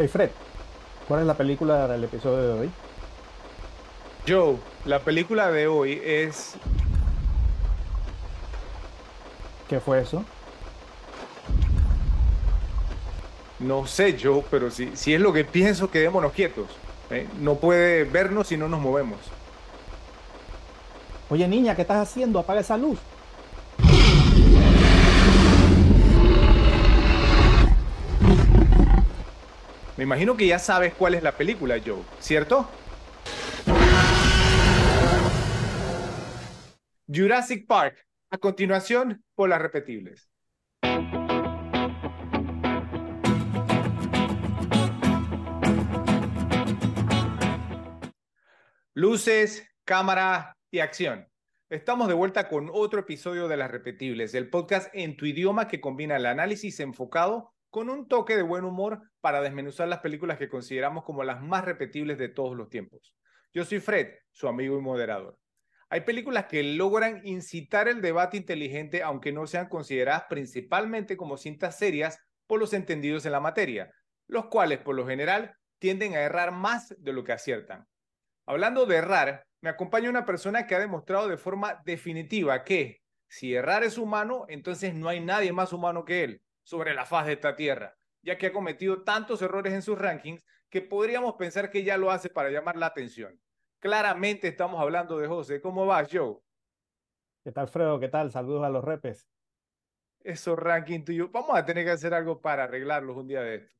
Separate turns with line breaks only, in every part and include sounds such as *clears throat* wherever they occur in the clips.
Hey Fred, ¿cuál es la película del episodio de hoy?
Joe, la película de hoy es...
¿Qué fue eso?
No sé, Joe, pero si, si es lo que pienso, quedémonos quietos. ¿eh? No puede vernos si no nos movemos.
Oye niña, ¿qué estás haciendo? Apaga esa luz.
Me imagino que ya sabes cuál es la película, Joe, ¿cierto? Jurassic Park. A continuación, por las repetibles. Luces, cámara y acción. Estamos de vuelta con otro episodio de Las Repetibles, el podcast en tu idioma que combina el análisis enfocado con un toque de buen humor para desmenuzar las películas que consideramos como las más repetibles de todos los tiempos. Yo soy Fred, su amigo y moderador. Hay películas que logran incitar el debate inteligente aunque no sean consideradas principalmente como cintas serias por los entendidos en la materia, los cuales por lo general tienden a errar más de lo que aciertan. Hablando de errar, me acompaña una persona que ha demostrado de forma definitiva que si errar es humano, entonces no hay nadie más humano que él sobre la faz de esta tierra, ya que ha cometido tantos errores en sus rankings que podríamos pensar que ya lo hace para llamar la atención. Claramente estamos hablando de José. ¿Cómo vas, Joe?
¿Qué tal, Fredo? ¿Qué tal? Saludos a los repes.
Esos rankings tuyos, vamos a tener que hacer algo para arreglarlos un día de esto.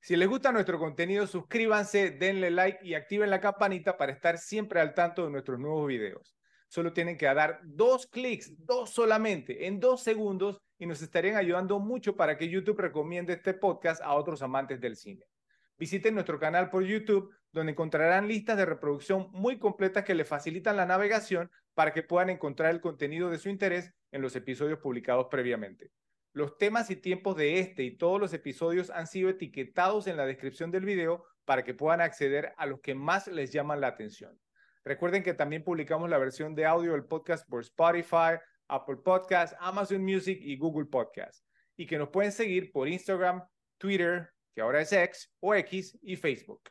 Si les gusta nuestro contenido, suscríbanse, denle like y activen la campanita para estar siempre al tanto de nuestros nuevos videos. Solo tienen que dar dos clics, dos solamente, en dos segundos y nos estarían ayudando mucho para que YouTube recomiende este podcast a otros amantes del cine. Visiten nuestro canal por YouTube, donde encontrarán listas de reproducción muy completas que les facilitan la navegación para que puedan encontrar el contenido de su interés en los episodios publicados previamente. Los temas y tiempos de este y todos los episodios han sido etiquetados en la descripción del video para que puedan acceder a los que más les llaman la atención. Recuerden que también publicamos la versión de audio del podcast por Spotify, Apple Podcasts, Amazon Music y Google Podcasts. Y que nos pueden seguir por Instagram, Twitter, que ahora es X o X y Facebook.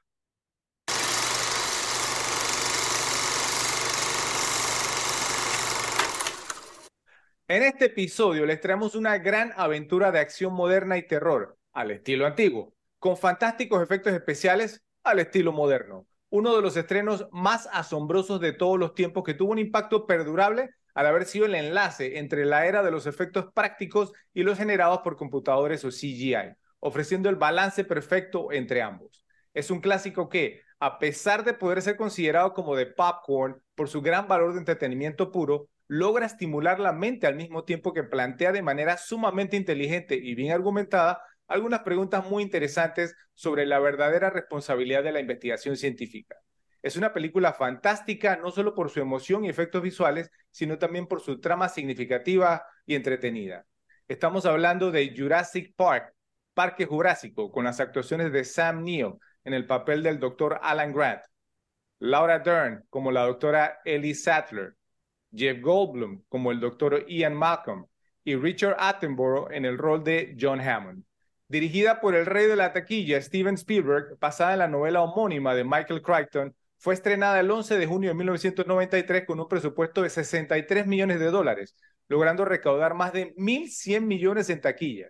En este episodio les traemos una gran aventura de acción moderna y terror al estilo antiguo, con fantásticos efectos especiales al estilo moderno. Uno de los estrenos más asombrosos de todos los tiempos que tuvo un impacto perdurable al haber sido el enlace entre la era de los efectos prácticos y los generados por computadores o CGI, ofreciendo el balance perfecto entre ambos. Es un clásico que, a pesar de poder ser considerado como de popcorn por su gran valor de entretenimiento puro, logra estimular la mente al mismo tiempo que plantea de manera sumamente inteligente y bien argumentada algunas preguntas muy interesantes sobre la verdadera responsabilidad de la investigación científica. Es una película fantástica no solo por su emoción y efectos visuales, sino también por su trama significativa y entretenida. Estamos hablando de Jurassic Park, Parque Jurásico, con las actuaciones de Sam Neill en el papel del Dr. Alan Grant, Laura Dern como la doctora Ellie Sattler, Jeff Goldblum como el Dr. Ian Malcolm y Richard Attenborough en el rol de John Hammond. Dirigida por el rey de la taquilla, Steven Spielberg, basada en la novela homónima de Michael Crichton, fue estrenada el 11 de junio de 1993 con un presupuesto de 63 millones de dólares, logrando recaudar más de 1.100 millones en taquilla.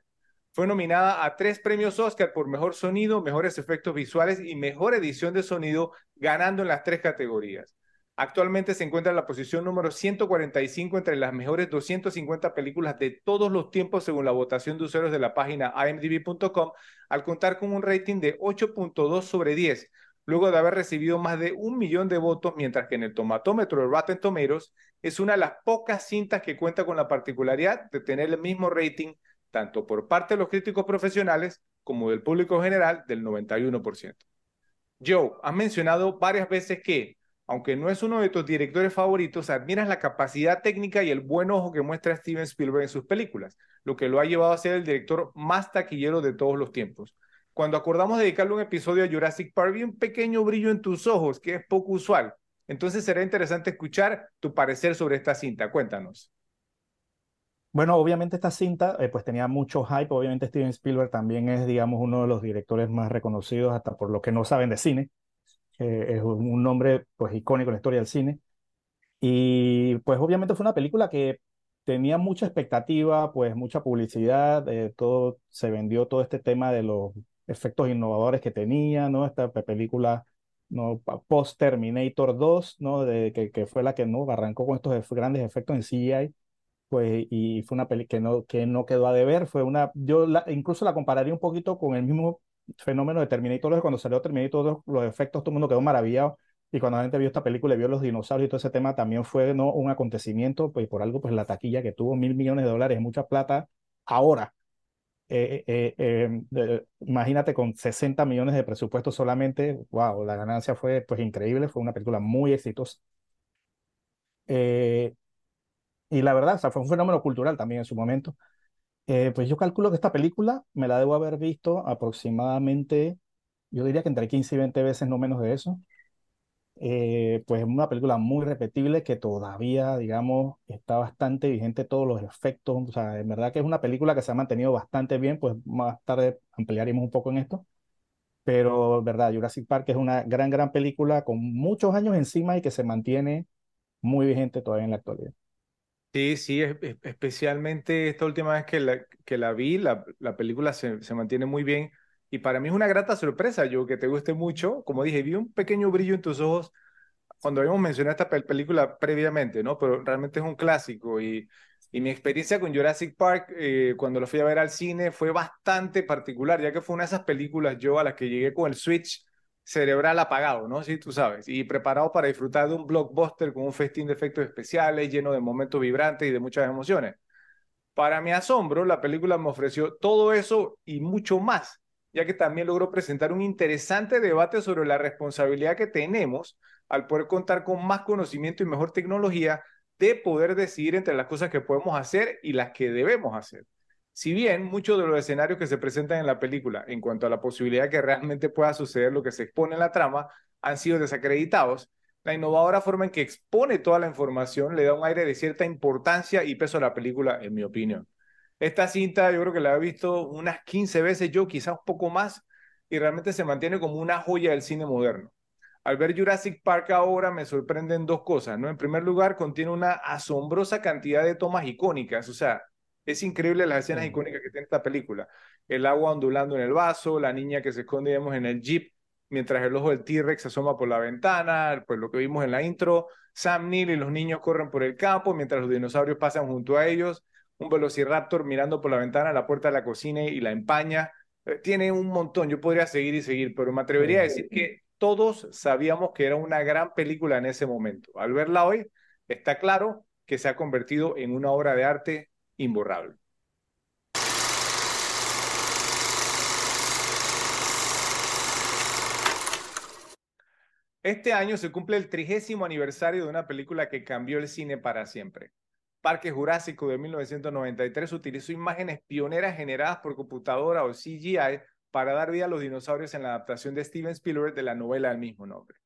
Fue nominada a tres premios Oscar por Mejor Sonido, Mejores Efectos Visuales y Mejor Edición de Sonido, ganando en las tres categorías. Actualmente se encuentra en la posición número 145 entre las mejores 250 películas de todos los tiempos según la votación de usuarios de la página imdb.com, al contar con un rating de 8.2 sobre 10, luego de haber recibido más de un millón de votos, mientras que en el tomatómetro de Rotten Tomatoes es una de las pocas cintas que cuenta con la particularidad de tener el mismo rating tanto por parte de los críticos profesionales como del público general del 91%. Joe, has mencionado varias veces que, aunque no es uno de tus directores favoritos, admiras la capacidad técnica y el buen ojo que muestra Steven Spielberg en sus películas, lo que lo ha llevado a ser el director más taquillero de todos los tiempos cuando acordamos dedicarle un episodio a Jurassic Park, vi un pequeño brillo en tus ojos, que es poco usual. Entonces será interesante escuchar tu parecer sobre esta cinta. Cuéntanos.
Bueno, obviamente esta cinta eh, pues tenía mucho hype, obviamente Steven Spielberg también es, digamos, uno de los directores más reconocidos hasta por lo que no saben de cine, eh, es un nombre pues icónico en la historia del cine, y pues obviamente fue una película que tenía mucha expectativa, pues mucha publicidad, eh, todo se vendió todo este tema de los efectos innovadores que tenía, ¿no? Esta película no post Terminator 2, ¿no? De, que, que fue la que no arrancó con estos grandes efectos en CGI pues, y fue una peli que no, que no quedó a deber, fue una, yo la, incluso la compararía un poquito con el mismo fenómeno de Terminator 2, cuando salió Terminator 2, los efectos, todo el mundo quedó maravillado, y cuando la gente vio esta película y vio los dinosaurios y todo ese tema, también fue ¿no? un acontecimiento, pues por algo, pues la taquilla que tuvo mil millones de dólares, mucha plata, ahora, eh, eh, eh, imagínate con 60 millones de presupuesto solamente, wow, la ganancia fue pues increíble, fue una película muy exitosa. Eh, y la verdad, o sea, fue un fenómeno cultural también en su momento. Eh, pues yo calculo que esta película me la debo haber visto aproximadamente, yo diría que entre 15 y 20 veces, no menos de eso. Eh, pues es una película muy repetible que todavía, digamos, está bastante vigente todos los efectos. O sea, en verdad que es una película que se ha mantenido bastante bien, pues más tarde ampliaremos un poco en esto. Pero, verdad, Jurassic Park es una gran, gran película con muchos años encima y que se mantiene muy vigente todavía en la actualidad.
Sí, sí, especialmente esta última vez que la, que la vi, la, la película se, se, mantiene muy bien y para mí es una grata sorpresa, yo que te guste mucho, como dije, vi un pequeño brillo en tus ojos cuando habíamos mencionado esta película previamente, ¿no? Pero realmente es un clásico y, y mi experiencia con Jurassic Park eh, cuando lo fui a ver al cine fue bastante particular, ya que fue una de esas películas yo a las que llegué con el Switch cerebral apagado, ¿no? Sí, tú sabes, y preparado para disfrutar de un blockbuster con un festín de efectos especiales, lleno de momentos vibrantes y de muchas emociones. Para mi asombro, la película me ofreció todo eso y mucho más, ya que también logró presentar un interesante debate sobre la responsabilidad que tenemos al poder contar con más conocimiento y mejor tecnología de poder decidir entre las cosas que podemos hacer y las que debemos hacer. Si bien muchos de los escenarios que se presentan en la película en cuanto a la posibilidad que realmente pueda suceder lo que se expone en la trama han sido desacreditados, la innovadora forma en que expone toda la información le da un aire de cierta importancia y peso a la película, en mi opinión. Esta cinta yo creo que la he visto unas 15 veces yo, quizás un poco más, y realmente se mantiene como una joya del cine moderno. Al ver Jurassic Park ahora me sorprenden dos cosas, ¿no? En primer lugar, contiene una asombrosa cantidad de tomas icónicas, o sea, es increíble las escenas icónicas que tiene esta película. El agua ondulando en el vaso, la niña que se esconde, digamos, en el jeep, mientras el ojo del T-Rex asoma por la ventana, pues lo que vimos en la intro, Sam Neill y los niños corren por el campo mientras los dinosaurios pasan junto a ellos, un velociraptor mirando por la ventana a la puerta de la cocina y la empaña. Eh, tiene un montón, yo podría seguir y seguir, pero me atrevería a decir que todos sabíamos que era una gran película en ese momento. Al verla hoy, está claro que se ha convertido en una obra de arte imborrable. Este año se cumple el trigésimo aniversario de una película que cambió el cine para siempre. Parque Jurásico de 1993 utilizó imágenes pioneras generadas por computadora o CGI para dar vida a los dinosaurios en la adaptación de Steven Spielberg de la novela del mismo nombre.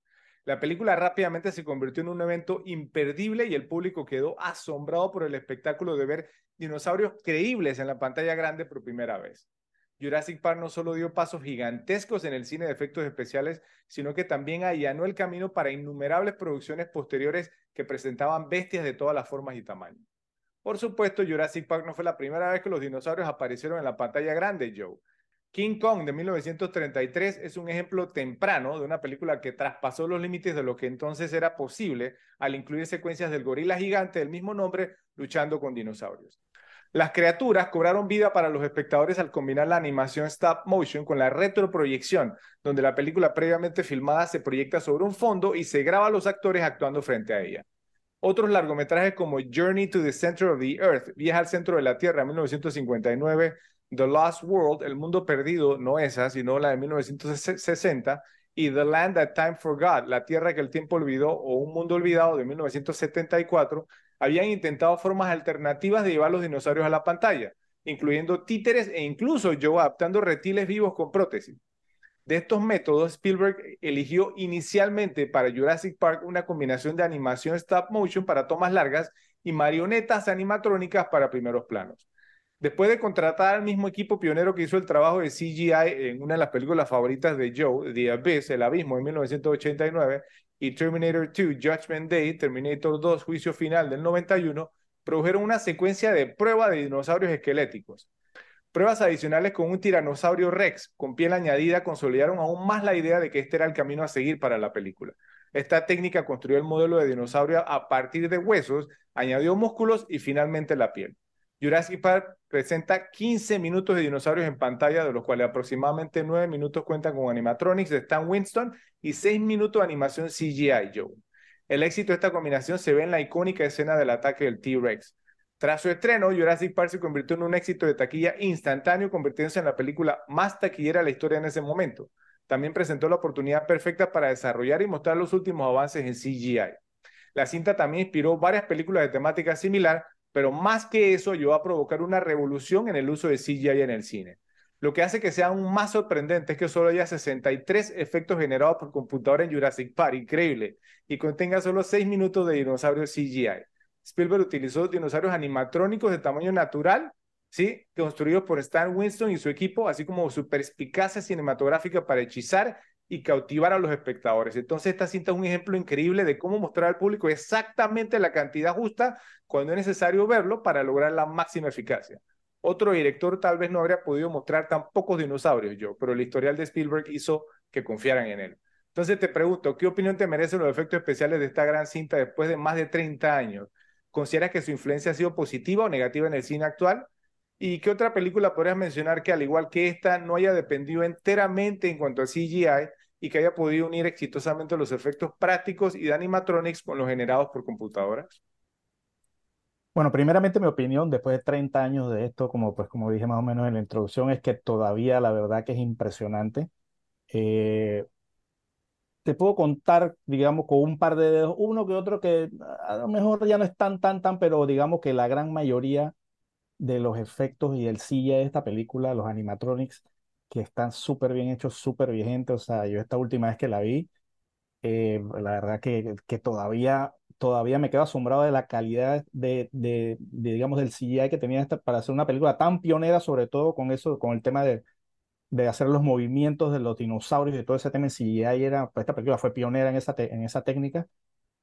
La película rápidamente se convirtió en un evento imperdible y el público quedó asombrado por el espectáculo de ver dinosaurios creíbles en la pantalla grande por primera vez. Jurassic Park no solo dio pasos gigantescos en el cine de efectos especiales, sino que también allanó el camino para innumerables producciones posteriores que presentaban bestias de todas las formas y tamaños. Por supuesto, Jurassic Park no fue la primera vez que los dinosaurios aparecieron en la pantalla grande, Joe. King Kong de 1933 es un ejemplo temprano de una película que traspasó los límites de lo que entonces era posible al incluir secuencias del gorila gigante del mismo nombre luchando con dinosaurios. Las criaturas cobraron vida para los espectadores al combinar la animación stop motion con la retroproyección, donde la película previamente filmada se proyecta sobre un fondo y se graba a los actores actuando frente a ella. Otros largometrajes como Journey to the Center of the Earth, Viaja al Centro de la Tierra, 1959, The Lost World, El Mundo Perdido, no esa, sino la de 1960, y The Land That Time Forgot, La Tierra que el Tiempo Olvidó o Un Mundo Olvidado de 1974, habían intentado formas alternativas de llevar los dinosaurios a la pantalla, incluyendo títeres e incluso yo adaptando reptiles vivos con prótesis. De estos métodos, Spielberg eligió inicialmente para Jurassic Park una combinación de animación stop motion para tomas largas y marionetas animatrónicas para primeros planos. Después de contratar al mismo equipo pionero que hizo el trabajo de CGI en una de las películas favoritas de Joe, The Abyss, El Abismo, en 1989, y Terminator 2, Judgment Day, Terminator 2, Juicio Final del 91, produjeron una secuencia de pruebas de dinosaurios esqueléticos. Pruebas adicionales con un tiranosaurio Rex con piel añadida consolidaron aún más la idea de que este era el camino a seguir para la película. Esta técnica construyó el modelo de dinosaurio a partir de huesos, añadió músculos y finalmente la piel. Jurassic Park presenta 15 minutos de dinosaurios en pantalla, de los cuales aproximadamente 9 minutos cuentan con animatronics de Stan Winston y 6 minutos de animación CGI, Joe. El éxito de esta combinación se ve en la icónica escena del ataque del T-Rex. Tras su estreno, Jurassic Park se convirtió en un éxito de taquilla instantáneo, convirtiéndose en la película más taquillera de la historia en ese momento. También presentó la oportunidad perfecta para desarrollar y mostrar los últimos avances en CGI. La cinta también inspiró varias películas de temática similar, pero más que eso, llevó a provocar una revolución en el uso de CGI en el cine. Lo que hace que sea aún más sorprendente es que solo haya 63 efectos generados por computadora en Jurassic Park, increíble, y contenga solo 6 minutos de dinosaurios CGI. Spielberg utilizó dinosaurios animatrónicos de tamaño natural, ¿sí? construidos por Stan Winston y su equipo, así como su perspicacia cinematográfica para hechizar y cautivar a los espectadores. Entonces, esta cinta es un ejemplo increíble de cómo mostrar al público exactamente la cantidad justa cuando es necesario verlo para lograr la máxima eficacia. Otro director tal vez no habría podido mostrar tan pocos dinosaurios yo, pero el historial de Spielberg hizo que confiaran en él. Entonces te pregunto, ¿qué opinión te merecen los efectos especiales de esta gran cinta después de más de 30 años? ¿Consideras que su influencia ha sido positiva o negativa en el cine actual? ¿Y qué otra película podrías mencionar que, al igual que esta, no haya dependido enteramente en cuanto a CGI y que haya podido unir exitosamente los efectos prácticos y de animatronics con los generados por computadoras?
Bueno, primeramente mi opinión, después de 30 años de esto, como, pues, como dije más o menos en la introducción, es que todavía la verdad que es impresionante. Eh, te puedo contar, digamos, con un par de dedos, uno que otro que a lo mejor ya no es tan, tan, tan, pero digamos que la gran mayoría de los efectos y el silla de esta película, los animatronics, que están súper bien hechos, súper vigentes. O sea, yo esta última vez que la vi, eh, la verdad que, que todavía, todavía me quedo asombrado de la calidad de, de, digamos, del CGI que tenía esta, para hacer una película tan pionera, sobre todo con eso, con el tema de, de hacer los movimientos de los dinosaurios y todo ese tema en CGI. Era, pues esta película fue pionera en esa, en esa técnica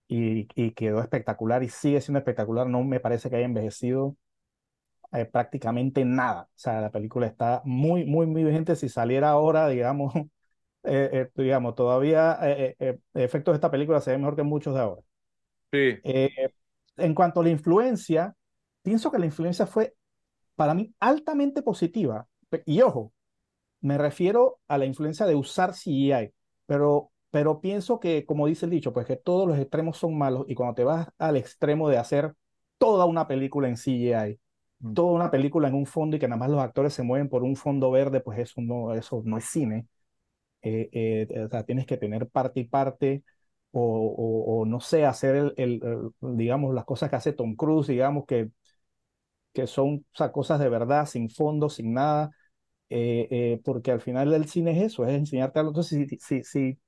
y, y quedó espectacular y sigue siendo espectacular. No me parece que haya envejecido eh, prácticamente nada. O sea, la película está muy, muy, muy vigente. Si saliera ahora, digamos, *laughs* eh, eh, digamos, todavía efectos de esta película se ven mejor que muchos de ahora.
Sí.
en cuanto a la influencia, pienso que la influencia fue para mí altamente positiva. Y ojo, me refiero a la influencia de usar CGI, pero, pero pienso que, como dice el dicho, pues que todos los extremos son malos y cuando te vas al extremo de hacer toda una película en CGI, Mm. toda una película en un fondo y que nada más los actores se mueven por un fondo verde, pues eso no, eso no es cine. Eh, eh, o sea, tienes que tener parte y parte, o, o, no sé, hacer el, el, digamos, las cosas que hace Tom Cruise, digamos, que, que son o sea, cosas de verdad, sin fondo, sin nada, eh, porque al final el cine es eso, es enseñarte algo. Entonces, si, si, si,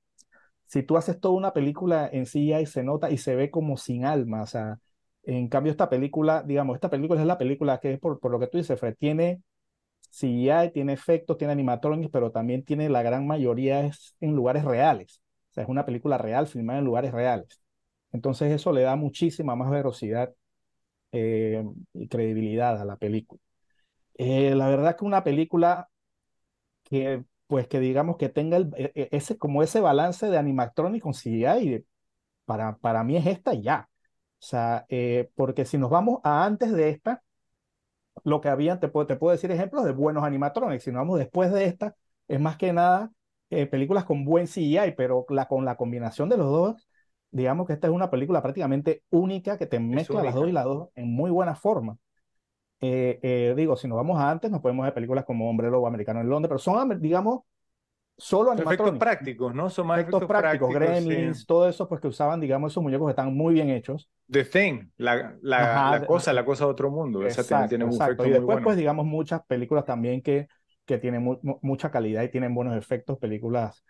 si tú haces toda una película en sí y se nota y se ve como sin alma, o sea, en cambio, esta película, digamos, esta película es la película que es por, por lo que tú dices, Fred, tiene CGI, tiene efectos, tiene animatronics, pero también tiene la gran mayoría es en lugares reales. O sea, es una película real, filmada en lugares reales. Entonces eso le da muchísima más velocidad eh, y credibilidad a la película. Eh, la verdad que una película que, pues que digamos que tenga el, e, e, ese, como ese balance de animatronics con CGI, para, para mí es esta ya. O sea, eh, porque si nos vamos a antes de esta, lo que había, te puedo, te puedo decir ejemplos de buenos animatronics. Si nos vamos después de esta, es más que nada eh, películas con buen CGI, pero la, con la combinación de los dos, digamos que esta es una película prácticamente única que te mezcla las dos y las dos en muy buena forma. Eh, digo, si nos vamos a antes, nos podemos ver películas como Hombre Lobo Americano en Londres, pero son, digamos, solo
Efectos prácticos, ¿no?
Son más efectos, prácticos, gremlins, todo eso, pues que usaban, digamos, esos muñecos que están muy bien hechos.
The Thing, la, la, cosa, la cosa de otro mundo. Esa tiene, un efecto
Y después, pues, digamos, muchas películas también que, que tienen mucha calidad y tienen buenos efectos, películas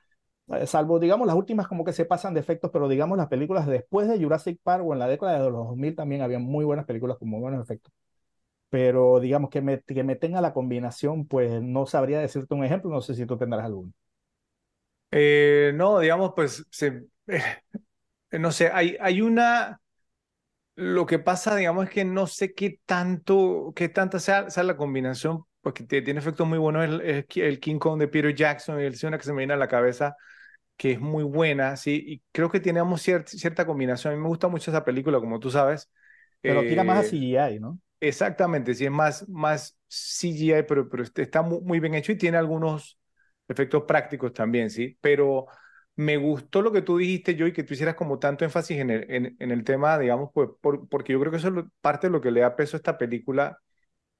Eh, salvo, digamos, las últimas como que se pasan de efectos, pero digamos las películas después de Jurassic Park o en la década de los 2000 también había muy buenas películas con muy buenos efectos. Pero digamos que me, que me tenga la combinación, pues no sabría decirte un ejemplo, no sé si tú tendrás alguno.
Eh, no, digamos, pues, se, *laughs* no sé, hay, hay una, lo que pasa, digamos, es que no sé qué tanto, qué tanta sea, sea la combinación, porque tiene efectos muy buenos el, el, King Kong de Peter Jackson y el una que se me viene a la cabeza, que es muy buena, sí, y creo que tenemos cierta combinación. A mí me gusta mucho esa película, como tú sabes.
Pero tira más a eh, CGI, ¿no?
Exactamente, sí, es más, más CGI, pero, pero está muy, muy bien hecho y tiene algunos efectos prácticos también, sí. Pero me gustó lo que tú dijiste, yo, y que tú hicieras como tanto énfasis en el, en, en el tema, digamos, pues, porque yo creo que eso es parte de lo que le da peso a esta película.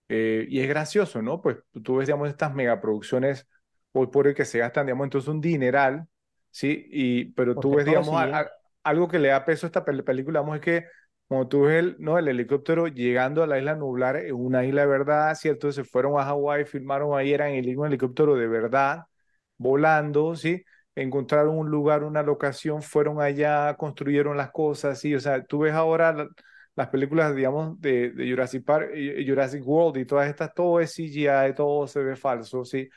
Eh, y es gracioso, ¿no? Pues tú ves, digamos, estas megaproducciones hoy por hoy que se gastan, digamos, entonces un dineral ¿sí? Y, pero tú ves, digamos, algo que le da peso a esta película, vamos, es que cuando tú ves el, ¿no? el helicóptero llegando a la isla nublar, es una isla de verdad, ¿cierto? Se fueron a Hawái, filmaron ahí, eran el helicóptero de verdad, volando, ¿sí? Encontraron un lugar, una locación, fueron allá, construyeron las cosas, ¿sí? O sea, tú ves ahora las películas, digamos, de, de Jurassic Park, Jurassic World y todas estas, todo es CGI, todo se ve falso, ¿sí?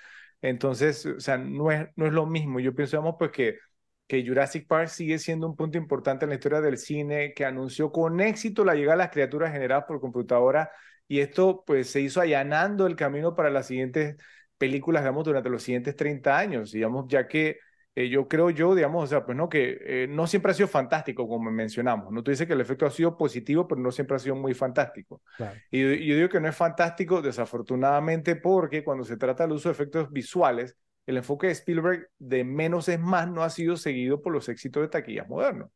Entonces, o sea, no es, no es lo mismo. Yo pienso, pues que, que Jurassic Park sigue siendo un punto importante en la historia del cine, que anunció con éxito la llegada de las criaturas generadas por computadora y esto pues se hizo allanando el camino para las siguientes películas, digamos, durante los siguientes 30 años, digamos, ya que eh, yo creo yo, digamos, o sea, pues no, que eh, no siempre ha sido fantástico, como mencionamos, ¿no? Tú dices que el efecto ha sido positivo, pero no siempre ha sido muy fantástico. Y, yo digo que no es fantástico, desafortunadamente, porque cuando se trata del uso de efectos visuales, el enfoque de Spielberg de menos es más no ha sido seguido por los éxitos de taquillas modernos.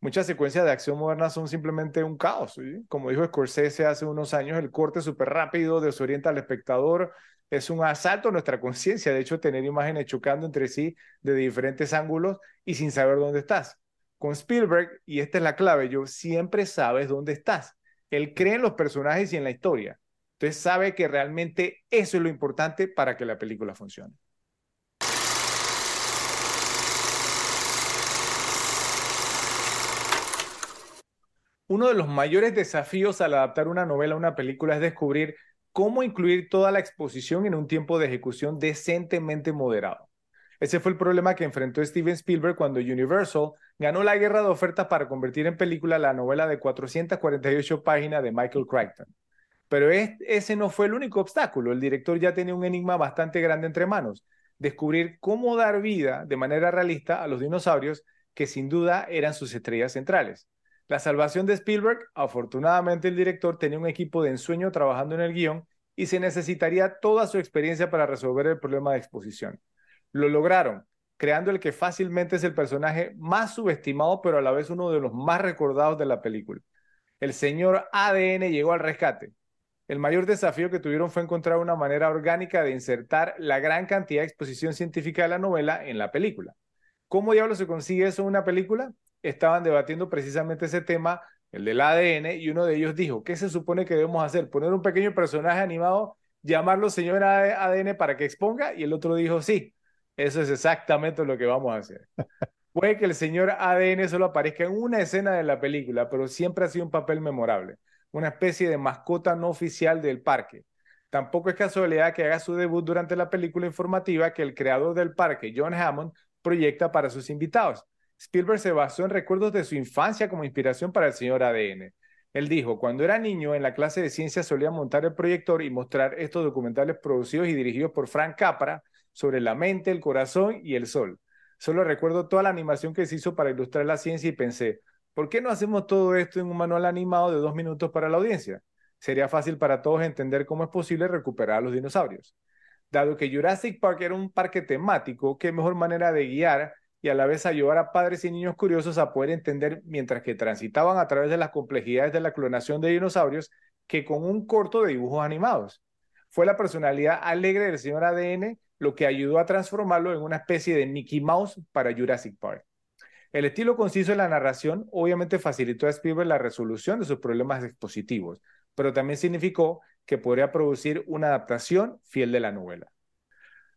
Muchas secuencias de acción modernas son simplemente un caos. Como dijo Scorsese hace unos años, el corte súper rápido desorienta al espectador, es un asalto a nuestra conciencia, de hecho, tener imágenes chocando entre sí de diferentes ángulos y sin saber dónde estás. Con Spielberg, y esta es la clave, yo siempre sabes dónde estás. Él cree en los personajes y en la historia. Entonces sabe que realmente eso es lo importante para que la película funcione. Uno de los mayores desafíos al adaptar una novela a una película es descubrir cómo incluir toda la exposición en un tiempo de ejecución decentemente moderado. Ese fue el problema que enfrentó Steven Spielberg cuando Universal ganó la guerra de ofertas para convertir en película la novela de 448 páginas de Michael Crichton. Pero ese no fue el único obstáculo. El director ya tenía un enigma bastante grande entre manos, descubrir cómo dar vida de manera realista a los dinosaurios que sin duda eran sus estrellas centrales. La salvación de Spielberg, afortunadamente el director tenía un equipo de ensueño trabajando en el guion y se necesitaría toda su experiencia para resolver el problema de exposición. Lo lograron, creando el que fácilmente es el personaje más subestimado, pero a la vez uno de los más recordados de la película. El señor ADN llegó al rescate. El mayor desafío que tuvieron fue encontrar una manera orgánica de insertar la gran cantidad de exposición científica de la novela en la película. ¿Cómo diablos se consigue eso en una película? Estaban debatiendo precisamente ese tema, el del ADN, y uno de ellos dijo, ¿qué se supone que debemos hacer? Poner un pequeño personaje animado, llamarlo señor ADN para que exponga, y el otro dijo, sí, eso es exactamente lo que vamos a hacer. *laughs* Puede que el señor ADN solo aparezca en una escena de la película, pero siempre ha sido un papel memorable, una especie de mascota no oficial del parque. Tampoco es casualidad que haga su debut durante la película informativa que el creador del parque, John Hammond, proyecta para sus invitados. Spielberg se basó en recuerdos de su infancia como inspiración para el señor ADN. Él dijo, cuando era niño en la clase de ciencia solía montar el proyector y mostrar estos documentales producidos y dirigidos por Frank Capra sobre la mente, el corazón y el sol. Solo recuerdo toda la animación que se hizo para ilustrar la ciencia y pensé, ¿por qué no hacemos todo esto en un manual animado de dos minutos para la audiencia? Sería fácil para todos entender cómo es posible recuperar a los dinosaurios. Dado que Jurassic Park era un parque temático, qué mejor manera de guiar y a la vez ayudar a padres y niños curiosos a poder entender mientras que transitaban a través de las complejidades de la clonación de dinosaurios que con un corto de dibujos animados. Fue la personalidad alegre del señor ADN lo que ayudó a transformarlo en una especie de Mickey Mouse para Jurassic Park. El estilo conciso de la narración obviamente facilitó a Spielberg la resolución de sus problemas expositivos, pero también significó que podría producir una adaptación fiel de la novela.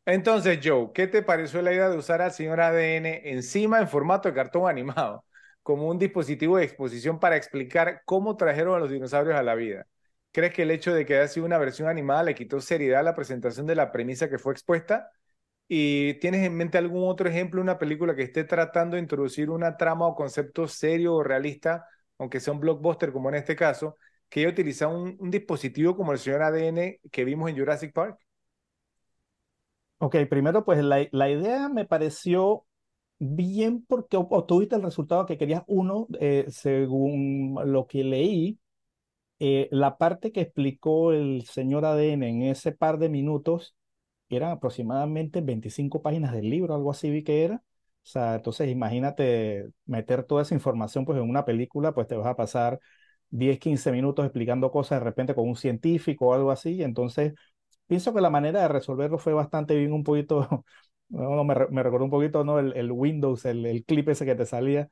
Entonces, Joe, ¿qué te pareció la idea de usar al señor ADN encima en formato de cartón animado, como un dispositivo de exposición para explicar cómo trajeron a los dinosaurios a la vida? ¿Crees que el hecho de que haya sido una versión animada le quitó seriedad a la presentación de la premisa que fue expuesta? ¿Y tienes en mente algún otro ejemplo, una película que esté tratando de introducir una trama o concepto serio o realista, aunque sea un blockbuster como en este caso, que haya utilizado un, dispositivo como el señor ADN que vimos en Jurassic Park?
Ok, primero pues la, la idea me pareció bien porque obtuviste el resultado que querías. Uno, eh, según lo que leí, eh, la parte que explicó el señor ADN en ese par de minutos eran aproximadamente 25 páginas del libro, algo así vi que era. O sea, entonces imagínate meter toda esa información pues en una película, pues te vas a pasar 10, 15 minutos explicando cosas de repente con un científico o algo así. Entonces, pienso que la manera de resolverlo fue bastante bien, un poquito, *laughs* no, me, me, recordó un poquito, ¿no? El, el Windows, el, el, clip ese que te salía,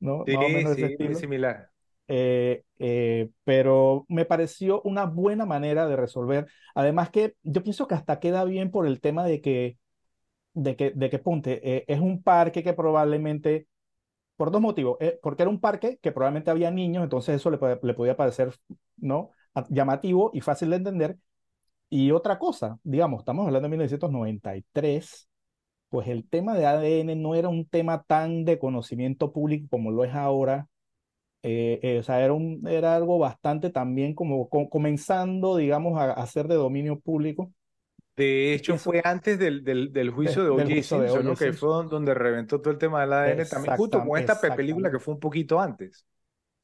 ¿no?
Sí, sí, muy similar.
Eh, eh, pero me pareció una buena manera de resolver. Además que yo pienso que hasta queda bien por el tema de que, de que, de que ponte, eh, es un parque que probablemente, por dos motivos, eh, porque era un parque que probablemente había niños, entonces eso le, le podía parecer, ¿no? llamativo y fácil de entender, y otra cosa, digamos, estamos hablando de 1993, pues el tema de ADN no era un tema tan de conocimiento público como lo es ahora. Eh, eh, o sea, era, un, era algo bastante también como comenzando, digamos, a, a, ser de dominio público.
De hecho, Eso, fue antes del, del, del juicio de O.J. Simpson, ¿no? que fue donde reventó todo el tema del ADN, también justo con esta película que fue un poquito antes.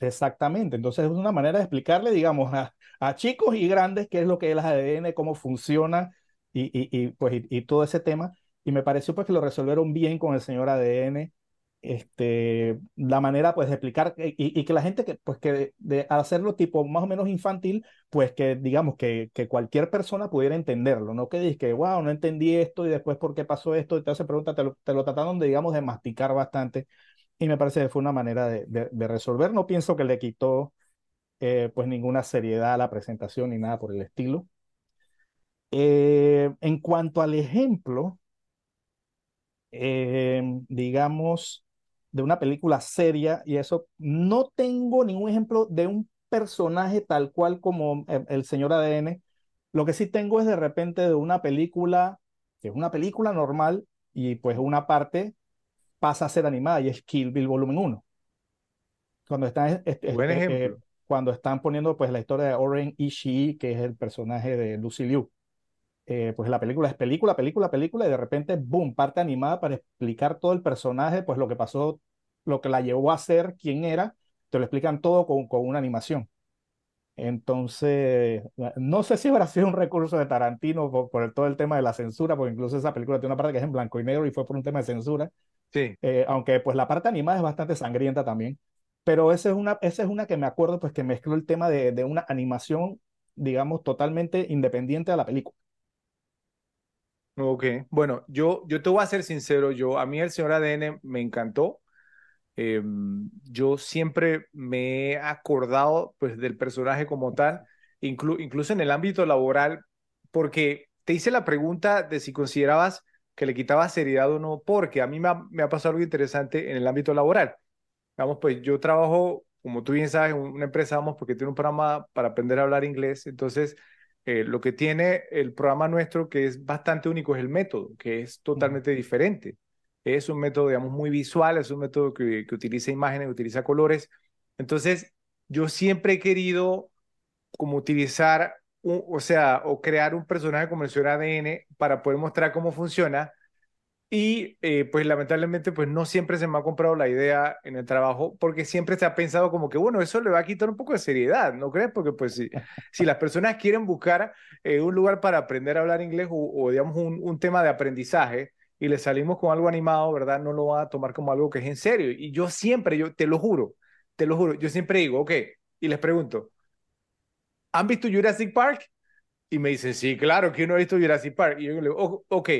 Exactamente, entonces es una manera de explicarle, digamos, a, a chicos y grandes qué es lo que es el ADN, cómo funciona y, y, y pues, y, y, todo ese tema. Y me pareció pues que lo resolvieron bien con el señor ADN, este, la manera pues de explicar y, y que la gente que pues que de, hacerlo tipo más o menos infantil, pues que digamos que, que cualquier persona pudiera entenderlo, no que dices que wow, no entendí esto y después por qué pasó esto y te hace preguntas, te lo, te lo trataron de digamos de masticar bastante y me parece que fue una manera de, resolver. No pienso que le quitó eh, pues ninguna seriedad a la presentación ni nada por el estilo. Eh, en cuanto al ejemplo, eh, digamos, de una película seria, y eso, no tengo ningún ejemplo de un personaje tal cual como el, el señor ADN. Lo que sí tengo es de repente de una película, que es una película normal, y pues una parte pasa a ser animada y es Kill Bill Volumen 1. Cuando está este,
Buen
este. Eh, cuando están poniendo pues la historia de Oren Ishii, que es el personaje de Lucy Liu. Eh, pues la película es película, película, película, y de repente, boom, parte animada para explicar todo el personaje, pues lo que pasó, lo que la llevó a ser, quién era, te lo explican todo con, con una animación. Entonces, no sé si habrá sido un recurso de Tarantino por, por todo el tema de la censura, porque incluso esa película tiene una parte que es en blanco y negro y fue por un tema de censura.
Sí.
Eh, aunque pues la parte animada es bastante sangrienta también. Pero esa es una, esa es una que me acuerdo, pues que mezcló el tema de, de una animación, digamos, totalmente independiente de la película.
Ok, bueno, yo, yo te voy a ser sincero, yo, a mí el señor ADN me encantó. Eh, yo siempre me he acordado pues del personaje como tal, inclu incluso en el ámbito laboral, porque te hice la pregunta de si considerabas que le quitaba seriedad o no, porque a mí me ha, me ha pasado algo interesante en el ámbito laboral. Vamos, pues yo trabajo, como tú bien sabes, en una empresa, vamos, porque tiene un programa para aprender a hablar inglés. Entonces, eh, lo que tiene el programa nuestro, que es bastante único, es el método, que es totalmente diferente. Es un método, digamos, muy visual, es un método que, que utiliza imágenes, utiliza colores. Entonces, yo siempre he querido como utilizar, un, o sea, o crear un personaje como el señor ADN para poder mostrar cómo funciona y eh, pues lamentablemente pues no siempre se me ha comprado la idea en el trabajo porque siempre se ha pensado como que bueno, eso le va a quitar un poco de seriedad, ¿no crees? Porque pues si, *laughs* si las personas quieren buscar eh, un lugar para aprender a hablar inglés o, o digamos un, un, tema de aprendizaje y le salimos con algo animado, ¿verdad? No lo van a tomar como algo que es en serio. Y yo siempre, yo te lo juro, te lo juro, yo siempre digo, ok, y les pregunto, ¿han visto Jurassic Park? Y me dicen, sí, claro, que no ha visto Jurassic Park. Y yo le digo, ok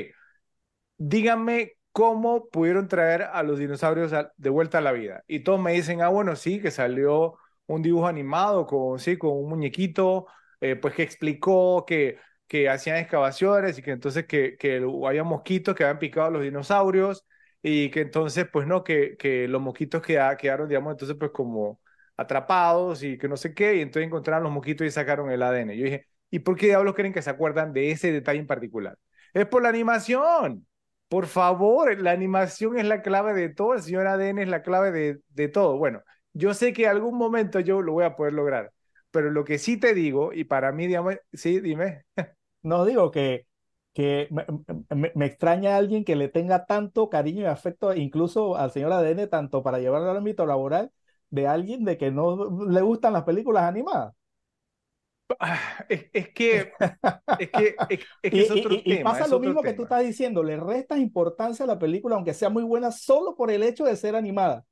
díganme cómo pudieron traer a los dinosaurios de vuelta a la vida. Y todos me dicen, ah, bueno, sí, que salió un dibujo animado con, sí, con un muñequito, eh, pues que explicó que, que hacían excavaciones y que entonces que, que había mosquitos que habían picado a los dinosaurios y que entonces, pues no, que, que los mosquitos quedaron, digamos, entonces pues como atrapados y que no sé qué, y entonces encontraron los mosquitos y sacaron el ADN. Yo dije, ¿y por qué diablos creen que se acuerdan de ese detalle en particular? Es por la animación. Por favor, la animación es la clave de todo, el señor ADN es la clave de, todo. Bueno, yo sé que algún momento yo lo voy a poder lograr, pero lo que sí te digo, y para mí, digamos, sí, dime. *laughs*
No digo que que me, extraña a alguien que le tenga tanto cariño y afecto, incluso al señor ADN, tanto para llevarlo al ámbito laboral, de alguien de que no le gustan las películas animadas.
Ah, es, que *laughs* es que es, otro
y, y pasa lo mismo que tú estás diciendo, le restas importancia a la película, aunque sea muy buena, solo por el hecho de ser animada.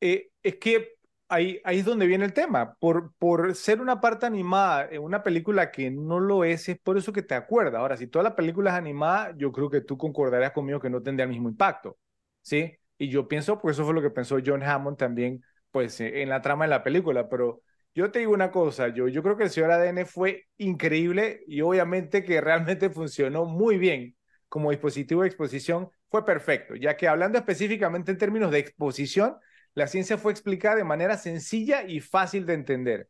Eh, es que ahí, ahí es donde viene el tema. Por, por ser una parte animada en una película que no lo es, es por eso que te acuerdas. Ahora, si toda la película es animada, yo creo que tú concordarías conmigo que no tendría el mismo impacto. ¿Sí? Y yo pienso, pues eso fue lo que pensó John Hammond también, pues en la trama de la película. Pero yo te digo una cosa, yo, creo que el señor ADN fue increíble y obviamente que *laughs* realmente funcionó muy bien como dispositivo de exposición, fue perfecto, ya que hablando específicamente en términos de exposición, la ciencia fue explicada de manera sencilla y fácil de entender.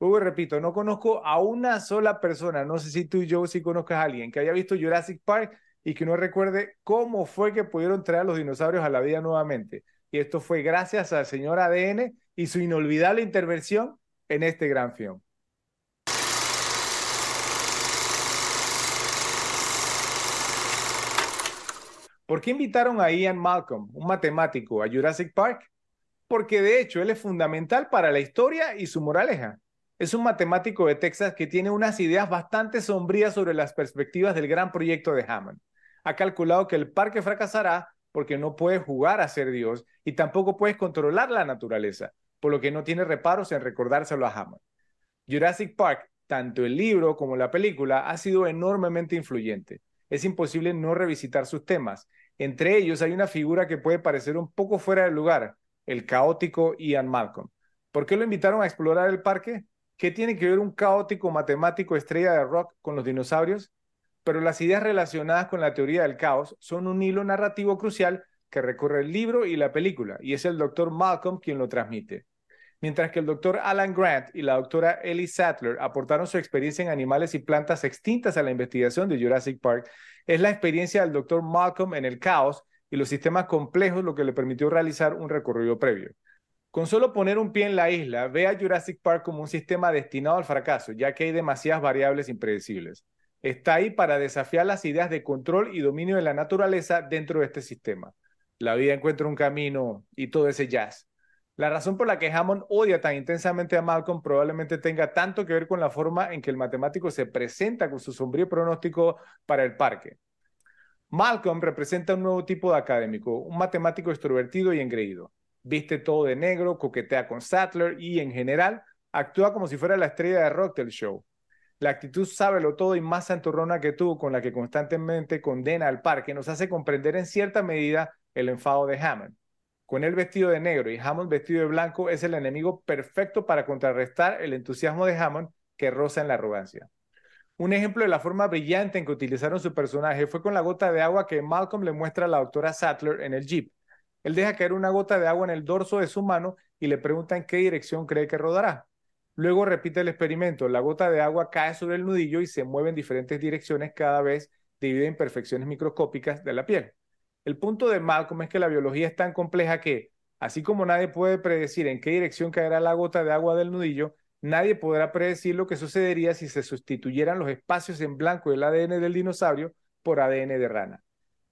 Luego repito, no conozco a una sola persona, no sé si tú y yo sí conozcas a alguien que haya visto Jurassic Park y que no recuerde cómo fue que pudieron traer a los dinosaurios a la vida nuevamente. Y esto fue gracias al señor ADN y su inolvidable intervención en este gran film. ¿Por qué invitaron a Ian Malcolm, un matemático, a Jurassic Park? porque de hecho él es fundamental para la historia y su moraleja. Es un matemático de Texas que tiene unas ideas bastante sombrías sobre las perspectivas del gran proyecto de Hammond. Ha calculado que el parque fracasará porque no puedes jugar a ser Dios y tampoco puedes controlar la naturaleza, por lo que no tiene reparos en recordárselo a Hammond. Jurassic Park, tanto el libro como la película, ha sido enormemente influyente. Es imposible no revisitar sus temas. Entre ellos hay una figura que puede parecer un poco fuera de lugar, el caótico Ian Malcolm. ¿Por qué lo invitaron a explorar el parque? ¿Qué tiene que ver un caótico matemático estrella de rock con los dinosaurios? Pero las ideas relacionadas con la teoría del caos son un hilo narrativo crucial que recorre el libro y la película, y es el doctor Malcolm quien lo transmite. Mientras que el doctor Alan Grant y la doctora Ellie Sattler aportaron su experiencia en animales y plantas extintas a la investigación de Jurassic Park, es la experiencia del doctor Malcolm en el caos y los sistemas complejos lo que le permitió realizar un recorrido previo. Con solo poner un pie en la isla, ve a Jurassic Park como un sistema destinado al fracaso, ya que hay demasiadas variables impredecibles. Está ahí para desafiar las ideas de control y dominio de la naturaleza dentro de este sistema. La vida encuentra un camino y todo ese jazz. La razón por la que Hammond odia tan intensamente a Malcolm probablemente tenga tanto que ver con la forma en que el matemático se presenta con su sombrío pronóstico para el parque. Malcolm representa un nuevo tipo de académico, un matemático extrovertido y engreído. Viste todo de negro, coquetea con Sattler y, en general, actúa como si fuera la estrella de rock del show. La actitud sábelo todo y más santurrona que tú, con la que constantemente condena al parque, nos hace comprender en cierta medida el enfado de Hammond. Con él vestido de negro y Hammond vestido de blanco es el enemigo perfecto para contrarrestar el entusiasmo de Hammond que roza en la arrogancia. Un ejemplo de la forma brillante en que utilizaron su personaje fue con la gota de agua que Malcolm le muestra a la doctora Sattler en el jeep. Él deja caer una gota de agua en el dorso de su mano y le pregunta en qué dirección cree que rodará. Luego repite el experimento. La gota de agua cae sobre el nudillo y se mueve en diferentes direcciones cada vez debido a imperfecciones microscópicas de la piel. El punto de Malcolm es que la biología es tan compleja que, así como nadie puede predecir en qué dirección caerá la gota de agua del nudillo, nadie podrá predecir lo que sucedería si se sustituyeran los espacios en blanco del ADN del dinosaurio por ADN de rana.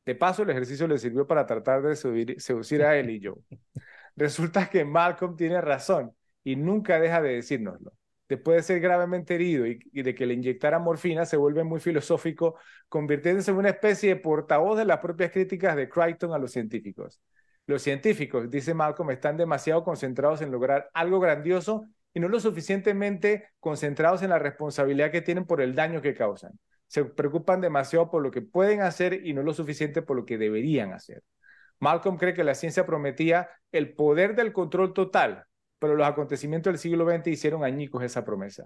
De paso, el ejercicio le sirvió para tratar de seducir a él y yo. *laughs* Resulta que Malcolm tiene razón y nunca deja de decírnoslo. Después de ser gravemente herido y, de que le inyectara morfina, se vuelve muy filosófico, convirtiéndose en una especie de portavoz de las propias críticas de Crichton a los científicos. Los científicos, dice Malcolm, están demasiado concentrados en lograr algo grandioso y no lo suficientemente concentrados en la responsabilidad que tienen por el daño que causan. Se preocupan demasiado por lo que pueden hacer y no lo suficiente por lo que deberían hacer. Malcolm cree que la ciencia prometía el poder del control total, pero los acontecimientos del siglo XX hicieron añicos esa promesa.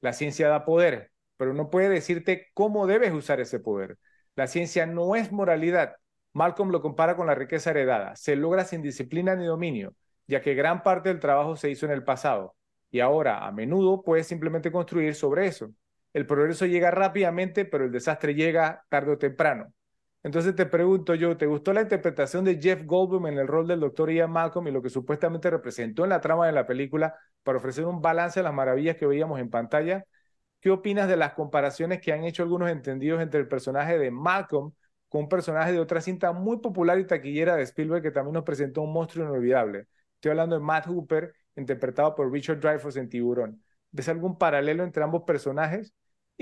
La ciencia da poder, pero no puede decirte cómo debes usar ese poder. La ciencia no es moralidad. Malcolm lo compara con la riqueza heredada. Se logra sin disciplina ni dominio, ya que gran parte del trabajo se hizo en el pasado. Y ahora, a menudo, puedes simplemente construir sobre eso. El progreso llega rápidamente, pero el desastre llega tarde o temprano. Entonces te pregunto yo, ¿te gustó la interpretación de Jeff Goldblum en el rol del doctor Ian Malcolm y lo que supuestamente representó en la trama de la película para ofrecer un balance a las maravillas que veíamos en pantalla? ¿Qué opinas de las comparaciones que han hecho algunos entendidos entre el personaje de Malcolm con un personaje de otra cinta muy popular y taquillera de Spielberg que también nos presentó un monstruo inolvidable? Estoy hablando de Matt Hooper, interpretado por Richard Dreyfuss en Tiburón. ¿Ves algún paralelo entre ambos personajes?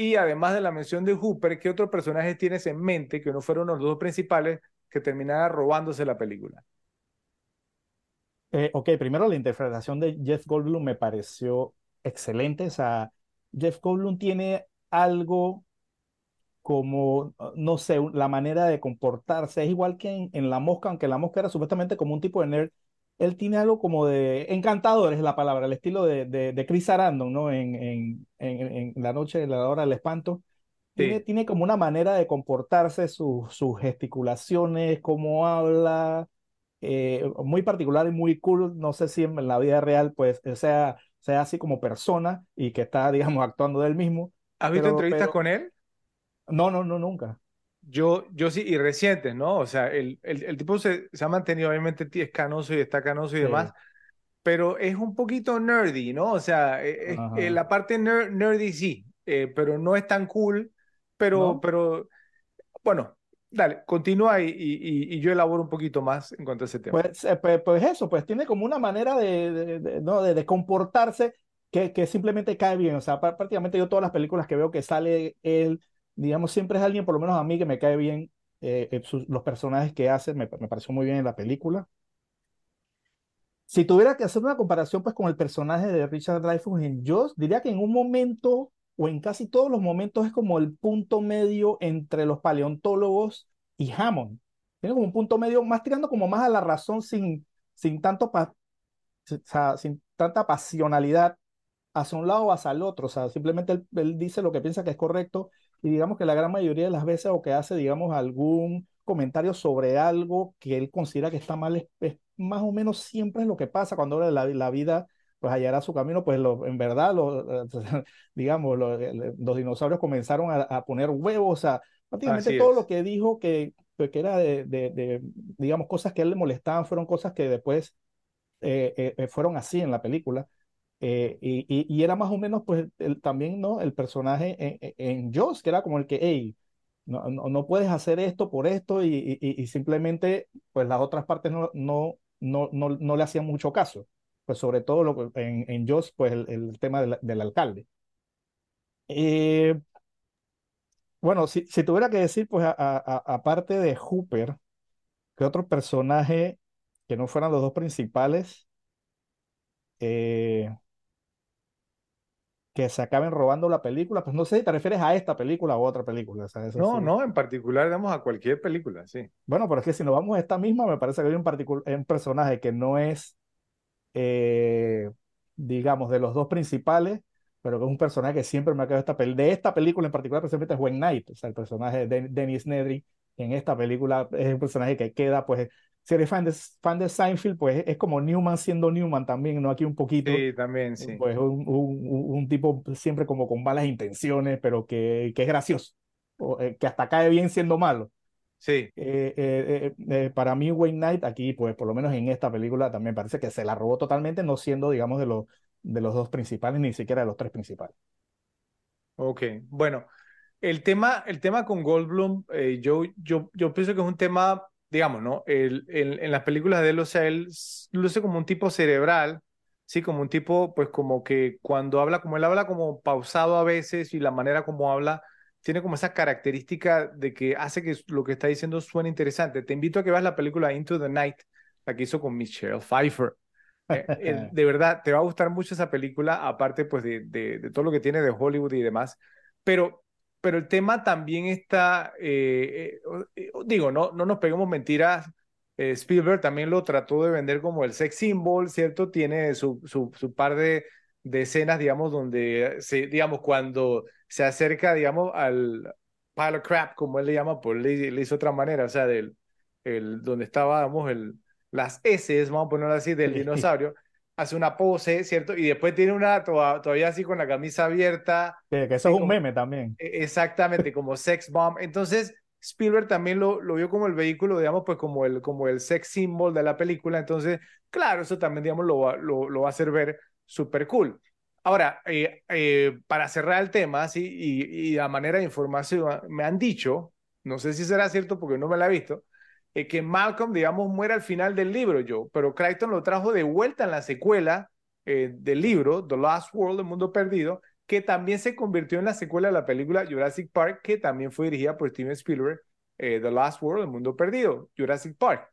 Y además de la mención de Hooper, ¿qué otro personaje tienes en mente que no fueron los dos principales que terminara robándose la película?
Eh, ok, primero la interpretación de Jeff Goldblum me pareció excelente. O sea, Jeff Goldblum tiene algo como, no sé, la manera de comportarse. Es igual que en, en La Mosca, aunque La Mosca era supuestamente como un tipo de nerd él tiene algo como de encantador, es la palabra, el estilo de, de, Chris Sarandon, ¿no? En, en, en, La Noche de la Hora del Espanto. Tiene, tiene como una manera de comportarse, sus gesticulaciones, cómo habla, eh, muy particular y muy cool. No sé si en la vida real, pues, sea, sea así como persona y que está, *laughs* digamos, actuando de él mismo.
¿Has visto entrevistas con él?
No, no, no, nunca.
Yo, yo sí, y recientes, ¿no? O sea, el, el, el tipo se, se, ha mantenido, obviamente es canoso y está canoso y demás, pero es un poquito nerdy, ¿no? O sea, e, e, la parte nerdy sí, eh, pero no es tan cool, pero, pero bueno, dale, continúa y, y, y, yo elaboro un poquito más en cuanto a ese tema.
Pues, eh, pues, pues, eso, pues tiene como una manera de, de, de ¿no? de, de comportarse que, que, simplemente cae bien. O sea, prácticamente yo todas las películas que veo que sale él digamos, siempre es alguien, por lo menos a mí, que me cae bien. Eh, eh, los personajes que hace me, me, pareció muy bien en la película. Si tuviera que hacer una comparación pues con el personaje de Richard Dreyfuss en Joss, diría que en un momento o en casi todos los momentos es como el punto medio entre los paleontólogos y Hammond. Tiene como un punto medio más tirando como más a la razón sin, sin, tanto sin tanta pasionalidad hacia un lado o hacia el otro. O sea, simplemente él dice lo que piensa que es correcto y digamos que la gran mayoría de las veces o que hace, digamos, algún comentario sobre algo que él considera que está mal, es, más o menos siempre es lo que pasa cuando la, la vida pues hallará su camino, pues lo, en verdad, lo, *laughs* digamos, los dinosaurios comenzaron a, poner huevos, sea, prácticamente todo lo que dijo que, pues, que era de, de, digamos, cosas que a él le molestaban, fueron cosas que después eh, eh, eh, fueron así en la película. Eh, y, y, era más o menos, pues, también, ¿no? El personaje en, en Joss, que era como el que, hey, no, no, no puedes hacer esto por esto, y, y, simplemente, pues, las otras partes no, no, no, no, no le hacían mucho caso. Pues, sobre todo en, en Joss, pues, el, el tema del, del alcalde. Eh, bueno, si, si, tuviera que decir, pues, aparte de Hooper, que otro personaje que no fueran los dos principales, eh, que se acaben robando la película, pues no sé si te refieres a esta película o otra película.
no, no, en particular damos a cualquier película, sí.
Bueno, pero es que si nos vamos a esta misma, me parece que hay un, un personaje que no es, eh, digamos, de los dos principales, pero que es un personaje que siempre me ha quedado esta. De esta película en particular, precisamente es Wayne Knight, o sea, el personaje de Dennis Nedry en esta película es un personaje que queda, pues, si eres fan de, fan de Seinfeld, pues es como Newman siendo Newman también, ¿no? Aquí un poquito.
Sí, también, sí.
Pues un, un, un tipo siempre como con malas intenciones, pero que, que es gracioso, o, eh, que hasta cae bien siendo malo.
Sí.
Eh, eh, eh, para mí, Wayne Knight, aquí, pues por lo menos en esta película, también parece que se la robó totalmente, no siendo, digamos, de los, de los dos principales, ni siquiera de los tres principales.
Ok, bueno, el tema, el tema con Goldblum, yo, yo, yo pienso que es un tema digamos, ¿no? El, en las películas de él, o sea, él luce como un tipo cerebral, sí, como un tipo, pues como que cuando habla, como él habla como pausado a veces y la manera como habla, tiene como esa característica de que hace que lo que está diciendo suene interesante. Te invito a que veas la película Into the Night, la que hizo con Michelle Pfeiffer. Eh, eh, *laughs* de verdad, te va a gustar mucho esa película, aparte pues de, de, de todo lo que tiene de Hollywood y demás. Pero pero el tema también está, eh, eh, eh, digo, no, no nos peguemos mentiras, Spielberg también lo trató de vender como el sex symbol, ¿cierto? Tiene su, su, su par de, de escenas, digamos, donde se, digamos, cuando se acerca, digamos, al pile of crap, como él le llama, pues le, le hizo otra manera, o sea, del, el, donde estaba, digamos, el, las S, vamos a ponerlo así, del dinosaurio, hace una pose, ¿cierto? Y después tiene una todavía así con la camisa abierta.
Que, eso es un meme también.
E, exactamente, como sex bomb. Entonces, Spielberg también lo, lo vio como el vehículo, digamos, pues como el, como el sex symbol de la película. Entonces, claro, eso también, digamos, lo, lo, lo va a hacer ver súper cool. Ahora, eh, eh, para cerrar el tema, sí, y, y, a manera de información, me han dicho, no sé si será cierto porque no me la he visto, eh, que Malcolm, digamos, muere al final del libro, yo, pero Crichton lo trajo de vuelta en la secuela del libro, The Last World, El Mundo Perdido, que también se convirtió en la secuela de la película Jurassic Park, que también fue dirigida por Steven Spielberg, The Last World, El Mundo Perdido, Jurassic Park.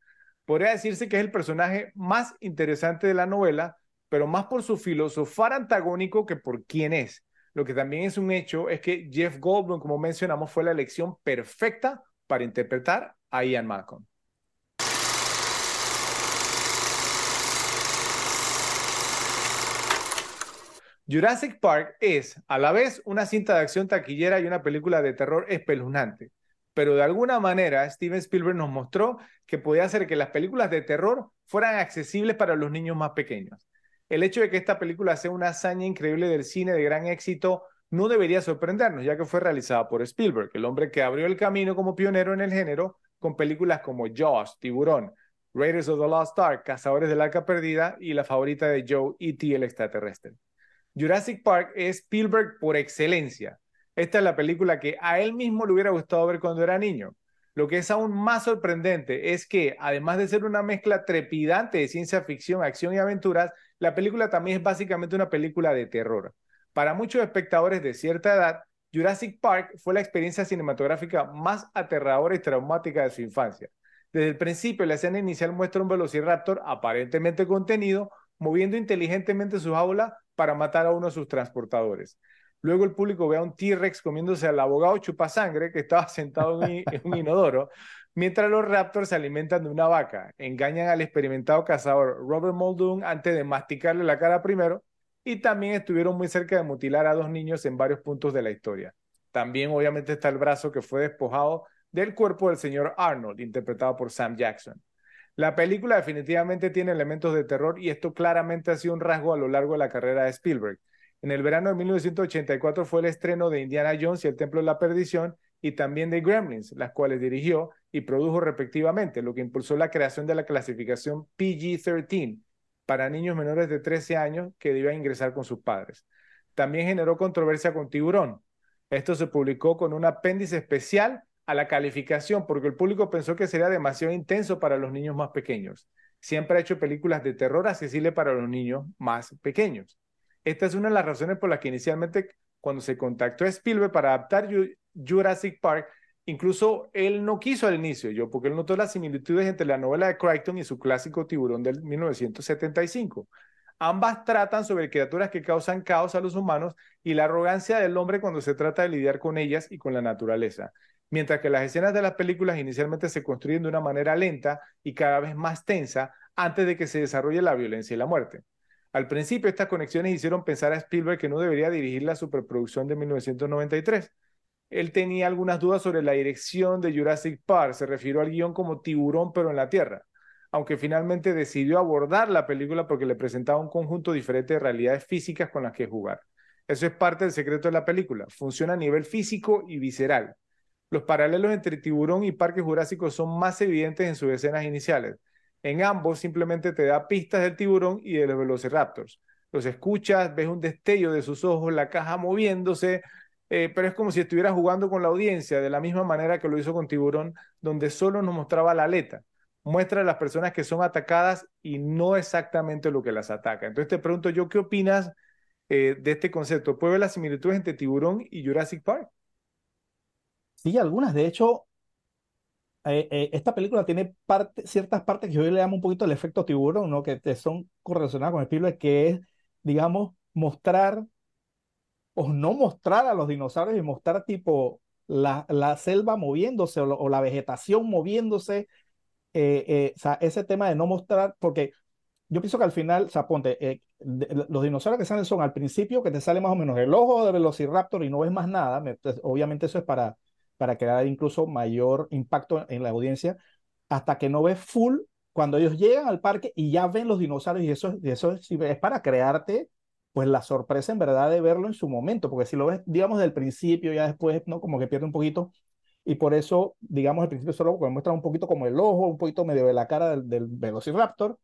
Podría decirse que es el personaje más interesante de la novela, pero más por su filosofar antagónico que por quién es. Lo que también es un hecho es que Jeff Goldblum, como mencionamos, fue la elección perfecta para interpretar a Ian Malcolm. Jurassic Park es a la vez una cinta de acción taquillera y una película de terror espeluznante, pero de alguna manera Steven Spielberg nos mostró que podía hacer que las películas de terror fueran accesibles para los niños más pequeños. El hecho de que esta película sea una hazaña increíble del cine de gran éxito no debería sorprendernos, ya que fue realizada por Spielberg, el hombre que abrió el camino como pionero en el género con películas como Jaws, Tiburón, Raiders of the Lost Ark, Cazadores del Arca Perdida y la favorita de Joe, E.T. el extraterrestre. Jurassic Park es Spielberg por excelencia. Esta es la película que a él mismo le hubiera gustado ver cuando era niño. Lo que es aún más sorprendente es que, además de ser una mezcla trepidante de ciencia ficción, acción y aventuras, la película también es básicamente una película de terror. Para muchos espectadores de cierta edad, Jurassic Park fue la experiencia cinematográfica más aterradora y traumática de su infancia. Desde el principio, la escena inicial muestra un velociraptor aparentemente contenido, moviendo inteligentemente su jaula para matar a uno de sus transportadores. Luego el público ve a un T-Rex comiéndose al abogado chupasangre que estaba sentado en un inodoro, mientras los raptors se alimentan de una vaca, engañan al experimentado cazador Robert Muldoon antes de masticarle la cara primero y también estuvieron muy cerca de mutilar a dos niños en varios puntos de la historia. También obviamente está el brazo que fue despojado del cuerpo del señor Arnold, interpretado por Sam Jackson. La película definitivamente tiene elementos de terror y esto claramente ha sido un rasgo a lo largo de la carrera de Spielberg. En el verano de 1984 fue el estreno de Indiana Jones y el Templo de la Perdición y también de Gremlins, las cuales dirigió y produjo respectivamente, lo que impulsó la creación de la clasificación PG-13 para niños menores de 13 años que debían ingresar con sus padres. También generó controversia con Tiburón. Esto se publicó con un apéndice especial a la calificación porque el público pensó que sería demasiado intenso para los niños más pequeños. Siempre ha hecho películas de terror accesibles para los niños más pequeños. Esta es una de las razones por las que inicialmente cuando se contactó a Spielberg para adaptar Jurassic Park, incluso él no quiso al inicio, yo, porque él notó las similitudes entre la novela de Crichton y su clásico Tiburón del 1975. Ambas tratan sobre criaturas que causan caos a los humanos y la arrogancia del hombre cuando se trata de lidiar con ellas y con la naturaleza. Mientras que las escenas de las películas inicialmente se construyen de una manera lenta y cada vez más tensa antes de que se desarrolle la violencia y la muerte. Al principio, estas conexiones hicieron pensar a Spielberg que no debería dirigir la superproducción de 1993 él tenía algunas dudas sobre la dirección de Jurassic Park. Se refirió al guion como tiburón, pero en la Tierra. Aunque finalmente decidió abordar la película porque le presentaba un conjunto diferente de realidades físicas con las que jugar. Eso es parte del secreto de la película. Funciona a nivel físico y visceral. Los paralelos entre Tiburón y Parque Jurásico son más evidentes en sus escenas iniciales. En ambos simplemente te da pistas del tiburón y de los velociraptors. Los escuchas, ves un destello de sus ojos, la caja moviéndose, eh, pero es como si estuviera jugando con la audiencia de la misma manera que lo hizo con Tiburón, donde solo nos mostraba la aleta. Muestra a las personas que son atacadas y no exactamente lo que las ataca. Entonces te pregunto yo, ¿qué opinas eh, de este concepto? ¿Puede ver las similitudes entre Tiburón y Jurassic Park?
Sí, algunas. De hecho, eh, esta película tiene ciertas partes que yo le llamo un poquito el efecto tiburón, ¿no? que son correlacionadas con el Spielberg, que es, digamos, mostrar o no mostrar a los dinosaurios y mostrar tipo la, la selva moviéndose o, la vegetación moviéndose. Eh, eh, ese tema de no mostrar, porque yo pienso que al final, o sea, ponte, eh, los dinosaurios que salen son al principio que te sale más o menos el ojo de Velociraptor y no ves más nada. Pues, obviamente eso es para, para crear incluso mayor impacto en la audiencia, hasta que no ves full cuando ellos llegan al parque y ya ven los dinosaurios y eso, eso es, es para crearte pues la sorpresa en verdad de verlo en su momento, porque si lo ves, digamos, del principio, ya después, ¿no? Como que pierde un poquito, y por eso, digamos, al principio solo muestra un poquito como el ojo, un poquito medio de la cara del, del Velociraptor,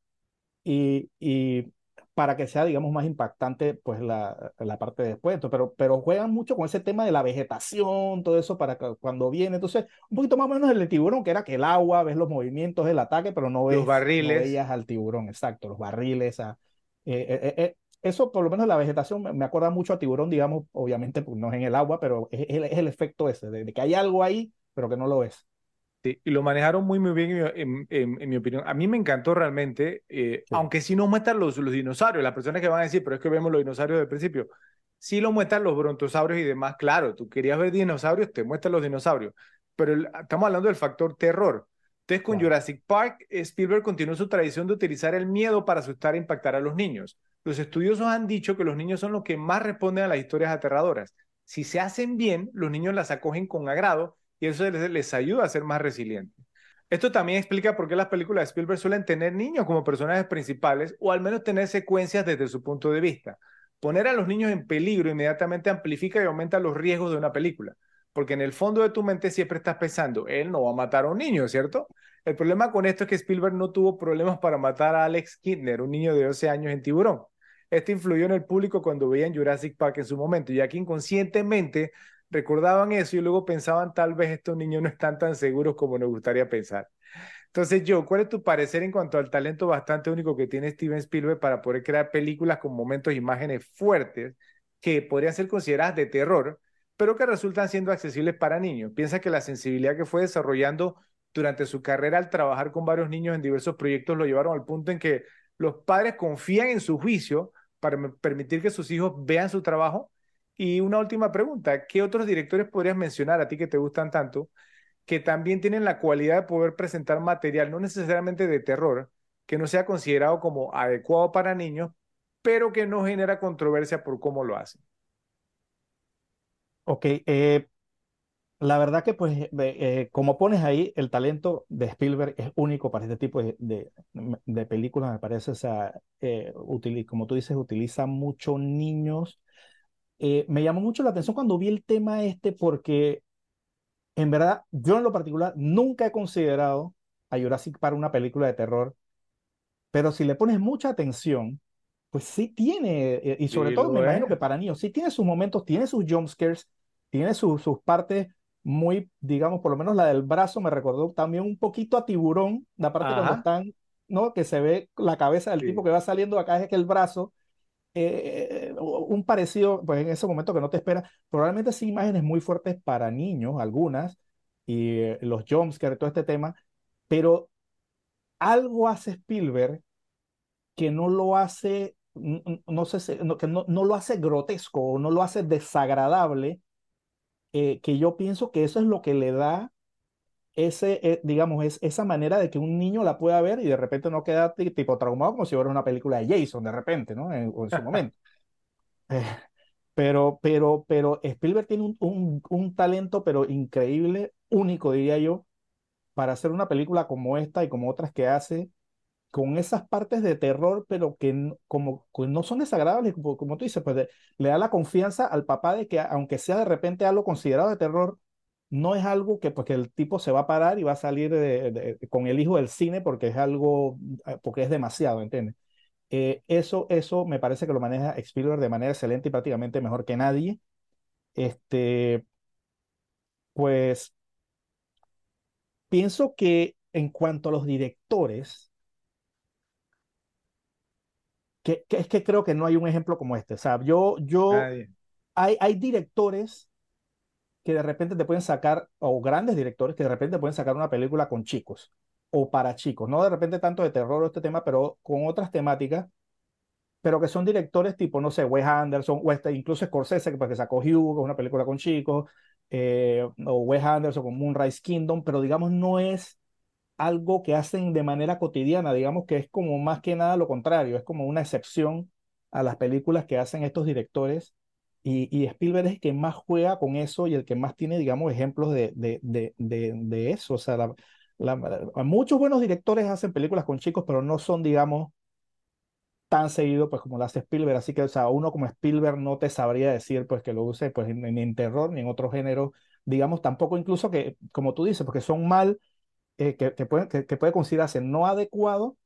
y, y para que sea, digamos, más impactante, pues la, la parte de después. pero, pero juegan mucho con ese tema de la vegetación, todo eso, para que, cuando viene. Entonces, un poquito más o menos el de tiburón, que era que el agua, ves los movimientos del ataque, pero no ves
los barriles.
No veías al tiburón, exacto, los barriles. A, eh, eh, eh, eso, por lo menos la vegetación, me, acuerda mucho a tiburón, digamos, obviamente, pues no es en el agua, pero es, es el efecto ese, de, de que hay algo ahí, pero que no lo ves
y lo manejaron muy, muy bien, en, mi opinión. A mí me encantó realmente, eh, aunque sí nos muestran los, los dinosaurios, las personas que van a decir, pero es que vemos los dinosaurios del principio. Sí lo muestran los brontosaurios y demás, claro, tú querías ver dinosaurios, te muestran los dinosaurios, pero estamos hablando del factor terror. Entonces, con Jurassic Park, Spielberg continuó su tradición de utilizar el miedo para asustar e impactar a los niños. Los estudiosos han dicho que los niños son los que más responden a las historias aterradoras. Si se hacen bien, los niños las acogen con agrado y eso les, ayuda a ser más resilientes. Esto también explica por qué las películas de Spielberg suelen tener niños como personajes principales o al menos tener secuencias desde su punto de vista. Poner a los niños en peligro inmediatamente amplifica y aumenta los riesgos de una película, porque en el fondo de tu mente siempre estás pensando, él no va a matar a un niño, ¿cierto? El problema con esto es que Spielberg no tuvo problemas para matar a Alex Kidner, un niño de 12 años en Tiburón. Esto influyó en el público cuando veían Jurassic Park en su momento, ya que inconscientemente recordaban eso y luego pensaban tal vez estos niños no están tan seguros como nos gustaría pensar. Entonces, Joe, ¿cuál es tu parecer en cuanto al talento bastante único que tiene Steven Spielberg para poder crear películas con momentos e imágenes fuertes que podrían ser consideradas de terror, pero que resultan siendo accesibles para niños? ¿Piensa que la sensibilidad que fue desarrollando durante su carrera al trabajar con varios niños en diversos proyectos lo llevaron al punto en que los padres confían en su juicio para permitir que sus hijos vean su trabajo y una última pregunta, ¿qué otros directores podrías mencionar a ti que te gustan tanto, que también tienen la cualidad de poder presentar material, no necesariamente de terror, que no sea considerado como adecuado para niños, pero que no genera controversia por cómo lo hacen?
Ok, eh, la verdad que pues eh, como pones ahí, el talento de Spielberg es único para este tipo de, de, películas, me parece, o sea, eh, como tú dices, utiliza mucho niños. Eh, me llamó mucho la atención cuando vi el tema este porque en verdad yo en lo particular nunca he considerado a Jurassic para una película de terror, pero si le pones mucha atención, pues sí tiene, eh, y sobre todo me imagino que para niños, sí tiene sus momentos, tiene sus jumpscares, tiene sus partes muy, digamos, por lo menos la del brazo me recordó también un poquito a tiburón, la parte cuando están, ¿no? Que se ve la cabeza del tipo que va saliendo acá es que el brazo, eh, un parecido, pues en ese momento que no te espera, probablemente sí imágenes muy fuertes para niños, algunas, y eh, los jumpscares, todo este tema, pero algo hace Spielberg que no lo hace, no, sé, que no, no, lo hace grotesco o no lo hace desagradable, eh, que yo pienso que eso es lo que le da ese, eh, digamos, es esa manera de que un niño la pueda ver y de repente no queda tipo traumado como si fuera una película de Jason de repente, ¿no? En, en su *laughs* momento. Eh, pero, pero, pero Spielberg tiene un, un, un, talento, pero increíble, único, diría yo, para hacer una película como esta y como otras que hace, con esas partes de terror, pero que como, no son desagradables, como, como tú dices, pues le da la confianza al papá de que aunque sea de repente algo considerado de terror, no es algo que, porque el tipo se va a parar y va a salir con el hijo del cine porque es algo, eh, porque es demasiado, ¿entiendes? Eh, eso, eso me parece que lo maneja Spielberg de manera excelente y prácticamente mejor que nadie. Este, pues pienso que en cuanto a los directores, que, es que creo que no hay un ejemplo como este. O sea, yo, yo, hay, hay directores que de repente te pueden sacar, o grandes directores que de repente pueden sacar una película con chicos o para chicos, no de repente tanto de terror o este tema, pero con otras temáticas, pero que son directores tipo, no sé, Wes Anderson, o este, incluso Scorsese, que, porque sacó Hugo, que es una película con chicos, eh, o Wes Anderson con Moonrise Kingdom, pero digamos no es algo que hacen de manera cotidiana, digamos que es como más que nada lo contrario, es como una excepción a las películas que hacen estos directores y, y Spielberg es el que más juega con eso y el que más tiene, digamos, ejemplos de, de, de, de, eso. O sea, muchos buenos directores hacen películas con chicos, pero no son, digamos, tan seguido pues como lo hace Spielberg, así que o sea, uno como Spielberg no te sabría decir pues que lo use pues ni en terror ni en otro género, digamos tampoco incluso que como tú dices, porque son mal eh, que, que, puede, que, puede considerarse no adecuado,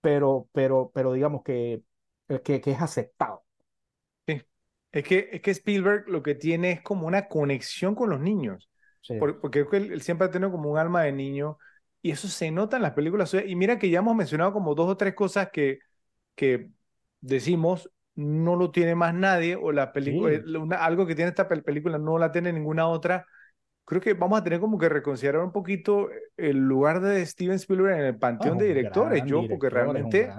pero pero pero digamos que que, que es aceptado.
Sí. Es que es que Spielberg lo que tiene es como una conexión con los niños. Sí. porque él, él siempre ha tenido como un alma de niño y eso se nota en las películas. Y mira que ya hemos mencionado como dos o tres cosas que, que decimos no lo tiene más nadie o la película, sí. Eh, algo que tiene esta película no la tiene ninguna otra. Creo que vamos a tener como que reconsiderar un poquito el lugar de Steven Spielberg en el panteón oh, de directores, yo, porque realmente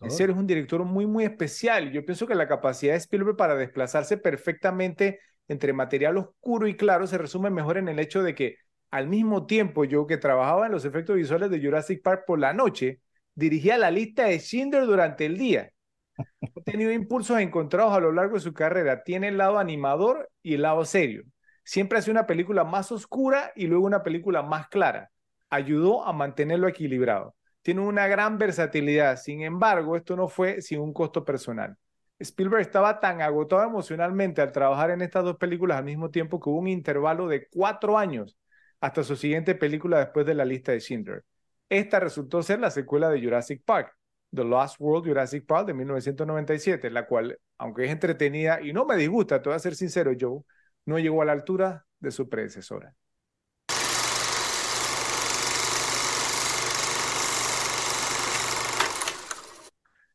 es, es un director muy, muy especial. Yo pienso que la capacidad de Spielberg para desplazarse perfectamente entre material oscuro y claro se resume mejor en el hecho de que al mismo tiempo, yo que trabajaba en los efectos visuales de Jurassic Park por la noche, dirigía la lista de Schindler durante el día. Ha tenido impulsos encontrados a lo largo de su carrera. Tiene el lado animador y el lado serio. Siempre hace una película más oscura y luego una película más clara. Ayudó a mantenerlo equilibrado. Tiene una gran versatilidad. Sin embargo, esto no fue sin un costo personal. Spielberg estaba tan agotado emocionalmente al trabajar en estas dos películas al mismo tiempo que hubo un intervalo de cuatro años hasta su siguiente película después de la lista de Schindler. Esta resultó ser la secuela de Jurassic Park, The Lost World Jurassic Park de 1997, la cual, aunque es entretenida y no me disgusta, te voy a ser sincero, Joe, no llegó a la altura de su predecesora.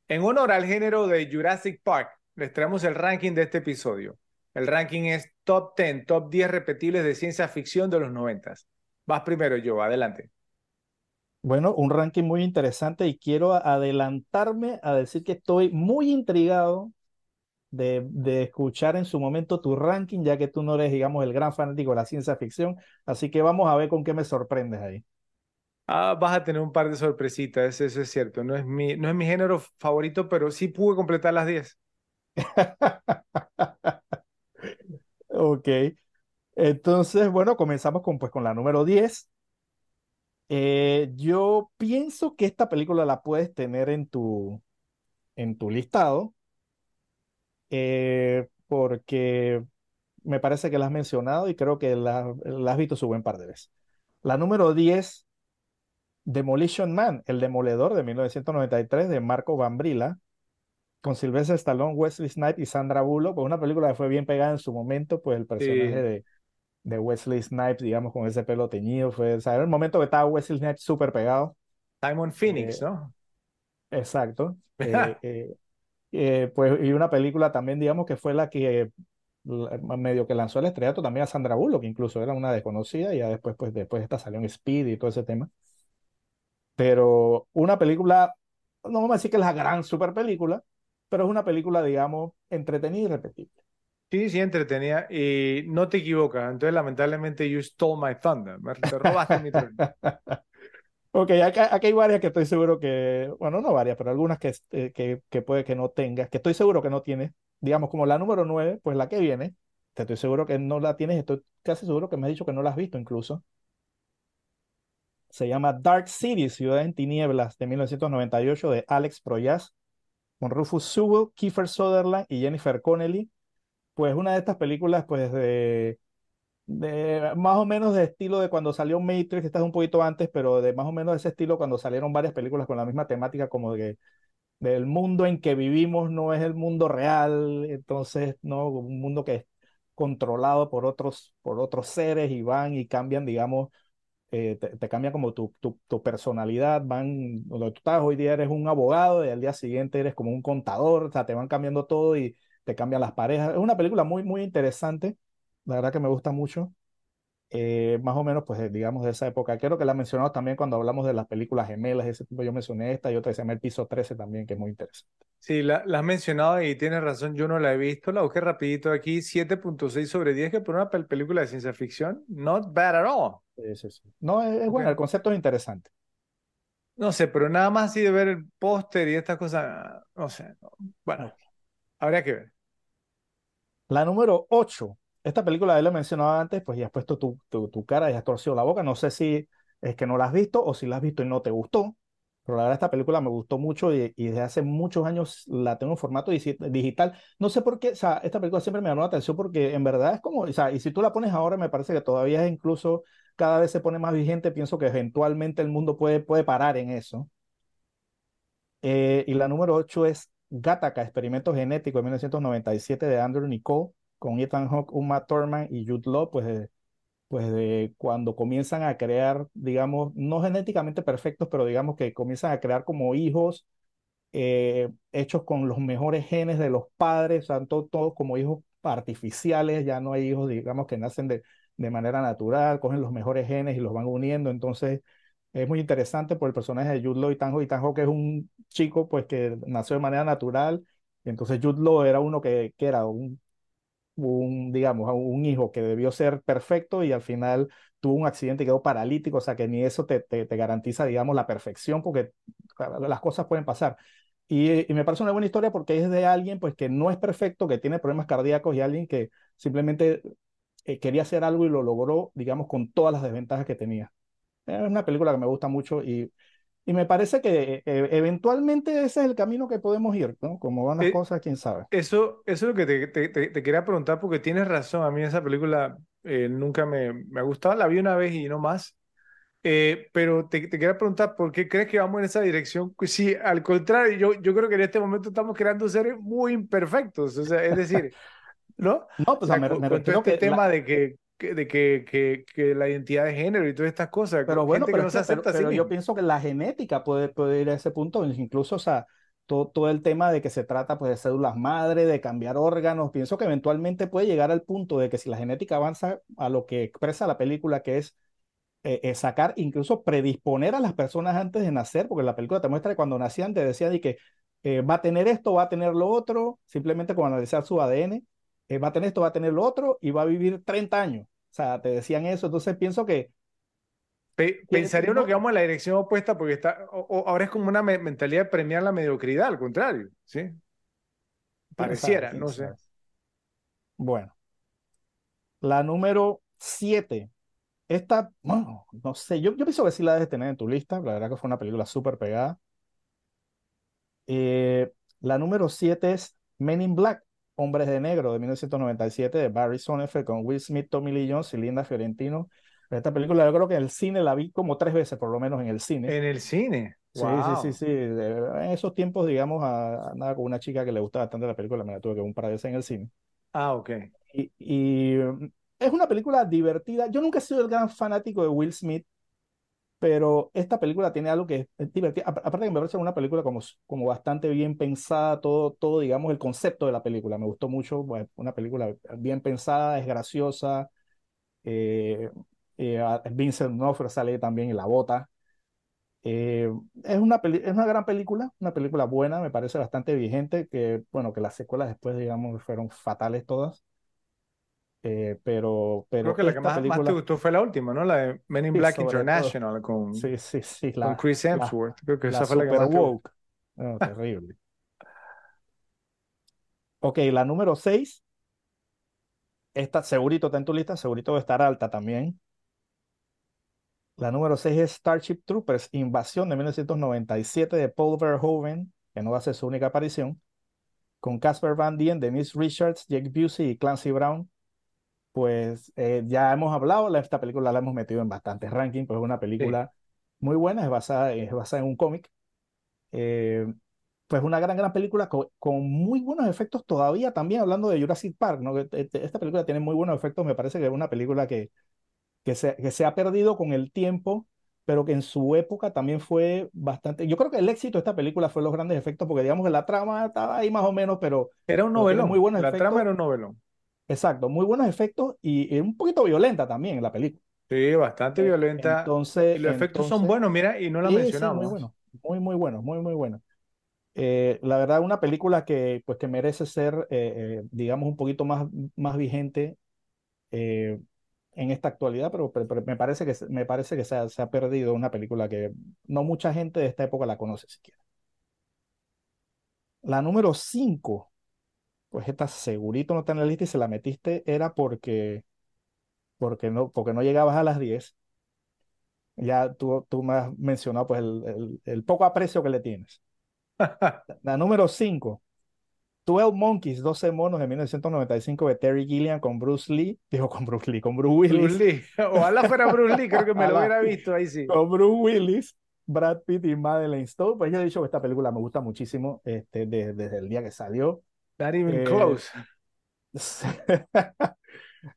En honor al género de Jurassic Park, les traemos el ranking de este episodio. El ranking es top 10, top 10 repetibles de ciencia ficción de los 90. Vas primero, yo, adelante.
Bueno, un ranking muy interesante y quiero adelantarme a decir que estoy muy intrigado de, de, escuchar en su momento tu ranking, ya que tú no eres, digamos, el gran fanático de la ciencia ficción. Así que vamos a ver con qué me sorprendes ahí.
Ah, vas a tener un par de sorpresitas, eso es cierto. No es mi, no es mi género favorito, pero sí pude completar las 10. *laughs*
Ok. Entonces, bueno, comenzamos con, pues, con la número 10. Eh, yo pienso que esta película la puedes tener en tu, en tu listado, eh, porque me parece que la has mencionado y creo que la, la has visto su buen par de veces. La número 10, Demolition Man, El Demoledor de 1993 de Marco Bambrilla con Sylvester Stallone, Wesley Snipes y Sandra Bullock, pues una película que fue bien pegada en su momento, pues el personaje sí. de, de, Wesley Snipes, digamos, con ese pelo teñido, fue, o sea, era el momento que estaba Wesley Snipes súper pegado.
Simon Phoenix, eh, ¿no?
Exacto. *laughs* eh, eh, eh, pues, y una película también, digamos, que fue la que medio que lanzó el estrellato también a Sandra Bullock, que incluso era una desconocida, y ya después, pues después esta salió en Speed y todo ese tema. Pero una película, no vamos a decir que es la gran super película, pero es una película, digamos, entretenida y repetible.
Sí, sí, entretenida. Y no te equivocas. Entonces, lamentablemente, you stole my thunder. Me te robaste mi turno. *laughs*
Ok, acá, acá, hay varias que estoy seguro que, bueno, no varias, pero algunas que, eh, que, que, puede que no tengas, que estoy seguro que no tienes. Digamos, como la número 9, pues la que viene, te estoy seguro que no la tienes, estoy casi seguro que me has dicho que no la has visto incluso. Se llama Dark City, Ciudad en Tinieblas, de 1998, de Alex Proyas con Rufus Sewell, Kiefer Sutherland y Jennifer Connelly, pues una de estas películas pues de, de más o menos de estilo de cuando salió Matrix, esta es un poquito antes, pero de más o menos de ese estilo cuando salieron varias películas con la misma temática como de del mundo en que vivimos no es el mundo real, entonces no un mundo que es controlado por otros por otros seres y van y cambian, digamos, eh, te, te, cambia como tu, tu, tu, personalidad, van, donde tú estás hoy día eres un abogado y al día siguiente eres como un contador, o sea, te van cambiando todo y te cambian las parejas. Es una película muy, muy interesante, la verdad que me gusta mucho. eh, más o menos, pues digamos de esa época. Creo que la mencionamos también cuando hablamos de las películas gemelas, ese tipo, yo mencioné esta y otra que se llama El Piso 13 también, que es muy interesante.
Sí, la, la has mencionado y tienes razón, yo no la he visto, la busqué rapidito aquí, 7.6 sobre 10, que por una película de ciencia ficción, not bad at all.
Sí, sí, sí. No, es, es bueno, el concepto es interesante.
No sé, pero nada más así de ver el póster y estas cosas, no sé. Bueno, habría que ver.
La número 8. Esta película, él lo mencionaba antes, pues ya has puesto tu, tu, tu, cara y has torcido la boca. No sé si es que no la has visto o si la has visto y no te gustó. Pero la verdad, esta película me gustó mucho y, y desde hace muchos años la tengo en formato digital. No sé por qué, o sea, esta película siempre me llamó la atención porque en verdad es como, o sea, y si tú la pones ahora, me parece que todavía es incluso cada vez se pone más vigente. Pienso que eventualmente el mundo puede, puede parar en eso. Eh, y la número 8 es Gattaca, Experimento Genético de 1997 de Andrew Nicole, con Ethan Hawke, Uma Thurman y Jude Law, pues de, pues de cuando comienzan a crear, digamos, no genéticamente perfectos, pero digamos que comienzan a crear como hijos eh, hechos con los mejores genes de los padres, o sea, todos como hijos artificiales, ya no hay hijos, digamos, que nacen de, de manera natural, cogen los mejores genes y los van uniendo, entonces es muy interesante por el personaje de Jude Law y Tanjo y Tanjo que es un chico pues que nació de manera natural. Y entonces Jude Law era uno que, que era un, un, digamos, un hijo que debió ser perfecto y al final tuvo un accidente y quedó paralítico, o sea que ni eso te, te, te garantiza, digamos, la perfección porque las cosas pueden pasar. Y, y, me parece una buena historia porque es de alguien pues que no es perfecto, que tiene problemas cardíacos y alguien que simplemente eh, quería hacer algo y lo logró, digamos, con todas las desventajas que tenía. Es una película que me gusta mucho y, y me parece que eh, eventualmente ese es el camino que podemos ir, ¿no? Como van las eh, cosas, quién sabe.
Eso, eso es lo que te, te, te, quería preguntar porque tienes razón. A mí esa película eh, nunca me, me ha gustado. La vi una vez y no más. Eh, pero te, te, quería preguntar, ¿por qué crees que vamos en esa dirección? Sí, al contrario, yo, yo creo que en este momento estamos creando seres muy imperfectos. O sea, es decir, *laughs* ¿no?
No, pues
o sea,
me,
con,
me
con todo este
que
tema
la...
de que de que, que, que, la identidad de género y todas estas cosas.
Pero bueno, pero,
no
es que, pero, pero yo pienso que la genética puede, puede, ir a ese punto, incluso, o sea, todo, todo el tema de que se trata pues, de células madre, de cambiar órganos, pienso que eventualmente puede llegar al punto de que si la genética avanza a lo que expresa la película, que es eh, eh, sacar, incluso predisponer a las personas antes de nacer, porque la película te muestra que cuando nacían te decían de que eh, va a tener esto, va a tener lo otro, simplemente con analizar su ADN, eh, va a tener esto, va a tener lo otro y va a vivir 30 años. O sea, te decían eso, entonces pienso que...
Pe pensaría uno que vamos en la dirección opuesta porque está, o, o ahora es como una me mentalidad de premiar la mediocridad, al contrario, ¿sí? Pareciera, no sé.
Bueno, la número 7. Esta, bueno, no sé, yo, yo pienso que sí la debes tener en tu lista, la verdad que fue una película súper pegada. Eh, la número 7 es Men in Black. Hombres de Negro de 1997 de Barry Sonnenfeld con Will Smith, Tommy Lee Jones y Linda Fiorentino. Esta película yo creo que en el cine la vi como tres veces por lo menos en el cine.
En el cine.
Sí, wow. sí, sí, sí. En esos tiempos, digamos, andaba con una chica que le gustaba bastante la película, me la tuve que un par de veces en el cine.
Ah, ok.
Y, y es una película divertida. Yo nunca he sido el gran fanático de Will Smith, pero esta película tiene algo que es divertido. Aparte que me parece una película como, como bastante bien pensada, todo, todo, digamos, el concepto de la película. Me gustó mucho, una película bien pensada, es graciosa. Eh, eh, Vincent D'Onofrio sale también en La Bota. Eh, es, una es una gran película, una película buena, me parece bastante vigente, que bueno, que las secuelas después, digamos, fueron fatales todas. Eh, pero, pero
creo que la que más, película... más, te gustó fue la última, ¿no? La de Men in sí, Black International con,
sí, sí, sí,
la, con Chris Hemsworth. Creo que
la
esa fue la que más
woke. Oh, terrible. ok, la número 6. Esta segurito está en tu lista, segurito va a estar alta también. La número 6 es Starship Troopers, Invasión de 1997 de Paul Verhoeven, que no va a ser su única aparición, con Casper Van Dien, Denise Richards, Jake Busey y Clancy Brown pues eh, ya hemos hablado, esta película la hemos metido en bastantes rankings, pues es una película sí. muy buena, es basada, es basada en un cómic. Eh, pues una gran, gran película con, con, muy buenos efectos todavía, también hablando de Jurassic Park, ¿no? Esta película tiene muy buenos efectos, me parece que es una película que, que, se, que se ha perdido con el tiempo, pero que en su época también fue bastante... Yo creo que el éxito de esta película fue los grandes efectos, porque digamos que la trama estaba ahí más o menos, pero...
Era un novelón, muy buenos la efectos. trama era un novelón
Exacto, muy buenos efectos y, un poquito violenta también la película.
Sí, bastante
Eh,
violenta.
Entonces,
y los efectos son buenos, mira, y no la
sí, sí,
mencionamos.
muy bueno, muy, muy bueno, muy, muy bueno. Eh, la verdad, una película que, pues, que merece ser, eh, eh, digamos, un poquito más, más vigente en esta actualidad, pero, pero- pero me parece que, se- me parece que se ha, se ha perdido una película que no mucha gente de esta época la conoce siquiera. La número 5, pues esta segurito no está en la lista y se la metiste, era porque, porque, no, porque no llegabas a las 10. Ya tú, tú me has mencionado pues, el, el- el poco aprecio que le tienes. *laughs* La número 5, 12 Monkeys, 12 monos de 1995 de Terry Gilliam con Bruce Lee, digo con Bruce Lee, con Bruce Willis.
Bruce Lee. *laughs* Ojalá fuera Bruce Lee, creo que me *laughs* lo
Ojalá.
hubiera visto ahí sí.
con Bruce Willis, Brad Pitt y Madeleine Stowe. Pues ya he dicho que esta película me gusta muchísimo este, de- desde el día que salió.
Not even
Eh,
close. *laughs*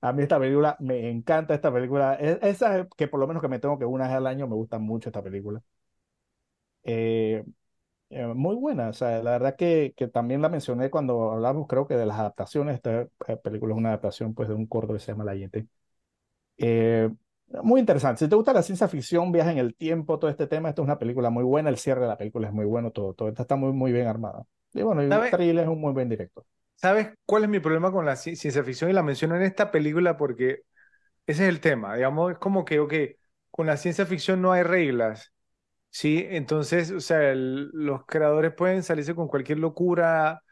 A mí esta película me encanta esta película. Es- Esa que por lo menos que me tengo que una vez al año me gusta mucho esta película. Eh, eh, muy buena. O sea, la verdad que, que también la mencioné cuando hablamos, creo que de las adaptaciones. Esta eh, película es una adaptación pues de un corto que se llama La Yente. Eh, muy interesante. Si te gusta la ciencia ficción, viaje en el tiempo, todo este tema, esta es una película muy buena. El cierre de la película es muy bueno, todo, todo esta está muy, muy bien armada. Y bueno. Trailer es un muy buen director.
¿Sabes cuál es mi problema con la ci- ciencia ficción? Y la menciono en esta película porque ese es el tema. Digamos, es como que, ok, con la ciencia ficción no hay reglas. Sí, entonces, o sea, el- los creadores pueden salirse con cualquier locura,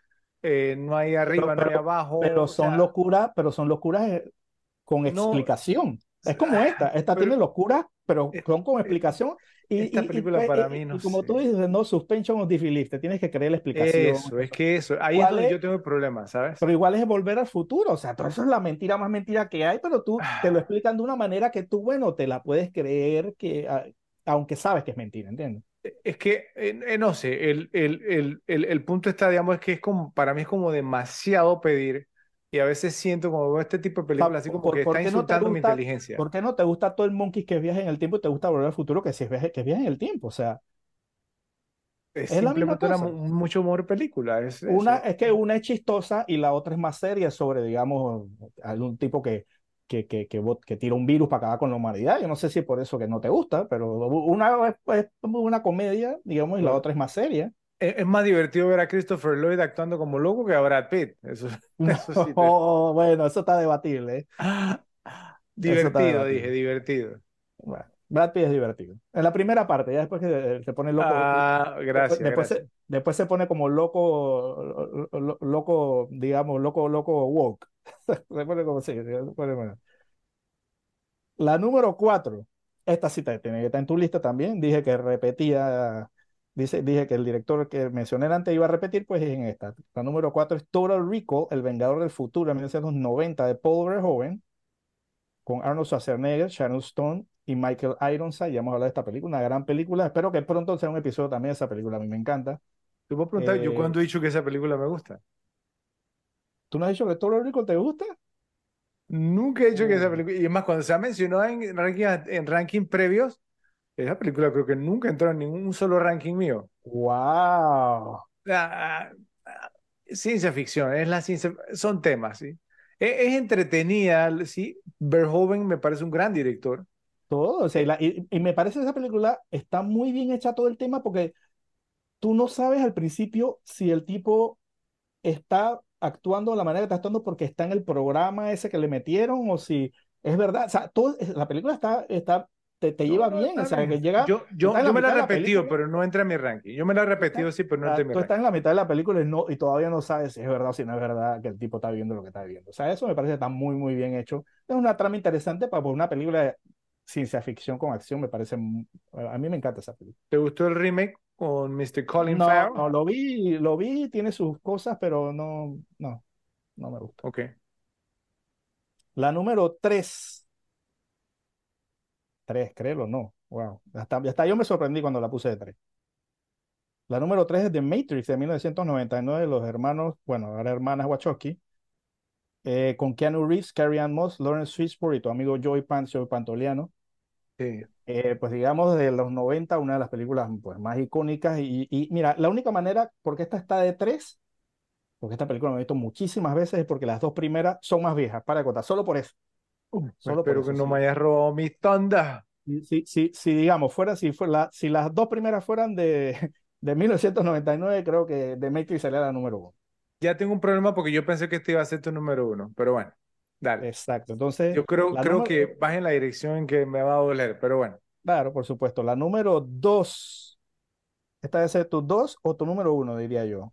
eh, no hay arriba, no hay
pero-
abajo,
Pero son
sea,
locuras, pero son locuras eh, con
No.
explicación. Es como
Ah,
esta, esta
pero-
tiene locuras, pero son con explicación. Y,
esta
y-
película
y-
para
y-
mí, no
y como
sé.
tú dices, no, suspension of disbelief, te tienes que creer la explicación.
Eso, es que eso, ahí es
¿Cuál
donde
es?
yo tengo el problema, ¿sabes?
Pero igual es volver al futuro, o sea, todo eso es la mentira más mentira que hay, pero tú te lo explican de una manera que tú, bueno, te la puedes creer que, ah, aunque sabes que es mentira, ¿entiendes?
Es que, eh, eh, no sé, el, el, el, el, el punto está, digamos, es que es como, para mí es como demasiado pedir y a veces siento como veo este tipo de películas así como
¿Por-
que
por
está
qué no
insultando mi
gusta-
inteligencia.
¿Por qué no te gusta todo el Monkeys que viaja en el tiempo y te gusta volver al futuro que si es viaje, que viaje en el tiempo? O sea,
Es
es la misma
simplemente una mucho humor película. Es,
Una,
eso.
es que una es chistosa y la otra es más seria sobre, digamos, algún tipo que, que, que, que, que tira un virus para acabar con la humanidad. Yo no sé si es por eso que no te gusta, pero una es, es una comedia, digamos, y la otra es más seria.
Es, es más divertido ver a Christopher Lloyd actuando como loco que a Brad Pitt. Eso, *laughs* *laughs* eso sí te-
Oh, bueno, eso está debatible. ¿eh? *gasps*
Divertido,
debatible.
dije, divertido.
Bueno, Brad Pitt es divertido. En la primera parte, ya después que eh, se pone loco.
Ah, gracias,
después,
gracias.
Se, después se pone como loco, lo- lo- loco, digamos, loco, loco woke. *laughs* Se pone como sí, se pone bueno. La número cuatro, esta cita tiene que estar en tu lista también. Dije que repetía, dice, dije que el director que mencioné antes iba a repetir, pues es en esta. La número cuatro es Total Recall, El Vengador del Futuro, en 1990, de Paul Verhoeven, con Arnold Schwarzenegger, Sharon Stone y Michael Ironside. Ya hemos hablado de esta película, una gran película. Espero que pronto sea un episodio también de esa película. A mí me encanta.
Te puedo preguntar, yo
Eh,
cuando he dicho que esa película me gusta.
¿Tú no has dicho que Total Recall te gusta?
Nunca he dicho que esa
Oh.
película. Y es más, cuando se ha mencionado en ranking, en ranking previos, esa película creo que nunca entró en ningún solo ranking mío.
¡Wow!
Ah, ah, ciencia ficción, es la ciencia, son temas, ¿sí? Es, es entretenida, sí. Verhoeven me parece un gran director.
Todo. O sea, y, la- y- y me parece que esa película está muy bien hecha todo el tema porque tú no sabes al principio si el tipo está actuando de la manera que está actuando porque está en el programa ese que le metieron o si es verdad. O sea, todo, la película está, está, te, te lleva
No, no,
bien.
está
O sea,
bien.
que llega.
Yo, yo,
está la
yo me la he
la
repetido,
película.
pero no entra en mi ranking. Yo me la he repetido, sí, pero no entra en mi
tú
ranking.
estás en la mitad de la película y, no, y todavía no sabes si es verdad o si no es verdad que el tipo está viendo lo que está viendo. O sea, eso me parece que está muy, muy bien hecho. Es una trama interesante para por una película de ciencia ficción con acción. Me parece. A mí me encanta esa película.
¿Te gustó el remake con Mr. Colin
No,
Farrell?
no, lo vi, lo vi, tiene sus cosas, pero no, no, no me gusta.
Ok.
La número 3. 3, créelo, no. Wow. Hasta, hasta yo me sorprendí cuando la puse de 3. La número 3 es The Matrix de 1999 de los hermanos, bueno, ahora hermanas Wachowski, eh, con Keanu Reeves, Carrie Ann Moss, Lawrence Fishburne y tu amigo Joey Pantoliano.
Sí.
Eh, pues digamos de los 90, una de las películas pues, más icónicas. Y, y mira, la única manera, porque esta está de 3, porque esta película me he visto muchísimas veces, es porque las dos primeras son más viejas, para contar, solo por eso.
Solo Espero que no me hayas robado mis tondas.
Si, si, si, digamos, fuera, si, fuera, si las dos primeras fueran de, *laughs* de 1999, creo que The Matrix sería la número uno.
Ya tengo un problema porque yo pensé que este iba a ser tu número uno, pero bueno, dale.
Exacto, entonces...
Yo creo, creo que vas en la dirección en que me va a doler, pero bueno.
Claro, por supuesto. La número dos, esta debe ser tu dos o tu número uno, diría yo.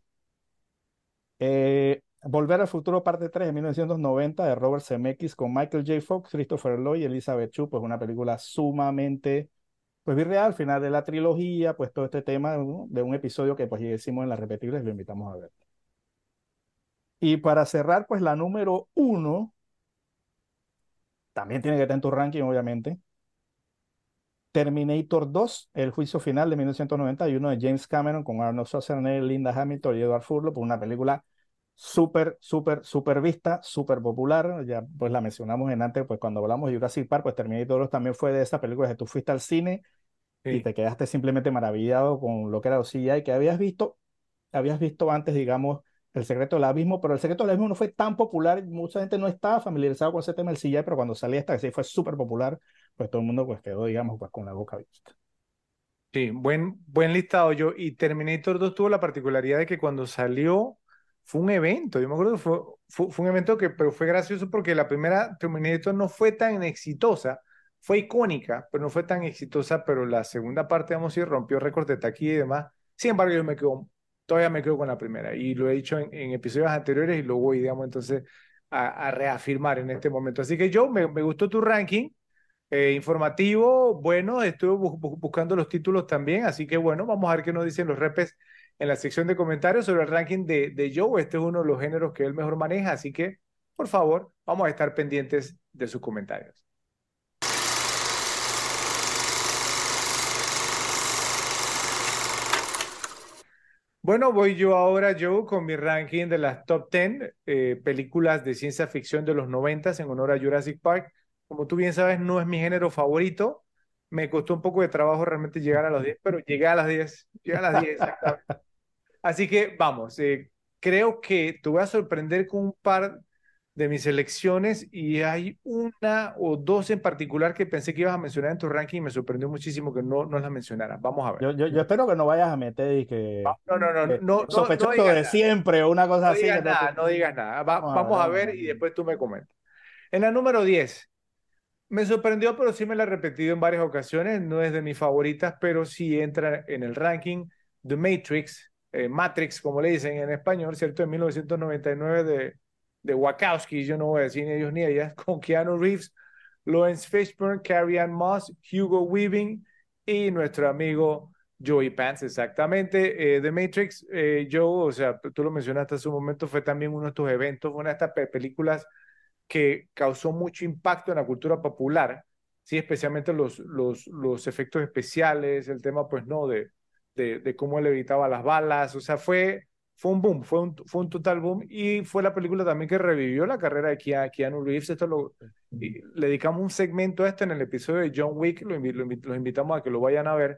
Eh, Volver al futuro, parte 3 de 1990 de Robert Zemeckis con Michael J. Fox, Christopher Lloyd y Elizabeth Chu, pues una película sumamente pues virreal, al final de la trilogía, pues todo este tema de un episodio que pues hicimos en las repetibles, lo invitamos a ver. Y para cerrar, pues la número uno, también tiene que estar en tu ranking, obviamente. Terminator 2, El juicio final de 1991 de James Cameron con Arnold Schwarzenegger, Linda Hamilton y Edward Furlow, pues una película súper, súper, súper vista, súper popular. Ya pues la mencionamos en antes, pues cuando hablamos de Jurassic Park, pues Terminator 2 también fue de esas películas que tú fuiste al cine y te quedaste simplemente maravillado con lo que era los CGI que habías visto, habías visto antes, digamos, El secreto del abismo, pero El secreto del abismo no fue tan popular, mucha gente no estaba familiarizada con ese tema del CGI, pero cuando salía esta que sí fue súper popular, pues todo el mundo pues quedó, digamos, pues con la boca abierta.
Sí, buen, buen listado yo. Y Terminator 2 tuvo la particularidad de que cuando salió fue un evento, yo me acuerdo que fue, fue, un evento que pero fue gracioso porque la primera Terminator no fue tan exitosa, fue icónica, pero no fue tan exitosa, pero la segunda parte, vamos a decir, rompió récord de taquilla y demás. Sin embargo, yo me quedo, todavía me quedo con la primera y lo he dicho en, episodios anteriores y lo voy, digamos, entonces a, reafirmar en este momento. Así que yo, me, me gustó tu ranking. Eh, informativo, bueno, estuve buscando los títulos también, así que bueno, vamos a ver qué nos dicen los repes en la sección de comentarios sobre el ranking de, Joe. Este es uno de los géneros que él mejor maneja, así que, por favor, vamos a estar pendientes de sus comentarios. Bueno, voy yo ahora, Joe, con mi ranking de las top 10 eh, películas de ciencia ficción de los 90 en honor a Jurassic Park. Como tú bien sabes, no es mi género favorito. Me costó un poco de trabajo realmente llegar a los 10, pero llegué a las 10. Llegué a las 10, exactamente. Así que vamos, eh, creo que te voy a sorprender con un par de mis selecciones y hay una o dos en particular que pensé que ibas a mencionar en tu ranking y me sorprendió muchísimo que no, no las mencionaras. Vamos a ver.
Yo, yo, espero que no vayas a meter y que...
No, no, no, no.
sospechoso de siempre o una cosa
no
así.
Digas nada, no digas nada. vamos, a ver, y después tú me comentas. En la número 10, me sorprendió, pero sí me la he repetido en varias ocasiones. No es de mis favoritas, pero sí entra en el ranking. The Matrix, eh, Matrix, como le dicen en español, ¿cierto? En 1999 de, de Wachowski, yo no voy a decir ni ellos ni ellas, *laughs* con Keanu Reeves, Lawrence Fishburne, Carrie Ann Moss, Hugo Weaving y nuestro amigo Joey Pants, exactamente. Eh, The Matrix, eh, Joe, o sea, tú lo mencionaste hace un momento, fue también uno de estos eventos, una de estas películas que causó mucho impacto en la cultura popular, sí, especialmente los, los, los efectos especiales, el tema, pues, no, de, de, cómo él evitaba las balas, o sea, fue, fue un boom, fue un, fue un total boom y fue la película también que revivió la carrera de Keanu Reeves, esto lo, le dedicamos un segmento a este en el episodio de John Wick, lo, los invitamos a que lo vayan a ver,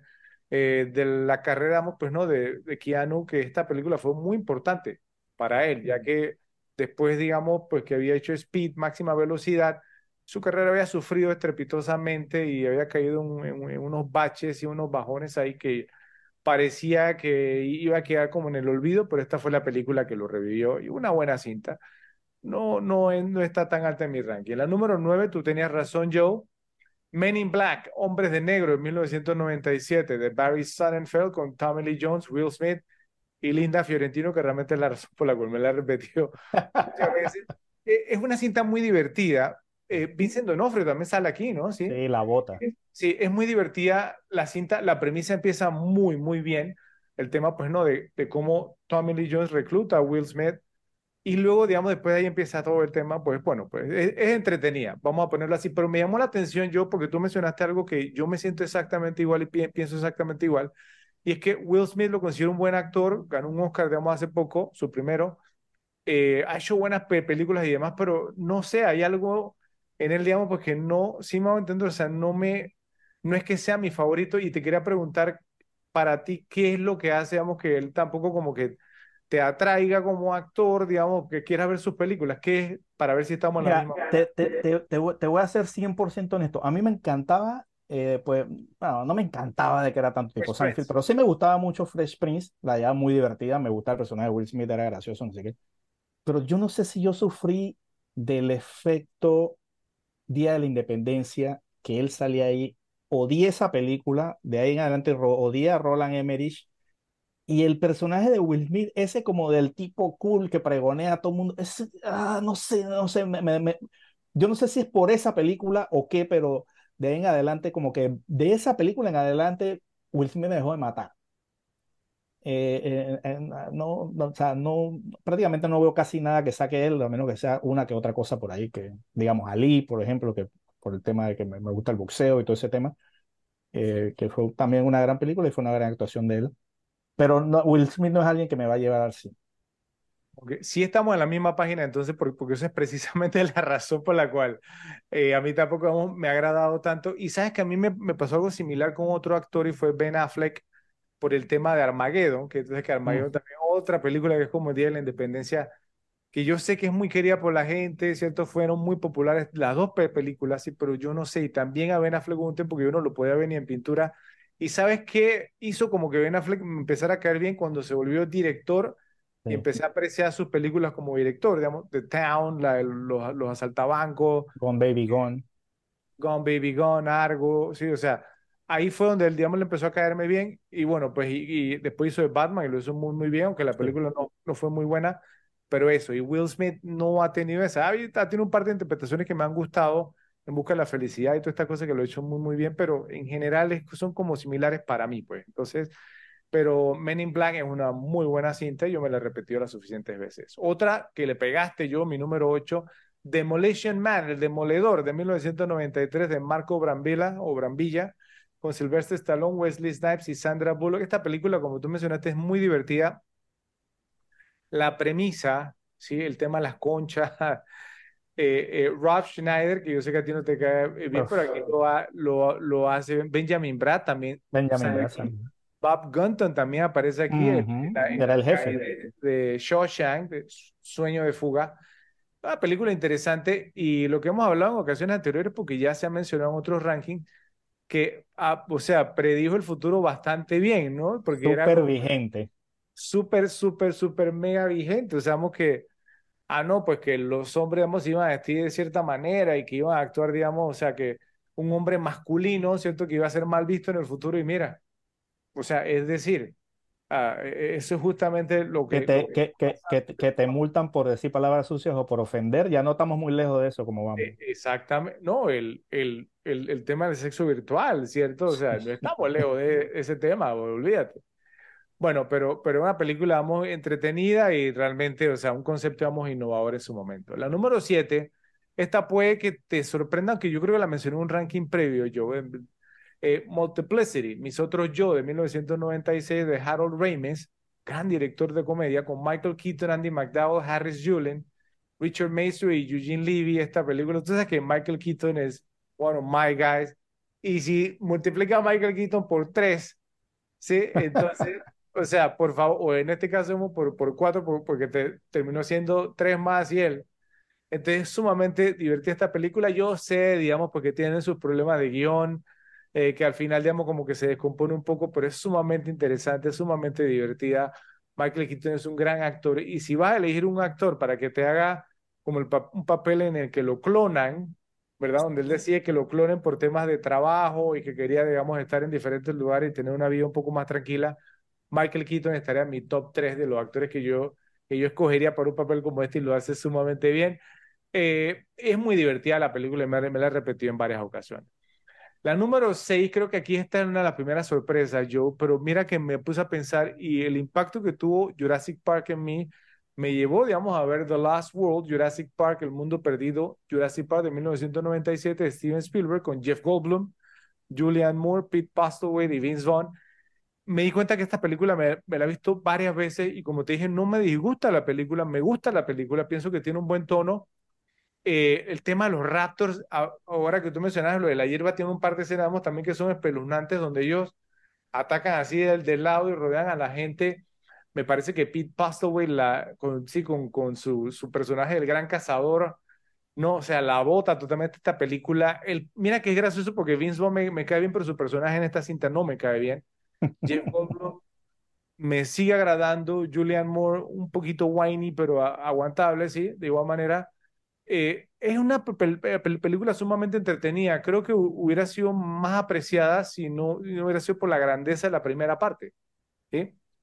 eh, de la carrera, pues no, de, de Keanu, que esta película fue muy importante para él, ya que después, digamos, pues que había hecho Speed, máxima velocidad, su carrera había sufrido estrepitosamente y había caído en unos baches y unos bajones ahí que parecía que iba a quedar como en el olvido, pero esta fue la película que lo revivió y una buena cinta. No, no, no está tan alta en mi ranking. La número 9, tú tenías razón, Joe. Men in Black, Hombres de Negro, en 1997, de Barry Sonnenfeld con Tommy Lee Jones, Will Smith y Linda Fiorentino, que realmente es la razón por la cual me la he repetido *laughs* eh, Es una cinta muy divertida, eh, Vincent Donofrio también sale aquí, ¿no?
Sí, la bota.
Sí, es muy divertida la cinta, la premisa empieza muy, muy bien. El tema, pues, ¿no? De, de cómo Tommy Lee Jones recluta a Will Smith y luego, digamos, después de ahí empieza todo el tema, pues, bueno, pues es, entretenida, vamos a ponerlo así, pero me llamó la atención yo porque tú mencionaste algo que yo me siento exactamente igual y pienso exactamente igual, y es que Will Smith lo considero un buen actor, ganó un Oscar, digamos, hace poco, su primero, eh, ha hecho buenas películas y demás, pero no sé, hay algo en él, digamos, porque no, sí me a entender, o sea, no me, no es que sea mi favorito y te quería preguntar para ti qué es lo que hace, digamos, que él tampoco como que te atraiga como actor, digamos, que quieras ver sus películas, que es para ver si estamos en la misma.
Te, te, te, te, voy a ser 100% honesto. A mí me encantaba, eh, pues, bueno, no me encantaba de que era tanto tipo Seinfeld, pero sí me gustaba mucho Fresh Prince, la idea muy divertida, me gustaba el personaje de Will Smith, era gracioso, no sé qué. Pero yo no sé si yo sufrí del efecto Día de la Independencia, que él salía ahí, odié esa película, de ahí en adelante odié a Roland Emmerich, y el personaje de Will Smith, ese como del tipo cool que pregonea a todo el mundo, es, ah, no sé, no sé, me, yo no sé si es por esa película o qué, pero de ahí en adelante, como que de esa película en adelante, Will Smith me dejó de matar. Eh, eh, no, no, o sea, no, prácticamente no veo casi nada que saque él, a menos que sea una que otra cosa por ahí, que digamos Ali, por ejemplo, que por el tema de que me, gusta el boxeo y todo ese tema, eh, que fue también una gran película y fue una gran actuación de él. Pero no, Will Smith no es alguien que me va a llevar al cine.
Okay. Sí estamos en la misma página, entonces, porque, porque eso es precisamente *laughs* la razón por la cual eh, a mí tampoco me ha agradado tanto. Y sabes que a mí me, me, pasó algo similar con otro actor y fue Ben Affleck por el tema de Armageddon, que entonces que Armageddon mm. también otra película que es como el Día de la Independencia, que yo sé que es muy querida por la gente, ¿cierto? Fueron muy populares las dos películas, sí, pero yo no sé, y también a Ben Affleck un tiempo que yo no lo podía ver ni en pintura y sabes qué hizo como que Ben Affleck empezara a caer bien cuando se volvió director y empecé a apreciar sus películas como director, digamos, The Town, la, los, los asaltabancos.
Gone Baby Gone.
Gone Baby Gone, Argo, sí, o sea, ahí fue donde el digamos le empezó a caerme bien y bueno, pues y, después hizo de Batman y lo hizo muy muy bien, aunque la película no, no fue muy buena, pero eso, y Will Smith no ha tenido esa, ha tenido un par de interpretaciones que me han gustado, en busca de la felicidad y todas estas cosas que lo he hecho muy, muy bien, pero en general son como similares para mí, pues. Entonces, pero Men in Black es una muy buena cinta y yo me la he repetido las suficientes veces. Otra que le pegaste yo, mi número 8, Demolition Man, el demoledor de 1993 de Marco Brambilla o Brambilla, con Sylvester Stallone, Wesley Snipes y Sandra Bullock. Esta película, como tú mencionaste, es muy divertida. La premisa, ¿sí? el tema de las conchas, *laughs* eh, eh, Rob Schneider, que yo sé que a ti no te cae bien, pero aquí lo, lo, hace Benjamin Bratt también.
Benjamin Bratt.
Bob Gunton también aparece aquí.
Era el jefe.
De, Shawshank, Sueño de Fuga. Una película interesante y lo que hemos hablado en ocasiones anteriores, porque ya se ha mencionado en otros rankings, que, ah, o sea, predijo el futuro bastante bien, ¿no?
Porque súper vigente.
Súper, súper, súper mega vigente. O sea, que ah, no, pues que los hombres, digamos, iban a vestir de cierta manera y que iban a actuar, digamos, o sea, que un hombre masculino, ¿cierto? Que iba a ser mal visto en el futuro y mira, o sea, es decir, ah, e, e, eso es justamente lo que...
Que te, que, que, que, te multan por decir palabras sucias o por ofender, ya no estamos muy lejos de eso, como vamos. E,
exactamente, no, el, el, el, el tema del sexo virtual, ¿cierto? O sea, no estamos lejos de *laughs* ese tema, olvídate. Bueno, pero, pero una película, vamos, entretenida y realmente, o sea, un concepto, vamos, innovador en su momento. La número siete, esta puede que te sorprenda, que yo creo que la mencioné en un ranking previo, yo, eh, Multiplicity, Mis Otros Yo, de 1996, de Harold Ramis, gran director de comedia, con Michael Keaton, Andy McDowell, Harris Julian, Richard Mason y Eugene Levy, esta película. Entonces, que Michael Keaton es one of my guys. Y si multiplica a Michael Keaton por tres, ¿sí? Entonces... *laughs* O sea, por favor, o en este caso por, por cuatro, porque te, terminó siendo tres más y él. Entonces, es sumamente divertida esta película. Yo sé, digamos, porque tienen sus problemas de guion, eh, que al final, digamos, como que se descompone un poco, pero es sumamente interesante, es sumamente divertida. Michael Keaton es un gran actor. Y si vas a elegir un actor para que te haga como un papel en el que lo clonan, ¿verdad? Donde él decía que lo clonen por temas de trabajo y que quería, digamos, estar en diferentes lugares y tener una vida un poco más tranquila Michael Keaton estaría en mi top 3 de los actores que yo, que yo escogería para un papel como este y lo hace sumamente bien. Eh, es muy divertida la película y me, la he repetido en varias ocasiones. La número 6, creo que aquí está en una de las primeras sorpresas, yo, pero mira que me puse a pensar y el impacto que tuvo Jurassic Park en mí me llevó, digamos, a ver The Last World, Jurassic Park, El Mundo Perdido, Jurassic Park de 1997 de Steven Spielberg con Jeff Goldblum, Julianne Moore, Pete Postlewaite y Vince Vaughn me di cuenta que esta película me, la he visto varias veces y como te dije, no me disgusta la película, me gusta la película, pienso que tiene un buen tono. Eh, el tema de los Raptors, ahora que tú mencionas lo de la hierba, tiene un par de escenas también que son espeluznantes, donde ellos atacan así del, del lado y rodean a la gente. me parece que Pete Postlewaite, la, con, sí, con, con su, su personaje del gran cazador, no, o sea, la bota totalmente esta película. El, mira que es gracioso porque Vince Vaughn me, me, cae bien, pero su personaje en esta cinta no me cae bien. *laughs* Jeff Goldblum me sigue agradando. Julian Moore, un poquito whiny, pero aguantable, sí, de igual manera. Eh, es una película sumamente entretenida. Creo que hubiera sido más apreciada si no, no, hubiera sido por la grandeza de la primera parte.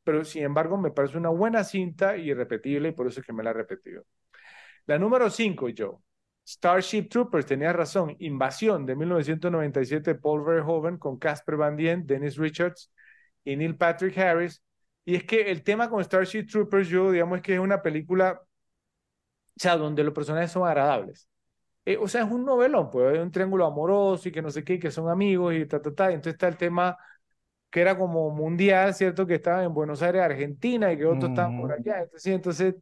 Pero sin embargo, me parece una buena cinta y irrepetible, y por eso es que me la he repetido. La número 5, Joe. Starship Troopers, tenía razón. Invasión de 1997, Paul Verhoeven con Casper Van Dien, Dennis Richards y Neil Patrick Harris. Y es que el tema con Starship Troopers, yo digamos es que es una película, o sea, donde los personajes son agradables. Eh, o sea, es un novelón, pues, hay un triángulo amoroso y que no sé qué, que son amigos y ta, ta, ta. Entonces está el tema que era como mundial, ¿cierto? Que estaba en Buenos Aires, Argentina, y que otros estaban por allá. Entonces, entonces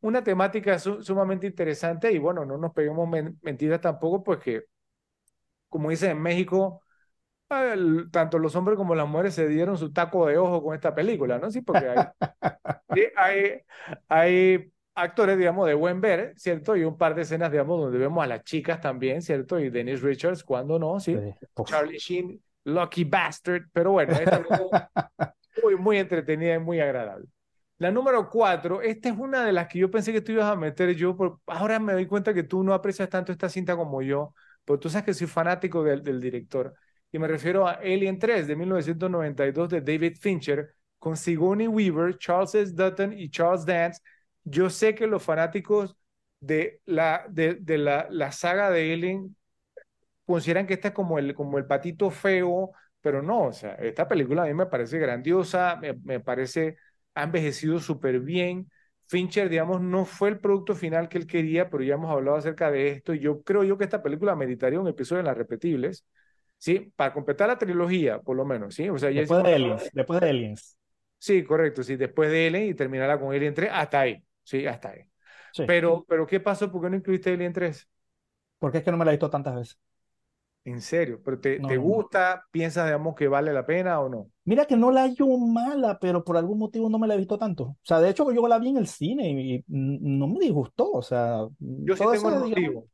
una temática sumamente interesante y bueno, no nos peguemos mentiras tampoco, pues que, como dicen en México, tanto los hombres como las mujeres se dieron su taco de ojo con esta película, ¿no? Sí, porque hay, *laughs* hay, hay, actores, digamos, de buen ver, ¿cierto? Y un par de escenas, digamos, donde vemos a las chicas también, ¿cierto? Y Dennis Richards, cuando no, ¿sí? Charlie Sheen, Lucky Bastard, pero bueno, es *laughs* muy, muy entretenida y muy agradable. La número cuatro, esta es una de las que yo pensé que tú ibas a meter yo, pero ahora me doy cuenta que tú no aprecias tanto esta cinta como yo, porque tú sabes que soy fanático del, del director. Y me refiero a Alien 3 de 1992 de David Fincher, con Sigourney Weaver, Charles S. Dutton y Charles Dance. Yo sé que los fanáticos de la, de, de la, la saga de Alien consideran que esta es como el, como el patito feo, pero no, o sea, esta película a mí me parece grandiosa, me, me parece ha envejecido súper bien. Fincher, digamos, no fue el producto final que él quería, pero ya hemos hablado acerca de esto. Y yo creo yo que esta película meditaría un episodio en las repetibles, ¿sí? Para completar la trilogía, por lo menos, ¿sí? O sea,
ya después, de Aliens, después de Aliens.
Sí, correcto, sí, después de Alien y terminarla con Alien 3, hasta ahí, sí, hasta ahí. Pero, pero, ¿qué pasó? ¿Por qué no incluiste Alien 3?
Porque es que no me la he visto tantas veces.
En serio, pero te, te gusta, piensas, digamos, que vale la pena o no?
Mira que no la hallo mala, pero por algún motivo no me la he visto tanto. O sea, de hecho, yo la vi en el cine y, no me disgustó. O sea,
yo sí tengo el motivo.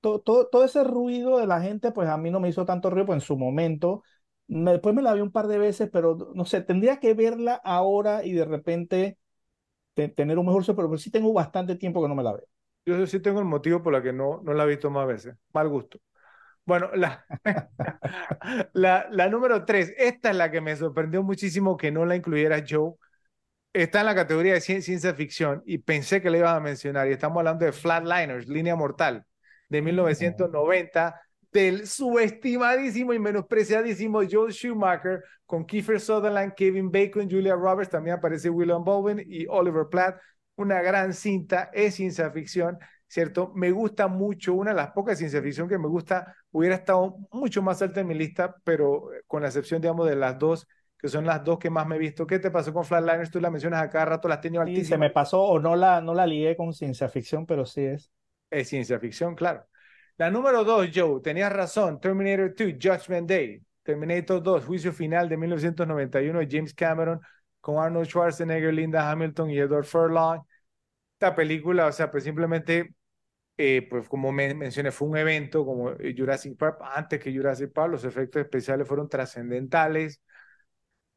todo, todo, todo, ese ruido de la gente, pues a mí no me hizo tanto ruido, pues en su momento. después me la vi un par de veces, pero no sé, tendría que verla ahora y de repente tener un mejor pero sí tengo bastante tiempo que no me la veo.
Yo sí tengo el motivo por la que no, no la he visto más veces. Mal gusto. Bueno, la, *laughs* la, la, número tres, esta es la que me sorprendió muchísimo que no la incluyera Joe. Está en la categoría de ciencia ficción y pensé que le iba a mencionar. Y estamos hablando de Flatliners, Línea Mortal, de 1990, del subestimadísimo y menospreciadísimo Joe Schumacher, con Kiefer Sutherland, Kevin Bacon, Julia Roberts, también aparece William Bowen y Oliver Platt. Una gran cinta, es ciencia ficción ¿cierto? Me gusta mucho, una de las pocas ciencia ficción que me gusta, hubiera estado mucho más alta en mi lista, pero eh, con la excepción, digamos, de las dos, que son las dos que más me he visto. ¿Qué te pasó con Flatliners? Tú la mencionas a cada rato, las tengo altísimas.
se me pasó, o no la, no la ligué con ciencia ficción, pero sí es.
Es ciencia ficción, claro. La número dos, Joe, tenías razón, Terminator 2, Judgment Day. Terminator 2, Juicio Final de 1991 de James Cameron, con Arnold Schwarzenegger, Linda Hamilton y Edward Furlong. Esta película, o sea, pues simplemente eh, pues como me mencioné, fue un evento como Jurassic Park, antes que Jurassic Park, los efectos especiales fueron trascendentales.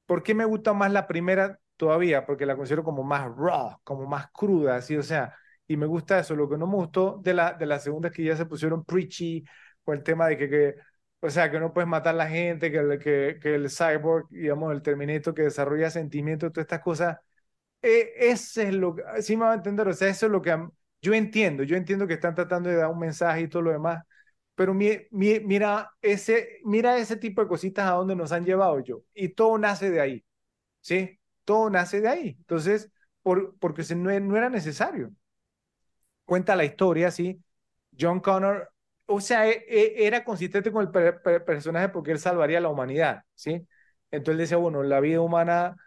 ¿Por qué me gusta más la primera todavía? Porque la considero como más raw, como más cruda, así, o sea, y me gusta eso. Lo que no me gustó de la, de la segunda es que ya se pusieron preachy con el tema de que, que o sea, que no puedes matar a la gente, que, que, que el cyborg, digamos, el Terminator que desarrolla sentimientos, todas estas cosas. Eh, ese es lo que, sí me va a entender, o sea, eso es lo que yo entiendo, yo entiendo que están tratando de dar un mensaje y todo lo demás, pero mira, ese, mira ese tipo de cositas a donde nos han llevado yo. Y todo nace de ahí, ¿sí? Todo nace de ahí. Entonces, por, porque no, no era necesario. Cuenta la historia, ¿sí? John Connor, o sea, e, e, era consistente con el personaje porque él salvaría a la humanidad, ¿sí? Entonces él decía, bueno, la vida humana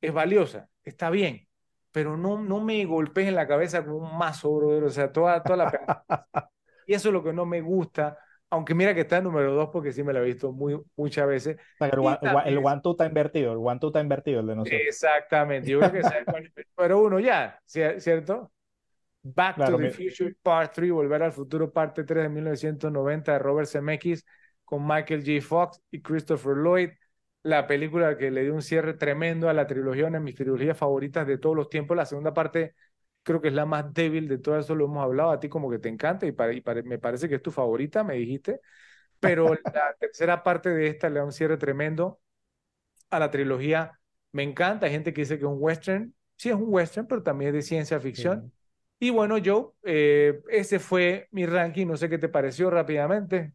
es valiosa, está bien, pero no, no me golpees en la cabeza con un mazo, brother. O sea, toda, toda la... *laughs* y eso es lo que no me gusta, aunque mira que está en número dos porque sí me lo he visto muy, muchas veces.
el, one, two está invertido, el one two está invertido, el de nosotros.
Exactamente, yo creo que es el número uno ya, ¿cierto? Back to the Future Part 3, Volver al Futuro Parte 3 de 1990 de Robert Zemeckis con Michael J. Fox y Christopher Lloyd. La película que le dio un cierre tremendo a la trilogía, una de mis trilogías favoritas de todos los tiempos. La segunda parte creo que es la más débil de todo eso, lo hemos hablado, a ti como que te encanta y, me parece que es tu favorita, me dijiste, pero *laughs* la tercera parte de esta le da un cierre tremendo a la trilogía. Me encanta, hay gente que dice que es un western, sí es un western, pero también es de ciencia ficción. Y bueno, Joe, eh, ese fue mi ranking, no sé qué te pareció rápidamente.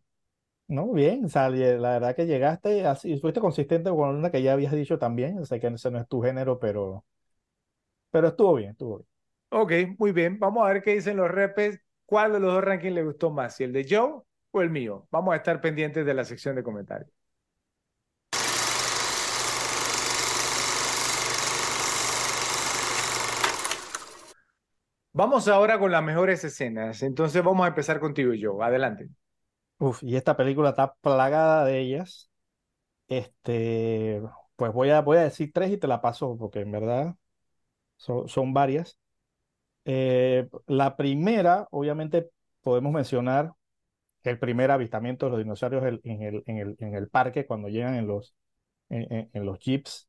No, bien, sea, la verdad que llegaste así, fuiste consistente con una que ya habías dicho también, sé que ese no es tu género, pero, pero estuvo bien, estuvo bien.
Ok, muy bien. Vamos a ver qué dicen los repes. ¿Cuál de los dos rankings le gustó más? ¿Si el de Joe o el mío? Vamos a estar pendientes de la sección de comentarios. Vamos ahora con las mejores escenas. Entonces vamos a empezar contigo y yo. Adelante.
Uf, y esta película está plagada de ellas. Este, pues voy a, voy a decir tres y te la paso porque en verdad son, son varias. Eh, la primera, obviamente, podemos mencionar el primer avistamiento de los dinosaurios en el, en el, en el parque cuando llegan en los, en, en, los jeeps.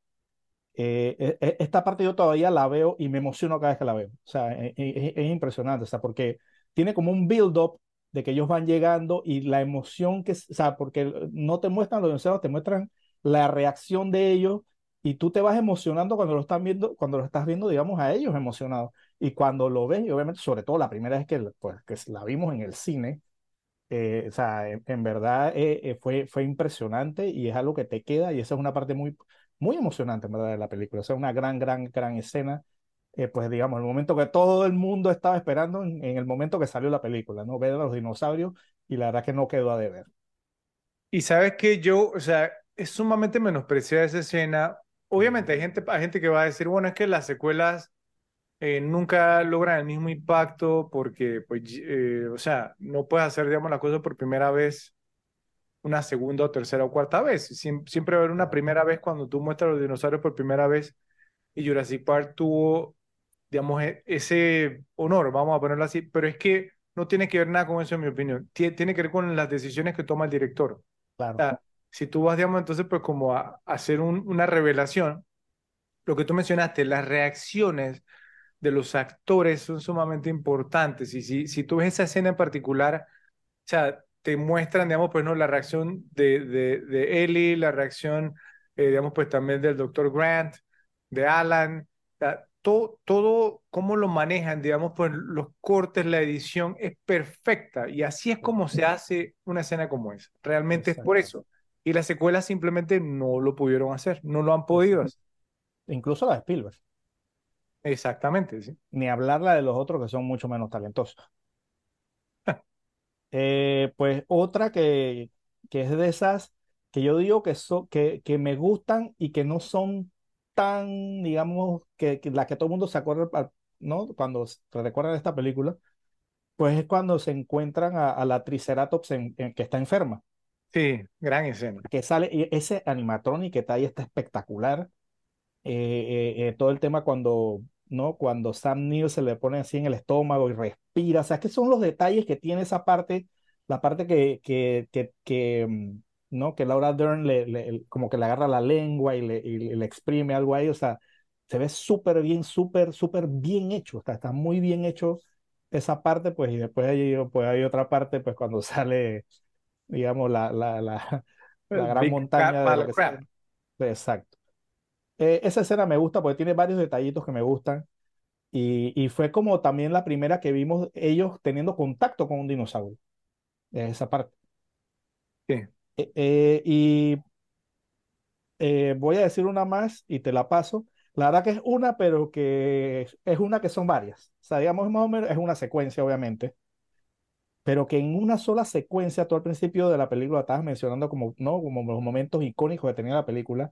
Eh, e, e, esta parte yo todavía la veo y me emociono cada vez que la veo. O sea, e, es, impresionante, o sea, porque tiene como un build-up de que ellos van llegando y la emoción que, o sea, porque no te muestran los dinosaurios, te muestran la reacción de ellos y tú te vas emocionando cuando lo están viendo, cuando lo estás viendo, digamos, a ellos emocionados. Y cuando lo ves, y obviamente, sobre todo la primera vez que, pues, que la vimos en el cine, eh, o sea, en, verdad eh, eh, fue, fue impresionante y es algo que te queda y esa es una parte muy, muy emocionante, en verdad, de la película. O sea, una gran, gran, gran escena. pues digamos, el momento que todo el mundo estaba esperando en, el momento que salió la película, ¿no? Ver a los dinosaurios y la verdad que no quedó a deber.
Y sabes que yo, o sea, es sumamente menospreciada esa escena obviamente hay gente, hay gente que va a decir, bueno, es que las secuelas eh, nunca logran el mismo impacto porque, pues, eh, o sea, no puedes hacer, digamos, la cosa por primera vez una segunda o tercera o cuarta vez. siempre va a haber una primera vez cuando tú muestras los dinosaurios por primera vez y Jurassic Park tuvo, digamos, e, ese honor, vamos a ponerlo así, pero es que no tiene que ver nada con eso, en mi opinión. Tiene que ver con las decisiones que toma el director.
Claro
si tú vas, digamos, entonces, pues como a, hacer una revelación, lo que tú mencionaste, las reacciones de los actores son sumamente importantes. Y si, si tú ves esa escena en particular, o sea, te muestran, digamos, pues no, la reacción de, de, de Ellie, la reacción, eh, digamos, pues también del doctor Grant, de Alan, todo, todo cómo lo manejan, digamos, pues los cortes, la edición es perfecta y así es como se hace una escena como esa. Realmente es por eso. Y las secuelas simplemente no lo pudieron hacer, no lo han podido hacer.
Incluso la de Spielberg.
Exactamente, sí.
Ni hablarla de los otros que son mucho menos talentosos. Eh, pues otra que, que es de esas que yo digo que, son que, que me gustan y que no son tan, digamos, que, la que todo el mundo se acuerda, ¿no? Cuando recuerdan esta película, pues es cuando se encuentran a, la Triceratops que está enferma.
Sí, gran escena.
Que sale, ese animatronic que está ahí está espectacular. Eh, eh, eh, todo el tema cuando, ¿no? Cuando Sam Neill se le pone así en el estómago y respira. O sea, que son los detalles que tiene esa parte, la parte que, que, que, que mm, ¿no? Que Laura Dern le, como que le agarra la lengua y le, y le exprime algo ahí. O sea, se ve súper bien, súper, súper bien hecho. Está, está muy bien hecho esa parte, pues, y después hay, pues, hay otra parte, pues, cuando *laughs* sale digamos, la, la, la, *laughs* la gran montaña de lo que. Exacto. Eh, esa escena me gusta porque tiene varios detallitos que me gustan. Y, y, fue como también la primera que vimos ellos teniendo contacto con un dinosaurio. Esa parte.
Sí.
Eh, eh, y voy a decir una más y te la paso. La verdad que es una, pero que es una que son varias. O sea, digamos, más o menos es una secuencia, obviamente pero que en una sola secuencia, tú al principio de la película estabas mencionando como, ¿no? como los momentos icónicos que tenía la película,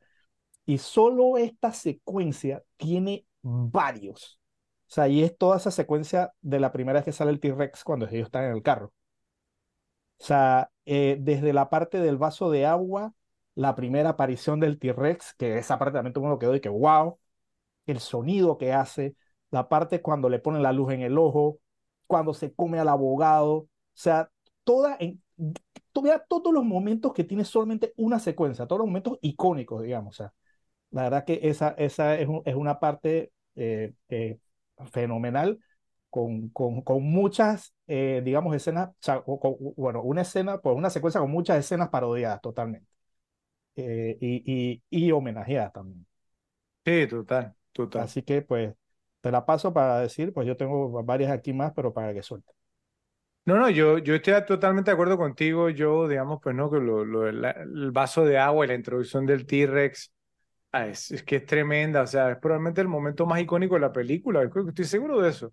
y solo esta secuencia tiene varios. O sea, y es toda esa secuencia de la primera vez que sale el T-Rex cuando ellos están en el carro. O sea, eh, desde la parte del vaso de agua, la primera aparición del T-Rex, que esa parte también todo lo quedó y que wow, el sonido que hace, la parte cuando le ponen la luz en el ojo, cuando se come al abogado, o sea, toda en, todos los momentos que tiene solamente una secuencia, todos los momentos icónicos, digamos. O sea, la verdad que esa, esa es, es una parte eh, eh, fenomenal con, con, con muchas, eh, digamos, escenas, o sea, bueno, una escena, pues una secuencia con muchas escenas parodiadas totalmente. y, y, y homenajeadas también.
Sí, total, total.
Así que, pues, te la paso para decir, pues yo tengo varias aquí más, pero para que suelte.
No, no, yo, yo estoy totalmente de acuerdo contigo. Yo, digamos, pues no, que lo, lo el vaso de agua y la introducción del T-Rex ah, es, es, que es tremenda. O sea, es probablemente el momento más icónico de la película. Estoy seguro de eso.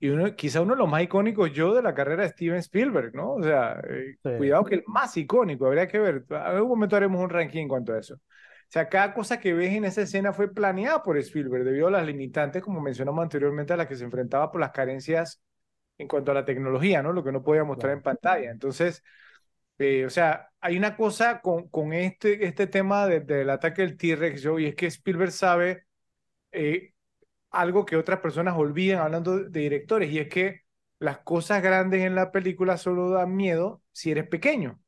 Y uno, quizá uno de los más icónicos yo de la carrera de Steven Spielberg, ¿no? O sea, eh, cuidado que el más icónico, habría que ver. A algún momento haremos un ranking en cuanto a eso. O sea, cada cosa que ves en esa escena fue planeada por Spielberg debido a las limitantes, como mencionamos anteriormente, a las que se enfrentaba por las carencias en cuanto a la tecnología, ¿no? Lo que no podía mostrar en pantalla. Entonces, eh, o sea, hay una cosa con, este, este tema del ataque del T-Rex, y es que Spielberg sabe eh, algo que otras personas olvidan hablando de directores, y es que las cosas grandes en la película solo dan miedo si eres pequeño,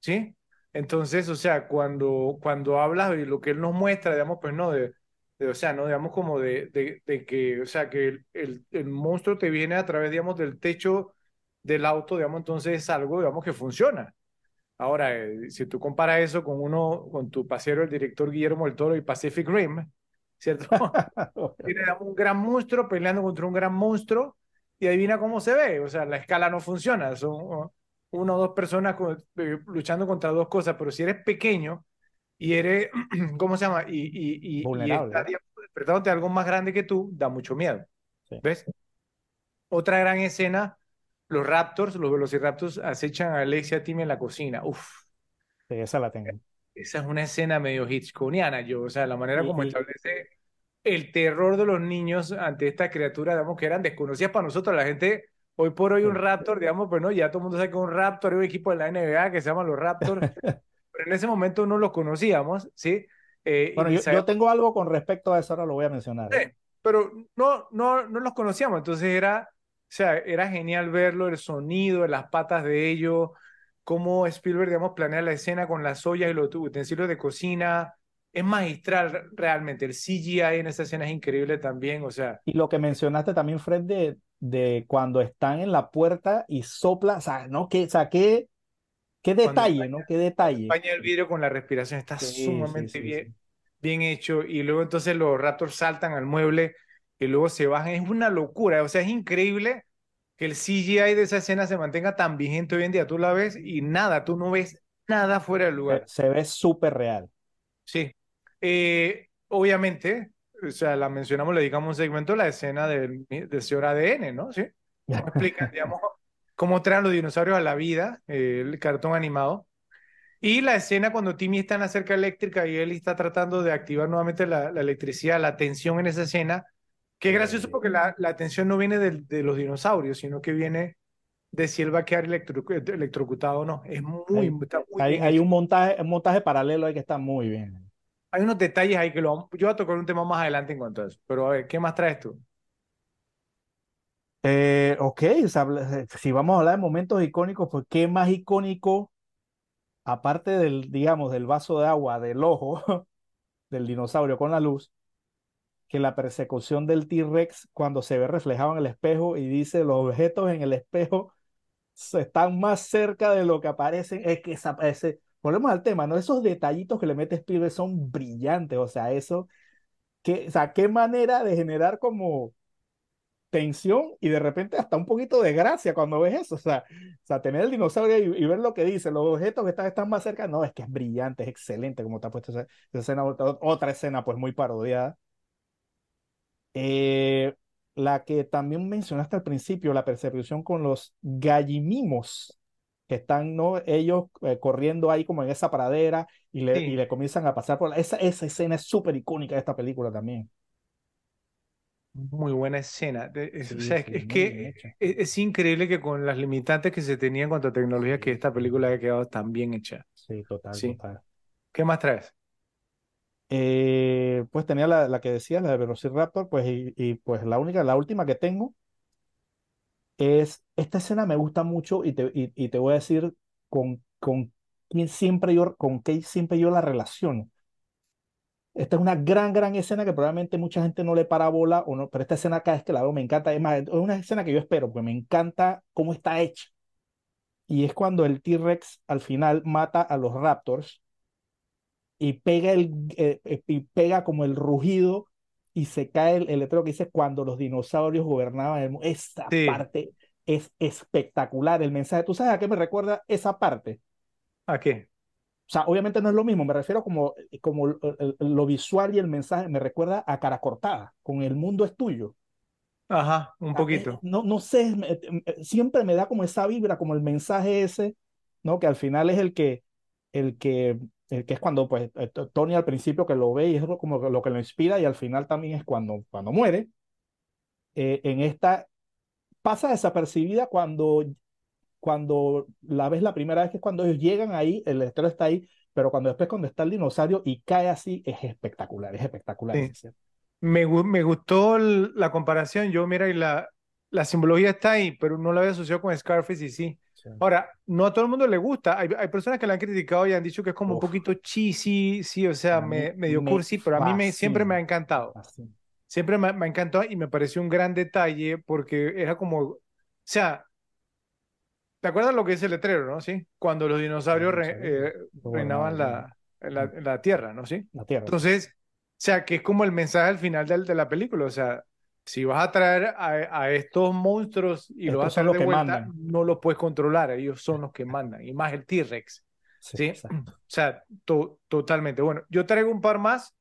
¿sí? Entonces, o sea, cuando, cuando hablas de lo que él nos muestra, digamos, pues no, de, o sea, ¿no? Digamos como de, de, que, o sea, que el, el, monstruo te viene a través, digamos, del techo del auto, digamos, entonces es algo, digamos, que funciona. Ahora, eh, si tú comparas eso con uno, con tu pasero, el director Guillermo del Toro y Pacific Rim, ¿cierto? *laughs* Tiene un gran monstruo peleando contra un gran monstruo y adivina cómo se ve, o sea, la escala no funciona, son una o dos personas eh, luchando contra dos cosas, pero si eres pequeño, y eres, *clears throat* ¿cómo se llama? Y, y, y,
Vulnerable.
y despertándote algo más grande que tú, da mucho miedo. ¿Ves? Otra gran escena, los Raptors, los Velociraptors acechan a Alexia Timmy en la cocina. Uf.
Sí, esa la tengo.
Esa es una escena medio Hitchcockiana, yo, o sea, la manera como establece el terror de los niños ante esta criatura, digamos, que eran desconocidas para nosotros, la gente, hoy por hoy un Raptor, digamos, pues no, ya todo el mundo sabe que un Raptor es un equipo de la NBA que se llama los Raptors, *laughs* pero en ese momento no lo conocíamos, ¿sí?
Eh, bueno, yo, tengo algo con respecto a eso, ahora lo voy a mencionar.
Sí, pero no, no, no los conocíamos, entonces era, sea, era genial verlo, el sonido, las patas de ellos, cómo Spielberg, digamos, planea la escena con las ollas y los utensilios de cocina, es magistral realmente, el CGI en esa escena es increíble también, o sea.
Y lo que mencionaste también, Fred, de, de cuando están en la puerta y sopla, o sea, ¿no? Que, o sea, que Qué detalle, ¿no? Qué detalle.
Acompaña el vidrio con la respiración, está sumamente bien, bien hecho. Y luego entonces los raptors saltan al mueble y luego se bajan. Es una locura, o sea, es increíble que el CGI de esa escena se mantenga tan vigente hoy en día. Tú la ves y nada, tú no ves nada fuera del lugar.
Se, ve súper real.
Sí. Eh, obviamente, o sea, la mencionamos, le dedicamos un segmento a la escena del, del señor ADN, ¿no? Sí. Explican, *laughs* digamos, cómo traen los dinosaurios a la vida, el cartón animado. Y la escena cuando Timmy está en la cerca eléctrica y él está tratando de activar nuevamente la, electricidad, la tensión en esa escena, es gracioso porque la, la tensión no viene de, de, los dinosaurios, sino que viene de si él va a quedar electrocutado o no. Es muy,
hay, muy hay, un, montaje, un montaje paralelo ahí que está muy bien.
Hay unos detalles ahí que lo yo voy a tocar un tema más adelante en cuanto a eso. Pero a ver, ¿qué más traes tú?
Eh, ok, eh, si vamos a hablar de momentos icónicos, pues qué más icónico, aparte del, digamos, del vaso de agua, del ojo *laughs* del dinosaurio con la luz, que la persecución del T-Rex cuando se ve reflejado en el espejo y dice los objetos en el espejo están más cerca de lo que aparecen, es que esa, ese, volvemos al tema, ¿no? Esos detallitos que le mete Spielberg son brillantes, o sea, eso, que, o sea, qué manera de generar como tensión y de repente hasta un poquito de gracia cuando ves eso. O sea, o sea tener el dinosaurio y, ver lo que dice, los objetos que están, están más cerca, no, es que es brillante, es excelente como ha puesto esa, escena. Otra escena, pues muy parodiada. Eh, la que también mencionaste al principio, la persecución con los gallimimos, que están ¿no? ellos eh, corriendo ahí como en esa pradera y le, y le comienzan a pasar por la... Esa, esa escena es súper icónica de esta película también.
Muy buena escena. Es, o
Sí,
sea, es,
sí,
que es, es increíble que con las limitantes que se tenían en cuanto a tecnología, que esta película haya quedado tan bien hecha.
sí, total,
Sí.
total.
¿Qué más traes?
Eh, pues tenía la, que decía, la de Velociraptor, pues y, pues la única, la última que tengo es, esta escena me gusta mucho y te, y, te voy a decir con, con quién siempre yo, con qué siempre yo la relaciono. Esta es una gran, gran escena que probablemente mucha gente no le para bola, o no, pero esta escena cada vez que la veo me encanta. Es es una escena que yo espero, porque me encanta cómo está hecha. Y es cuando el T-Rex al final mata a los Raptors y pega, el, eh, eh, y pega como el rugido y se cae el, el letrero que dice cuando los dinosaurios gobernaban el mundo. Esa
Sí.
parte es espectacular, el mensaje. ¿Tú sabes a qué me recuerda esa parte?
¿A qué?
O sea, obviamente no es lo mismo, me refiero como, como el- el- lo visual y el mensaje me recuerda a cara cortada, con el mundo es tuyo.
Ajá, un
eh,
poquito.
no, no sé, eh, siempre me da como esa vibra, como el mensaje ese, ¿no? Que al final es el que, el que, el que es cuando, pues, eh, Tony al principio que lo ve y es como lo que lo inspira y al final también es cuando, cuando muere. Eh, en esta pasa desapercibida cuando, cuando la ves la primera vez, que es cuando ellos llegan ahí, el letrero está ahí, pero cuando después cuando está el dinosaurio y cae así, es espectacular, es espectacular.
Sí. Me, me gustó la comparación. Yo, mira, y la, la simbología está ahí, pero no la había asociado con Scarface y sí.
Sí.
Ahora, no a todo el mundo le gusta. Hay, hay personas que la han criticado y han dicho que es como un poquito cheesy, sí, o sea, me- medio
me
cursi, pero a mí me, siempre me ha encantado.
fascina.
Siempre me, me encantó y me pareció un gran detalle porque era como, o sea, ¿te acuerdas lo que es el letrero, no? Sí, cuando los dinosaurios re- eh, reinaban la, la, Tierra, ¿no? Sí.
La Tierra.
Entonces, o sea, que es como el mensaje al final del- de, la película, o sea, si vas a traer a, a estos monstruos y los vas
Estos
a traer de vuelta,
mandan.
no los puedes controlar, ellos son los que mandan, y más el T-Rex,
Sí. *clears throat*
O sea, to- totalmente. Bueno, yo traigo un par más.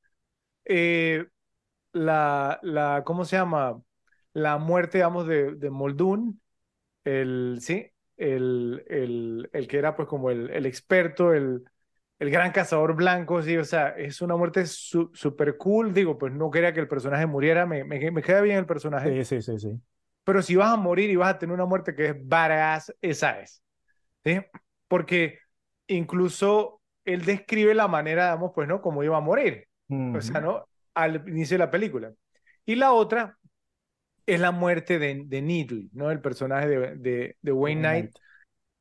Eh, la, la, ¿cómo se llama? La muerte, digamos, de, de Muldoon, el, sí, el, el, el que era pues como el, el experto, el, el gran cazador blanco, sí, o sea, es una muerte su- súper cool, digo, pues no quería que el personaje muriera, me, me, me queda bien el personaje,
Sí, sí, sí, sí.
pero si vas a morir y vas a tener una muerte que es badass, esa es, ¿sí? Porque incluso él describe la manera, digamos, pues, ¿no? Como iba a morir, o sea. ¿no? Al inicio de la película. Y la otra es la muerte de, de Needle, ¿no? El personaje de, de, de Wayne
Wayne
Knight,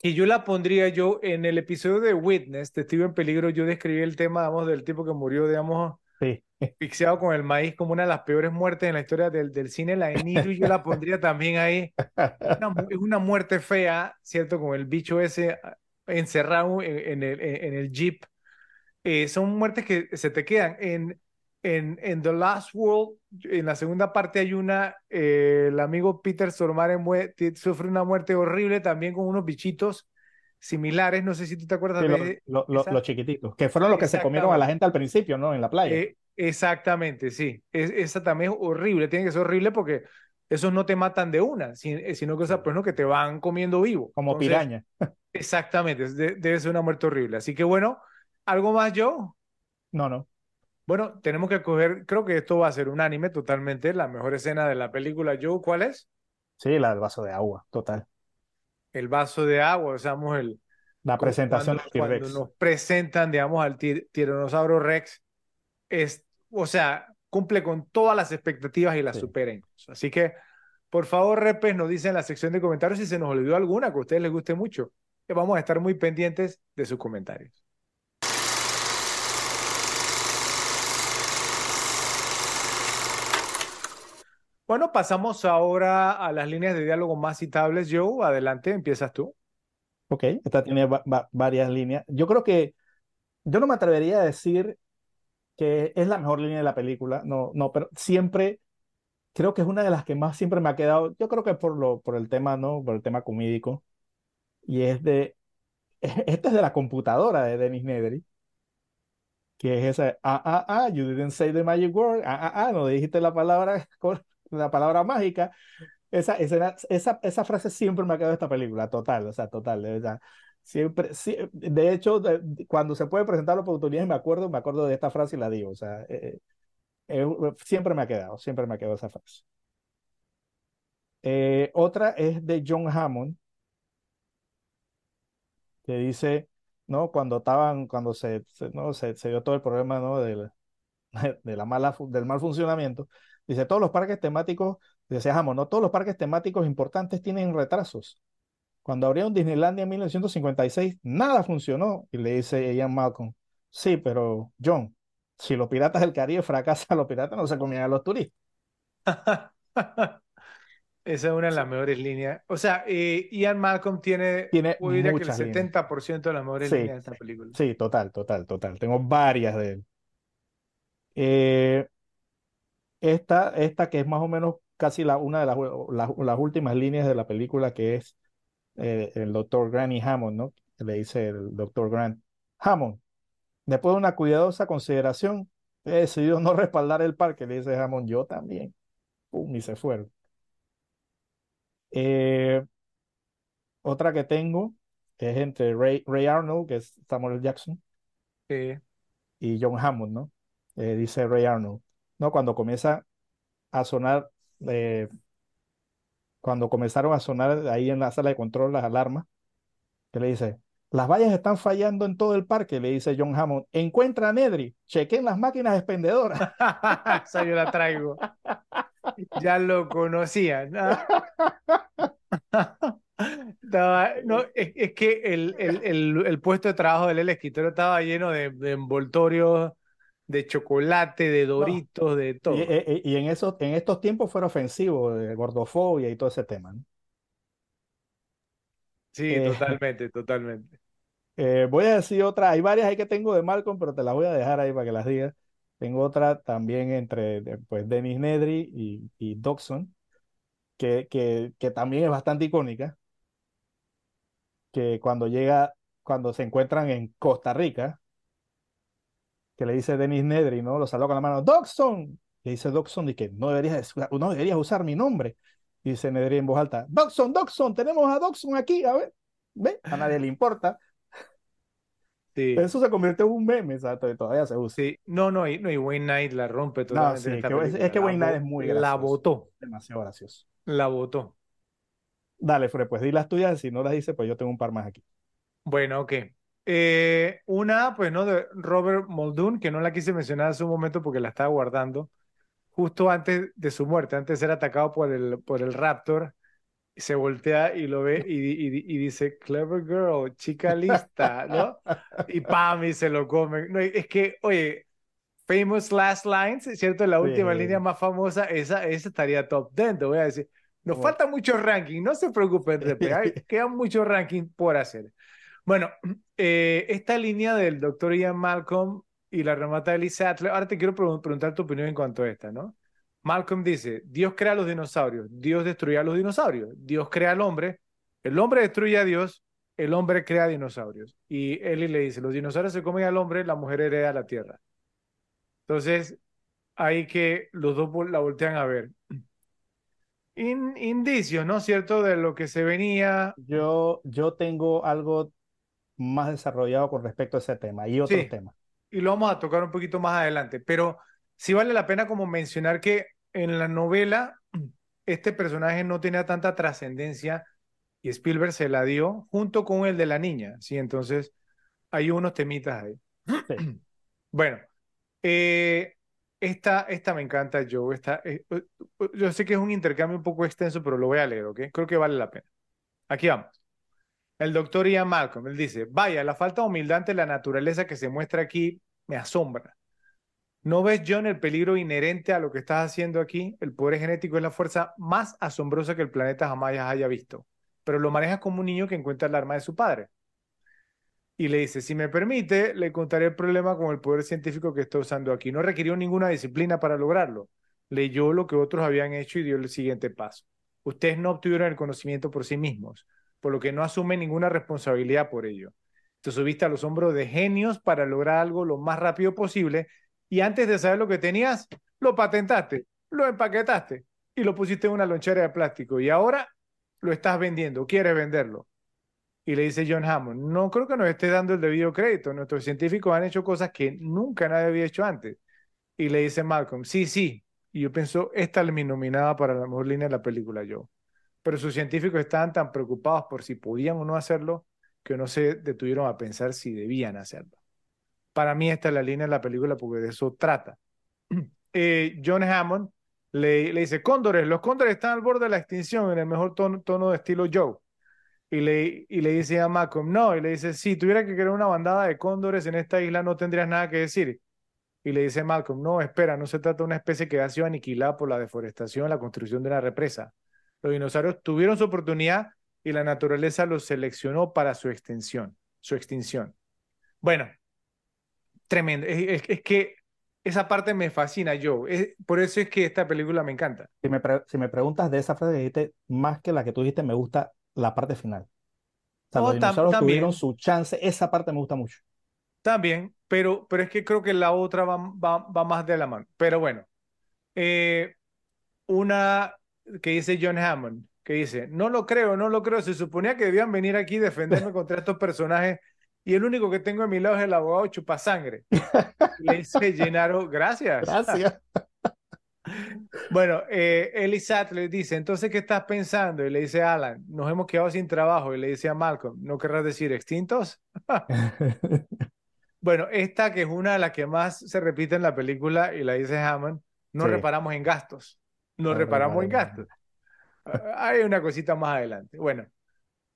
que yo la pondría yo en el episodio de Witness, Testigo en Peligro, yo describí el tema, digamos, del tipo que murió, digamos,
Sí. *laughs*
asfixiado con el maíz como una de las peores muertes en la historia del, del cine, la Needle, yo la pondría también ahí. Una es una muerte fea, ¿cierto? Con el bicho ese ah, encerrado en, en el, en el jeep. Eh, son muertes que se te quedan. En, en, en The Last World, en la segunda parte hay una, eh, el amigo Peter Stormare sufre una muerte horrible también con unos bichitos similares. No sé si tú te acuerdas
Sí,
de
lo- lo- los chiquititos, que fueron los que se comieron a la gente al principio, ¿no? En la playa.
Eh, exactamente, sí. Es- esa también es horrible. Tiene que ser horrible porque esos no te matan de una, eh, sino que, o sea, pues, ¿no? que te van comiendo vivo.
como
Entonces,
piraña.
Exactamente, de- debe ser una muerte horrible. Así que bueno, ¿algo más, Joe?
No, no.
Bueno, tenemos que coger, creo que esto va a ser unánime totalmente, la mejor escena de la película, Joe, ¿cuál es?
Sí, la del vaso de agua, total.
El vaso de agua, usamos el,
La presentación
cuando,
del
cuando
T-Rex.
nos presentan, digamos, al ti- tiranosaurio Rex, es, o sea, cumple con todas las expectativas y las
Sí.
supera incluso. Así que, por favor, repes, nos dicen en la sección de comentarios si se nos olvidó alguna que a ustedes les guste mucho. Que vamos a estar muy pendientes de sus comentarios. Bueno, pasamos ahora a las líneas de diálogo más citables. Joe, adelante, empiezas tú.
Ok, esta tiene va- va- varias líneas. Yo creo que yo no me atrevería a decir que es la mejor línea de la película, no, no, pero siempre creo que es una de las que más siempre me ha quedado. Yo creo que por lo, por el tema, ¿no? Por el tema comídico. Y es de, *laughs* esta es de la computadora de Dennis Nedry, que es esa, ah, ah, ah, you didn't say the magic word, ah, ah, ah, no dijiste la palabra, *laughs* con- la palabra mágica. Esa, esa, esa, esa frase siempre me ha quedado de esta película, total, o sea, total, de verdad. Siempre, sí, de hecho, de- de- cuando se puede presentar la oportunidad, me acuerdo, me acuerdo de esta frase y la digo, o sea, eh, eh, siempre me ha quedado, siempre me ha quedado esa frase. Eh, otra es de John Hammond, que dice, ¿no? Cuando estaban, cuando se, se- ¿no? se, se dio todo el problema, ¿no? Del, *laughs* de la mala, del mal funcionamiento, dice, todos los parques temáticos, dice Hammond, ¿no? Todos los parques temáticos importantes tienen retrasos. Cuando abrieron Disneylandia en 1956, nada funcionó. Y le dice Ian Malcolm, sí, pero John, si los piratas del Caribe fracasan, *laughs* los piratas no se comían a los turistas. *laughs*
Esa es una de las mejores líneas. O sea, eh, Ian Malcolm tiene,
Tiene
diría que el
muchas líneas.
70% de las mejores
Sí.
líneas de esta película.
Sí, total, total, total. Tengo varias de él. Eh, esta, esta que es más o menos casi la, una de las, las, las últimas líneas de la película, que es eh, el doctor Grant y Hammond, ¿no? Le dice el doctor Grant, Hammond, después de una cuidadosa consideración, he decidido no respaldar el parque. Le dice Hammond, yo también. Pum, y se fueron. Eh, otra que tengo es entre Ray, Ray Arnold, que es Samuel. Jackson,
Sí.
y John Hammond, ¿no? Eh, dice Ray Arnold, ¿no? Cuando comienza a sonar, eh, cuando comenzaron a sonar ahí en la sala de control las alarmas, que le dice, las vallas están fallando en todo el parque, le dice John Hammond, encuentra a Nedry, chequen las máquinas expendedoras. *laughs*
Esa yo la traigo. Ya lo conocía. *laughs* ¿no? Es, es que el, el, el, el puesto de trabajo del escritorio estaba lleno de, de envoltorios, de chocolate, de doritos, de todo.
Y, y- y en, esos, en estos tiempos fue ofensivo, de gordofobia y todo ese tema, ¿no?
Sí,
Eh,
totalmente, *laughs* totalmente.
Eh, voy a decir otra, hay varias ahí que tengo de Malcolm, pero te las voy a dejar ahí para que las digas. Tengo otra también entre eh, pues, Dennis Nedry y, y que, que, que también es bastante icónica, que cuando llega, cuando se encuentran en Costa Rica, que le dice Dennis Nedry, ¿no? Lo saluda con la mano, Dodgson, le dice Dodgson, y que no deberías, no deberías usar mi nombre. Y dice Nedry en voz alta, Dodgson, Dodgson, tenemos a Dodgson aquí, a ver, ve, a nadie le importa. *laughs*
Sí,
Eso se convirtió en un meme, exacto, y todavía se usa.
sí. No, no, y, no, y Wayne Knight la rompe
No,
totalmente
sí,
en
es
esta
que, es,
película.
es que
La
Wayne Knight es muy
La
gracioso.
botó,
Demasiado gracioso.
la botó.
Dale, Fred, pues di las tuyas. Si no las dices, pues yo tengo un par más aquí.
Bueno, ok. Eh, una, pues, ¿no? De Robert Muldoon, que no la quise mencionar hace un momento porque la estaba guardando, justo antes de su muerte, antes de ser atacado por el, por el Raptor, se voltea y lo ve y, y- y dice, clever girl, chica lista, ¿no? Y pam, y se lo come. No, es que, oye, famous last lines, ¿cierto? La última
Sí.
línea más famosa, esa, esa estaría top 10, te voy a decir. Nos
Bueno.
falta mucho ranking, no se preocupen, *laughs* quedan muchos ranking por hacer. Bueno, *clears throat* eh, esta línea del doctor Ian Malcolm y la remata de Elise Sattler, ahora te quiero pregun- preguntar tu opinión en cuanto a esta, ¿no? Malcolm dice, Dios crea a los dinosaurios, Dios destruye a los dinosaurios, Dios crea al hombre, el hombre destruye a Dios, el hombre crea dinosaurios. Y Eli le dice, los dinosaurios se comen al hombre, la mujer hereda la tierra. Entonces, hay que los dos la voltean a ver. *clears throat* In- indicios, ¿no? ¿Cierto? De lo que se venía.
Yo, yo tengo algo más desarrollado con respecto a ese tema y otros
Sí.
temas.
y lo vamos a tocar un poquito más adelante, pero sí vale la pena como mencionar que en la novela este personaje no tenía tanta trascendencia y Spielberg se la dio junto con el de la niña, ¿sí? Entonces hay unos temitas ahí.
Sí. *clears throat*
Bueno, eh, esta, esta me encanta, Joe. Esta, eh, eh, yo sé que es un intercambio un poco extenso, pero lo voy a leer, ¿ok? Creo que vale la pena. Aquí vamos. El doctor Ian Malcolm, él dice, vaya, la falta de humildad ante la naturaleza que se muestra aquí me asombra. ¿No ves, John, el peligro inherente a lo que estás haciendo aquí? El poder genético es la fuerza más asombrosa que el planeta jamás haya visto, pero lo manejas como un niño que encuentra el arma de su padre. Y le dice, si me permite, le contaré el problema con el poder científico que está usando aquí. No requirió ninguna disciplina para lograrlo. Leyó lo que otros habían hecho y dio el siguiente paso. Ustedes no obtuvieron el conocimiento por sí mismos por lo que no asume ninguna responsabilidad por ello. Te subiste a los hombros de genios para lograr algo lo más rápido posible y antes de saber lo que tenías, lo patentaste, lo empaquetaste y lo pusiste en una lonchera de plástico y ahora lo estás vendiendo, quieres venderlo. Y le dice John Hammond, no creo que nos esté dando el debido crédito, nuestros científicos han hecho cosas que nunca nadie había hecho antes. Y le dice Malcolm, sí, sí. Y yo pienso, esta es mi nominada para la mejor línea de la película, yo. Pero sus científicos estaban tan preocupados por si podían o no hacerlo que no se detuvieron a pensar si debían hacerlo. Para mí esta es la línea de la película porque de eso trata. *clears throat* Eh, John Hammond le, dice, cóndores, los cóndores están al borde de la extinción en el mejor tono, tono de estilo Joe. Y le, y le dice a Malcolm, no, y le dice, si tuviera que crear una bandada de cóndores en esta isla no tendrías nada que decir. Y le dice Malcolm, no, espera, no se trata de una especie que ha sido aniquilada por la deforestación, la construcción de una represa. Los dinosaurios tuvieron su oportunidad y la naturaleza los seleccionó para su extinción. Su extinción. Bueno, tremendo. Es, es, que esa parte me fascina, yo. por eso es que esta película me encanta.
Si me, si me preguntas de esa frase que dijiste, más que la que tú dijiste, me gusta la parte final. O sea, oh, los dinosaurios tuvieron su chance. Esa parte me gusta mucho.
También, pero, pero es que creo que la otra va, va, va más de la mano. Pero bueno, eh, una que dice John Hammond, que dice, no lo creo, no lo creo, se suponía que debían venir aquí a defenderme contra estos personajes y el único que tengo a mi lado es el abogado Chupasangre. Le dice Gennaro, gracias.
Gracias. *laughs*
Bueno, eh, Elisat le dice, entonces, ¿qué estás pensando? Y le dice Alan, nos hemos quedado sin trabajo. Y le dice a Malcolm, ¿no querrás decir extintos? *laughs* bueno, esta que es una de las que más se repite en la película y la dice Hammond, no reparamos en gastos. No, reparamos en gastos. Hay una cosita más adelante. Bueno,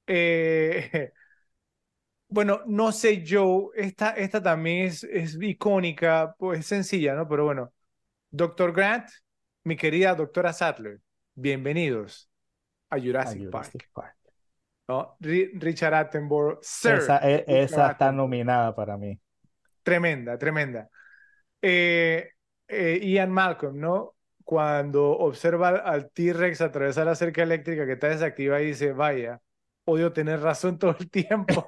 eh, *laughs* bueno, no sé yo, esta, esta también es, es icónica, pues sencilla, ¿no? Pero bueno, Doctor Grant, mi querida doctora Sattler, bienvenidos a Jurassic, Park. ¿No? Richard Attenborough, Sir.
Esa, e, esa está nominada para mí.
Tremenda, tremenda. Eh, eh, Ian Malcolm, ¿no? Cuando observa al T-Rex atravesar la cerca eléctrica que está desactivada y dice, vaya, odio tener razón *laughs* todo el tiempo.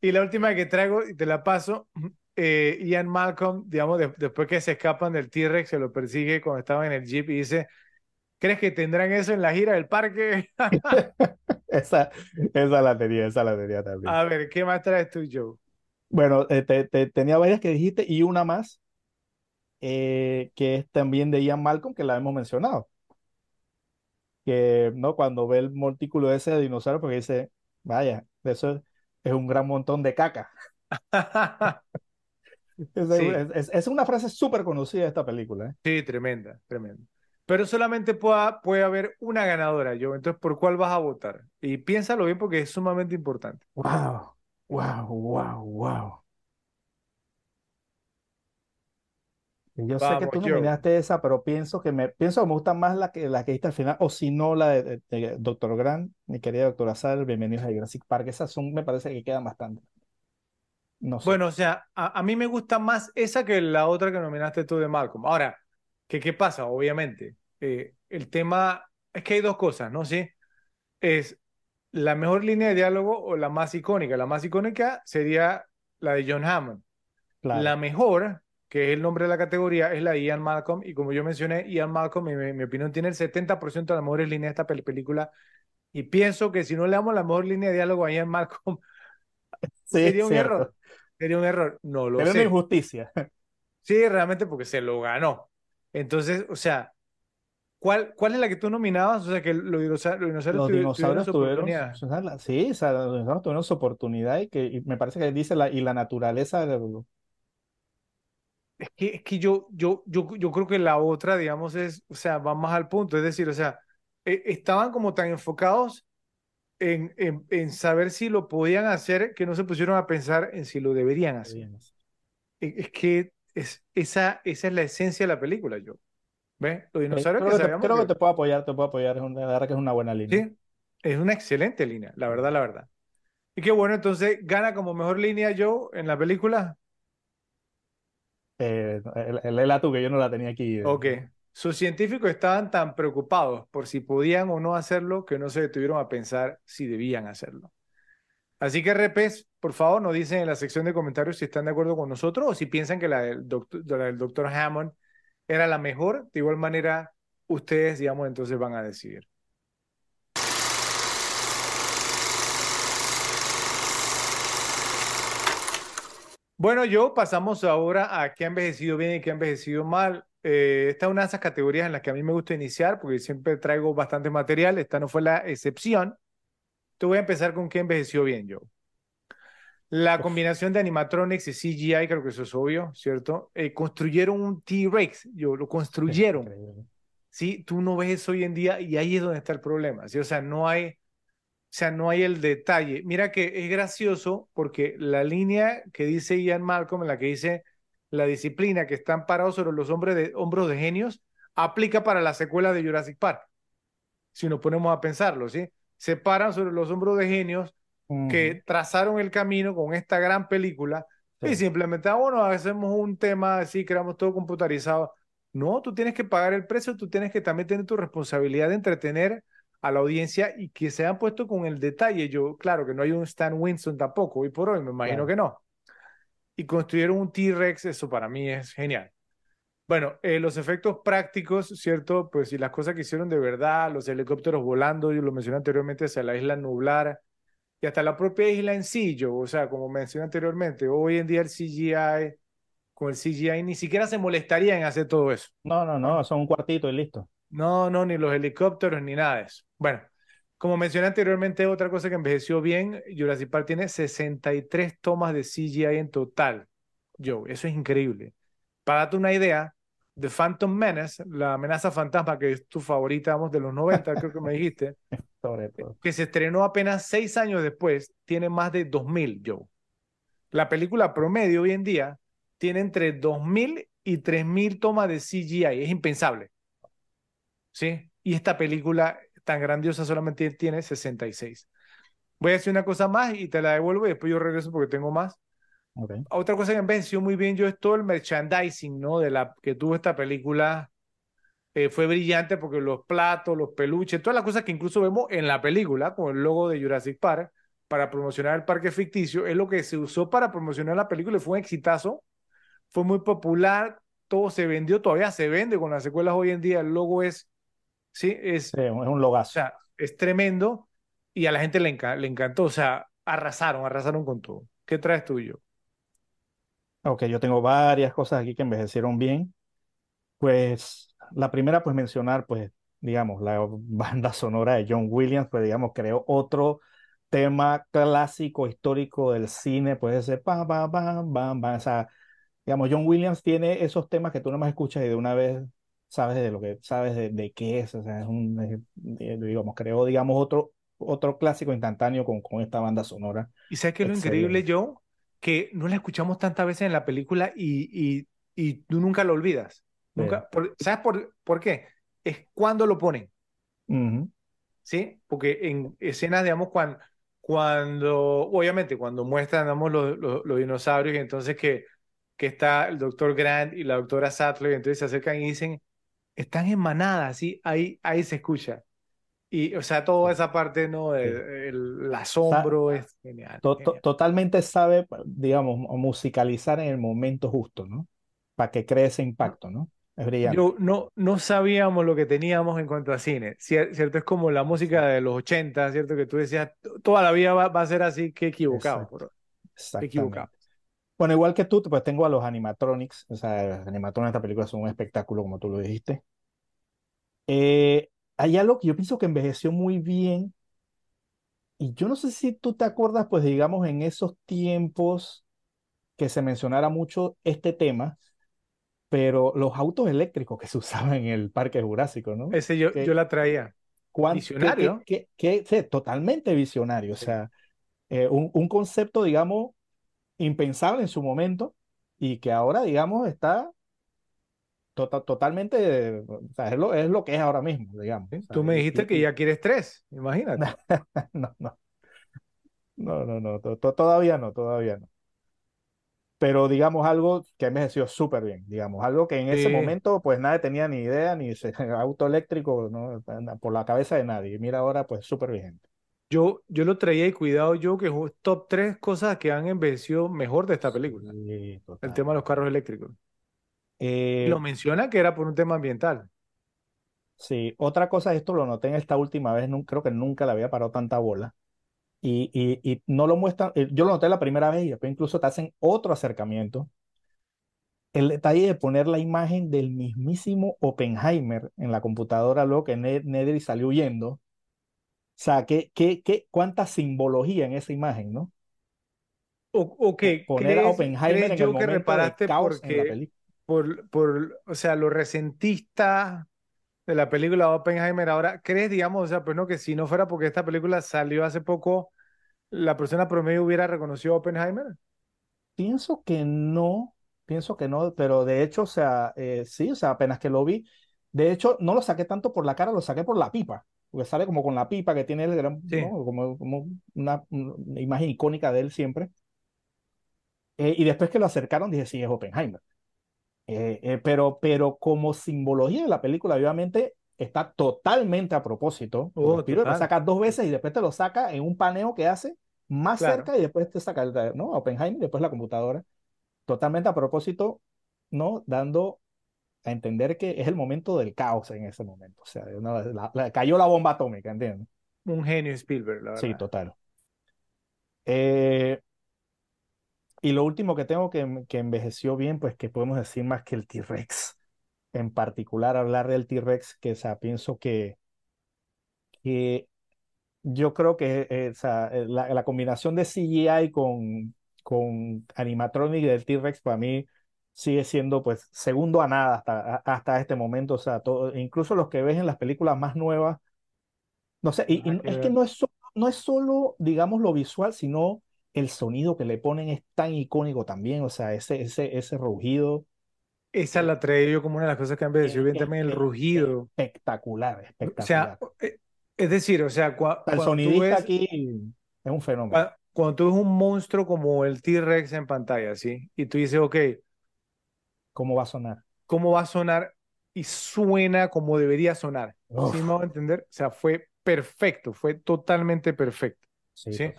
y la última que traigo, y te la paso, eh, Ian Malcolm, digamos, después que se escapan del T-Rex, se lo persigue cuando estaba en el Jeep y dice, ¿crees que tendrán eso en la gira del parque? *laughs*
esa, esa la tenía, esa la tenía también.
A ver, ¿qué más traes tú, Joe?
Bueno, eh, te, tenía varias que dijiste y una más, eh, que es también de Ian Malcolm, que la hemos mencionado. Que, ¿no? Cuando ve el montículo ese de dinosaurio, porque dice, vaya, eso es un gran montón de caca. *laughs* *laughs* Es, una frase súper conocida de esta película. ¿eh?
Sí, tremenda, tremenda. Pero solamente puede haber una ganadora, yo. Entonces, ¿por cuál vas a votar? Y piénsalo bien porque es sumamente importante.
Wow, wow, wow, wow. Yo sé que tú nominaste esa, pero pienso que me pienso que me gusta más la que la que al final, o si no, la de, Doctor Grant, mi querida doctora Sal, bienvenidos a Jurassic Park. Esas son, me parece que quedan bastante.
Bueno, o sea, a, mí me gusta más esa que la otra que nominaste tú de Malcolm. Ahora, ¿qué, qué pasa? Obviamente, eh, el tema es que hay dos cosas, ¿no? Sí, es la mejor línea de diálogo o la más icónica. La más icónica sería la de John Hammond. La mejor, que es el nombre de la categoría, es la de Ian Malcolm. Y como yo mencioné, Ian Malcolm, en mi, opinión, tiene el 70% de las mejores líneas de esta película. Y pienso que si no le damos la mejor línea de diálogo a Ian Malcolm, sería un error. Sería un error, no lo
Pero
sé.
una injusticia.
Sí, realmente porque se lo ganó. Entonces, o sea, ¿cuál, cuál es la que tú nominabas? O sea, que los dinosaurios,
los dinosaurios tuvieron, sí, o sea, los dinosaurios tuvieron su oportunidad y que me parece que dice la, y la naturaleza
Es que, es que yo, yo, yo, yo creo que la otra, digamos, es, o sea, va más al punto. Es decir, o sea, e, estaban como tan enfocados en, en, saber si lo podían hacer que no se pusieron a pensar en si lo deberían hacer. E, es que es, esa, esa es la esencia de la película, yo. ¿Ves? Los dinosaurios
creo que, te, creo que... te puedo apoyar, te puedo apoyar. Es una, la verdad que es una buena línea.
Sí, es una excelente línea, la verdad, la verdad. Y qué bueno, entonces, ¿gana como mejor línea yo en la película?
Eh, el, tú, que yo no la tenía aquí.
Ok. Sus científicos estaban tan preocupados por si podían o no hacerlo que no se detuvieron a pensar si debían hacerlo. Así que, repes, por favor, nos dicen en la sección de comentarios si están de acuerdo con nosotros o si piensan que la doctor, la del doctor Hammond era la mejor. De igual manera, ustedes, digamos, entonces van a decidir. Bueno, yo pasamos ahora a qué ha envejecido bien y qué ha envejecido mal. eh, esta es una de esas categorías en las que a mí me gusta iniciar porque siempre traigo bastante material. Esta no fue la excepción. Te voy a empezar con qué envejeció bien, Joe. La combinación de animatronics y CGI, creo que eso es obvio, ¿cierto? Eh, construyeron un T-Rex, yo lo construyeron. Sí, tú no ves eso hoy en día y ahí es donde está el problema. ¿sí? O sea, no hay, o sea, no hay el detalle. Mira que es gracioso porque la línea que dice Ian Malcolm, en la que dice la disciplina que están parados sobre los hombres de, hombros de genios, aplica para la secuela de Jurassic Park. Si nos ponemos a pensarlo, ¿sí? Se paran sobre los hombros de genios que trazaron el camino con esta gran película y simplemente, ah, bueno, hacemos un tema así, creamos todo computarizado. No, tú tienes que pagar el precio, tú tienes que también tener tu responsabilidad de entretener a la audiencia y que se han puesto con el detalle. Yo, claro que no hay un Stan Winston tampoco, hoy por hoy, me imagino que no. Y construyeron un T-Rex, eso para mí es genial. Bueno, eh, los efectos prácticos, ¿cierto? Pues y las cosas que hicieron de verdad, los helicópteros volando, yo lo mencioné anteriormente, hacia la isla nublar, y hasta la propia isla en sí, yo, o sea, como mencioné anteriormente, hoy en día el CGI, con el CGI ni siquiera se molestaría en hacer todo eso.
No, no, no, son un cuartito y listo.
No, no, ni los helicópteros ni nada de eso. Bueno, como mencioné anteriormente, otra cosa que envejeció bien, Jurassic Park tiene 63 tomas de CGI en total. Yo, eso es increíble. Para darte una idea, The Phantom Menace, la amenaza fantasma que es tu favorita, vamos, de los 90, creo que me dijiste, *laughs* que se estrenó apenas seis años después, tiene más de 2.000, Joe. La película promedio hoy en día tiene entre 2.000 y 3.000 tomas de CGI, es impensable. ¿Sí? Y esta película tan grandiosa solamente tiene 66. Voy a decir una cosa más y te la devuelvo y después yo regreso porque tengo más. Otra cosa que me venció muy bien yo es todo el merchandising, ¿no? De la que tuvo esta película. Eh, fue brillante porque los platos, los peluches, todas las cosas que incluso vemos en la película, con el logo de Jurassic Park, para promocionar el parque ficticio, es lo que se usó para promocionar la película y fue un exitazo. Fue muy popular, todo se vendió, todavía se vende con las secuelas hoy en día. El logo es, sí, es,
es un logazo.
O sea, es tremendo y a la gente le, le encantó. O sea, arrasaron, arrasaron con todo. ¿Qué traes tú y yo?
Ok, yo tengo varias cosas aquí que envejecieron bien. Pues la primera, pues mencionar, pues, digamos, la *laughs* banda sonora de John Williams, pues, digamos, creó otro tema clásico, histórico del cine, puede ser pam, pam, pam, pam, pam. O sea, digamos, John Williams tiene esos temas que tú más escuchas y de una vez sabes de lo que, sabes de, qué es. O sea, es un, digamos, creó, digamos, otro, otro clásico instantáneo con, con esta banda sonora.
¿Y sabes qué es lo increíble, Joe? que no la escuchamos tantas veces en la película y, y, y tú nunca lo olvidas. Nunca, ¿Sabes por, por qué? Es cuando lo ponen. ¿Sí? Porque en escenas, digamos, cuando, cuando obviamente, cuando muestran, digamos, los, los, dinosaurios, y entonces que, que está el doctor Grant y la doctora Sattler, y entonces se acercan y dicen, están en manada, ¿sí? Ahí, ahí se escucha. Y, o sea, toda esa parte, ¿no? El, asombro es genial,
Totalmente sabe, digamos, musicalizar en el momento justo, ¿no? Para que cree ese impacto, ¿no? Es brillante.
Yo no, no sabíamos lo que teníamos en cuanto a cine, ¿cierto? Es como la música de los 80, ¿cierto? Que tú decías, toda la vida va, a ser así, qué equivocado. Qué equivocado.
Bueno, igual que tú, pues tengo a los animatronics, o sea, los animatronics de esta película son un espectáculo, como tú lo dijiste. Eh, hay algo que yo pienso que envejeció muy bien. Y yo no sé si tú te acuerdas, pues digamos, en esos tiempos que se mencionara mucho este tema, pero los autos eléctricos que se *laughs* usaban en el Parque Jurásico, ¿no?
Ese yo, yo la traía.
Visionario. Que, totalmente visionario. O sea, eh, un, un concepto, digamos, impensable en su momento y que ahora, digamos, está totalmente, o sea, es, lo, es lo que es ahora mismo, digamos.
Tú me dijiste que ya quieres tres, imagínate. *laughs*
no, no. No, no, no, todavía no, todavía no. Pero digamos algo que envejeció súper bien, digamos, algo que en ese momento pues nadie tenía ni idea, ni *laughs* auto eléctrico, ¿no? por la cabeza de nadie. Mira ahora pues súper vigente.
Yo, yo lo traía y cuidado yo que es top tres cosas que han envejecido mejor de esta película. el tema de los carros eléctricos. Eh, lo menciona que era por un tema ambiental.
Sí, otra cosa, esto lo noté en esta última vez, creo que nunca le había parado tanta bola. Y, y, no lo muestran, eh, yo lo noté la primera vez y después incluso te hacen otro acercamiento. el detalle de poner la imagen del mismísimo Oppenheimer en la computadora luego que Nedry salió huyendo. O sea, ¿qué, qué, qué, cuánta simbología en esa imagen, ¿no?
O, ok,
poner a Oppenheimer en el momento que reparaste caos porque, en la película.
Por, por, o sea, lo resentista de la película Oppenheimer ahora, ¿crees, digamos, o sea, pues no, que si no fuera porque esta película salió hace poco, la persona promedio hubiera reconocido a Oppenheimer?
Pienso que no, pienso que no, pero de hecho, o sea, eh, sí, o sea, apenas que lo vi, de hecho, no lo saqué tanto por la cara, lo saqué por la pipa, porque sale como con la pipa que tiene él, como, como una, imagen icónica de él siempre. Eh, y después que lo acercaron, dije, sí, es Oppenheimer. Eh, pero, pero como simbología de la película, obviamente, está totalmente a propósito. Oh, lo saca dos veces y después te lo saca en un paneo que hace más cerca y después te saca ¿no? Oppenheimer y después la computadora totalmente a propósito, ¿no? Dando a entender que es el momento del caos en ese momento. O sea, cayó la bomba atómica, ¿entiendes?
Un genio Spielberg, la verdad.
Sí, total. Eh, y lo último que tengo que, que envejeció bien, pues que podemos decir más que el T-Rex. En particular, hablar del T-Rex, que o sea, pienso que, que yo creo que eh, o sea, la, la, combinación de CGI con, con animatronic del T-Rex para mí sigue siendo pues segundo a nada hasta, hasta este momento. O sea, todo, incluso los que ves en las películas más nuevas, no sé, y, es que no es, no es solo, digamos, lo visual, sino el sonido que le ponen es tan icónico también, o sea, ese, ese, ese rugido.
Esa la trae yo como una de las cosas que han envejecido bien también, el rugido.
Espectacular, espectacular.
O sea, eh, es decir, o sea,
el sonidista aquí es un fenómeno
cuando tú ves un monstruo como el T-Rex en pantalla, ¿sí? Y tú dices, ok.
¿Cómo va a sonar?
¿Cómo va a sonar? Y suena como debería sonar. ¿Sí me voy a entender? O sea, fue perfecto, fue totalmente perfecto.
Sí, ¿sí?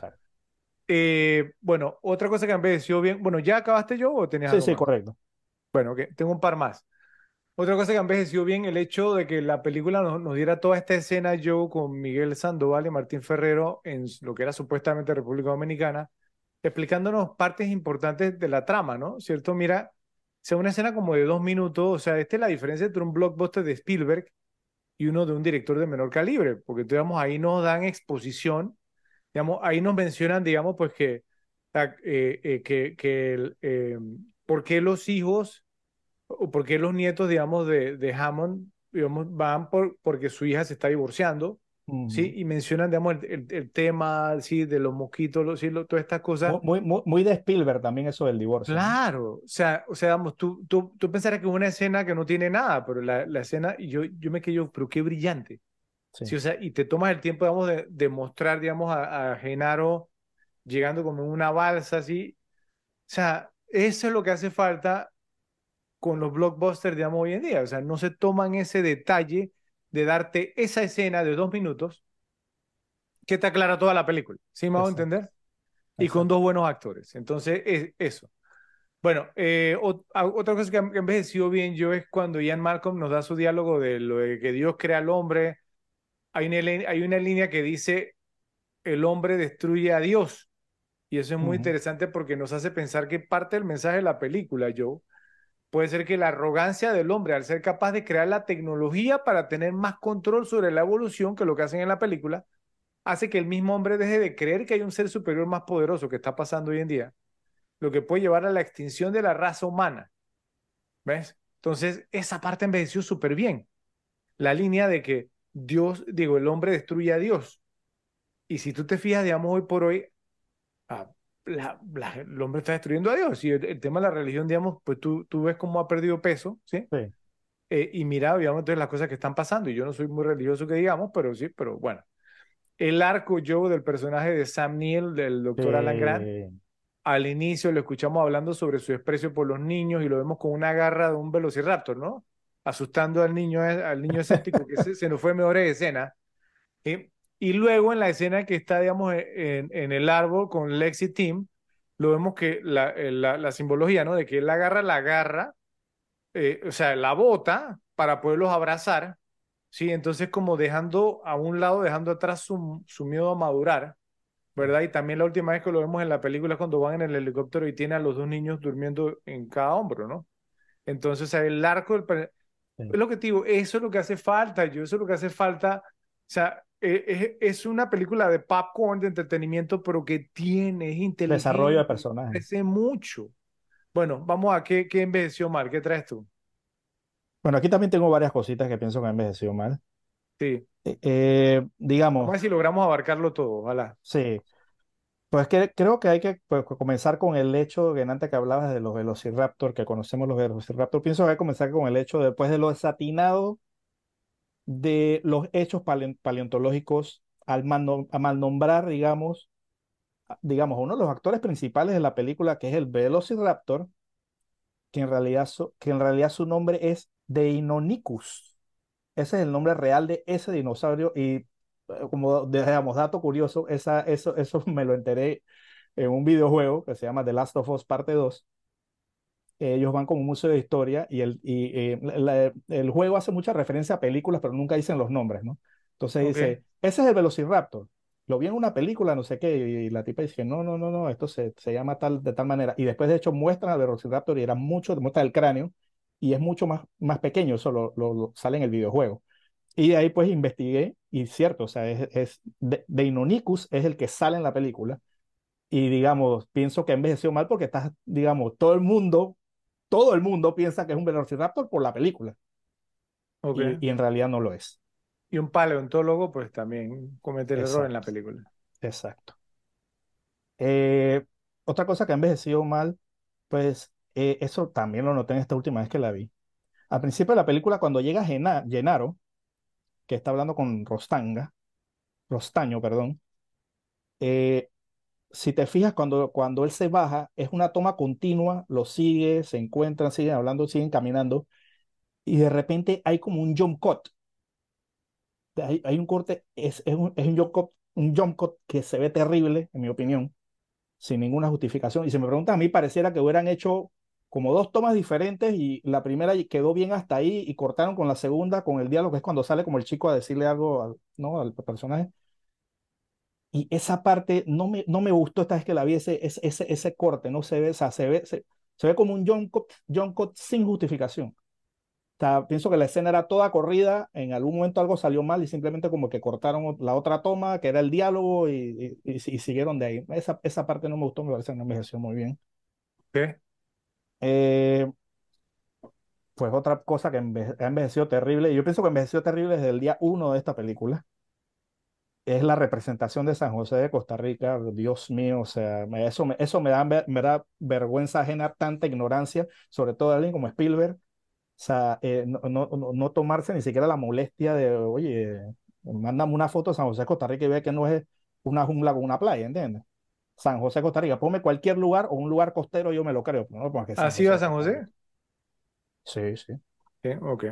Eh, bueno, otra cosa que me pareció bien. Bueno, ¿ya acabaste yo o tenías
Sí, sí, correcto.
Bueno, ok, tengo un par más. Otra cosa que ha envejecido bien, el hecho de que la película nos, diera toda esta escena yo con Miguel Sandoval y Martín Ferrero en lo que era supuestamente República Dominicana, explicándonos partes importantes de la trama, ¿no? ¿Cierto? Mira, sea una escena como de dos minutos, o sea, esta es la diferencia entre un blockbuster de Spielberg y uno de un director de menor calibre, porque digamos, ahí nos dan exposición, digamos, ahí nos mencionan, digamos, pues que, eh, eh, que, que eh, por qué los hijos por qué los nietos, digamos, de, de Hammond, digamos, van por, porque su hija se está divorciando, ¿sí? Y mencionan, digamos, el, el, tema, ¿sí? De los mosquitos, ¿sí? todas estas cosas.
Muy, muy, muy, de Spielberg también eso del divorcio.
Claro, o sea, o sea, digamos, tú, tú, tú pensarás que es una escena que no tiene nada, pero la, la escena, yo, yo me quedo, pero qué brillante. Sí. O sea, y te tomas el tiempo, digamos, de, de mostrar, digamos, a, a, Genaro llegando como en una balsa, así. O sea, eso es lo que hace falta con los blockbusters, digamos, hoy en día. O sea, no se toman ese detalle de darte esa escena de dos minutos que te aclara toda la película. ¿Sí me hago entender? Y con dos buenos actores. Entonces, es eso. Bueno, eh, otra cosa que ha envejecido bien yo es cuando Ian Malcolm nos da su diálogo de lo de que Dios crea al hombre. Hay una, hay una línea que dice, el hombre destruye a Dios. Y eso es muy interesante porque nos hace pensar que parte del mensaje de la película, Joe, Puede ser que la arrogancia del hombre, al ser capaz de crear la tecnología para tener más control sobre la evolución, que lo que hacen en la película, hace que el mismo hombre deje de creer que hay un ser superior más poderoso que está pasando hoy en día, lo que puede llevar a la extinción de la raza humana. ¿Ves? Entonces, esa parte envejeció súper bien. La línea de que Dios, digo, el hombre destruye a Dios. Y si tú te fijas, digamos, hoy por hoy, ah, el hombre está destruyendo a Dios. Y el, tema de la religión, digamos, pues tú, tú ves cómo ha perdido peso, ¿sí?
sí.
Eh, y mira, digamos, entonces las cosas que están pasando. Y yo no soy muy religioso que digamos, pero sí, pero bueno. El arco yo del personaje de Sam Neill, del doctor Alan Grant, al inicio lo escuchamos hablando sobre su desprecio por los niños y lo vemos con una garra de un velociraptor, ¿no? Asustando al niño, al niño escéptico, que se, se, nos fue mejor escena. Y luego en la escena que está, digamos, e, en, en el árbol con Lexi Tim, lo vemos que la, eh, la, la, simbología, ¿no? De que él agarra la garra, eh, o sea, la bota para poderlos abrazar, ¿sí? Entonces como dejando a un lado, dejando atrás su, su miedo a madurar, ¿verdad? Y también la última vez que lo vemos en la película es cuando van en el helicóptero y tiene a los dos niños durmiendo en cada hombro, ¿no? Entonces, el arco del... Es lo que te digo, eso es lo que hace falta, yo, eso es lo que hace falta. O sea, e, e, es, una película de popcorn, de entretenimiento, pero que tiene, es inteligente.
Desarrollo de personajes.
Crece mucho. Bueno, vamos a qué, qué envejeció mal, ¿qué traes tú?
Bueno, aquí también tengo varias cositas que pienso que han envejecido mal.
Sí.
Eh, eh, digamos.
Vamos a ver si logramos abarcarlo todo, ojalá.
Sí. Pues que, creo que hay que pues, comenzar con el hecho, que antes que hablabas de los Velociraptor, que conocemos los Velociraptor, pienso que hay que comenzar con el hecho, después de lo desatinado de los hechos paleontológicos, al mal, nombrar, digamos, digamos, uno de los actores principales de la película, que es el Velociraptor, que en realidad, que en realidad su nombre es Deinonychus. Ese es el nombre real de ese dinosaurio y como digamos, dato curioso, esa, eso, *laughs* eso me lo enteré en un videojuego que se llama The Last of Us Parte 2. Ellos van como un museo de historia y, el, y, eh, el juego hace mucha referencia a películas, pero nunca dicen los nombres, ¿no? Entonces dice, ese es el Velociraptor. Lo vi en una película, no sé qué, y, la tipa dice, no, no, no, no, esto se, se llama tal, de tal manera. Y después, de hecho, muestran al Velociraptor y era mucho, muestra el cráneo, y es mucho más, más pequeño, eso lo, sale en el videojuego. Y de ahí pues investigué, y cierto, o sea, es, es de, es el que sale en la película, y digamos, pienso que envejeció mal porque está, digamos, todo el mundo, todo el mundo piensa que es un Velociraptor por la película. Y, en realidad no lo es.
Y un paleontólogo, pues también comete el error en la película.
Exacto. Eh, otra cosa que ha envejecido mal, pues eh, eso también lo noté en esta última vez que la vi. Al principio de la película, cuando llega Genaro, que está hablando con Rostanga, Rostaño, perdón, eh, si te fijas, cuando, cuando él se baja, es una toma continua, lo sigue, se encuentran, siguen hablando, siguen caminando, y de repente hay como un jump cut. Hay, un corte, es, es, un, es un, jump cut, un jump cut que se ve terrible, en mi opinión, sin ninguna justificación. Y si me preguntan, a mí pareciera que hubieran hecho como dos tomas diferentes y la primera quedó bien hasta ahí y cortaron con la segunda, con el diálogo, que es cuando sale como el chico a decirle algo al, ¿no? al personaje. Y esa parte no me, no me gustó esta vez que la vi, ese, ese, ese corte, no se ve, o sea, se ve, se, ve como un John Cut, John Cut sin justificación. O sea, pienso que la escena era toda corrida, en algún momento algo salió mal y simplemente como que cortaron la otra toma, que era el diálogo, y, y, siguieron de ahí. Esa, esa parte no me gustó, me parece que no envejeció muy bien.
¿Qué?
Eh, pues otra cosa que ha envejecido terrible, yo pienso que envejeció terrible desde el día uno de esta película, es la representación de San José de Costa Rica. Dios mío, o sea, eso me, eso me da vergüenza ajena, tanta ignorancia, sobre todo de alguien como Spielberg. O sea, eh, no, no, no, tomarse ni siquiera la molestia de, oye, mándame una foto de San José de Costa Rica y ve que no es una jungla con una playa, ¿entiendes? San José, Costa Rica. Ponme cualquier lugar o un lugar costero, yo me lo creo. No
¿Así va San José?
Sí, sí.
Sí, ok.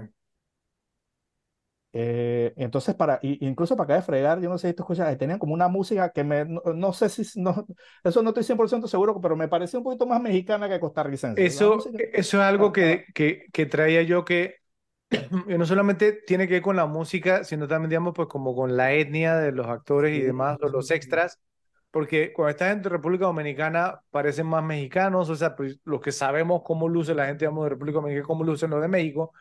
Eh, entonces, para, incluso para acá de fregar, yo no sé si tú escuchas, tenían como una música que me, no, sé si, no, eso no estoy 100% seguro, pero me pareció un poquito más mexicana que costarricense.
Eso, eso es algo que, que, que traía yo que *clears throat* no solamente tiene que ver con la música, sino también, digamos, pues como con la etnia de los actores y demás, o los extras porque cuando estás en República Dominicana parecen más mexicanos, o sea, pues, los que sabemos cómo luce la gente, digamos, de República Dominicana, cómo lucen los de México,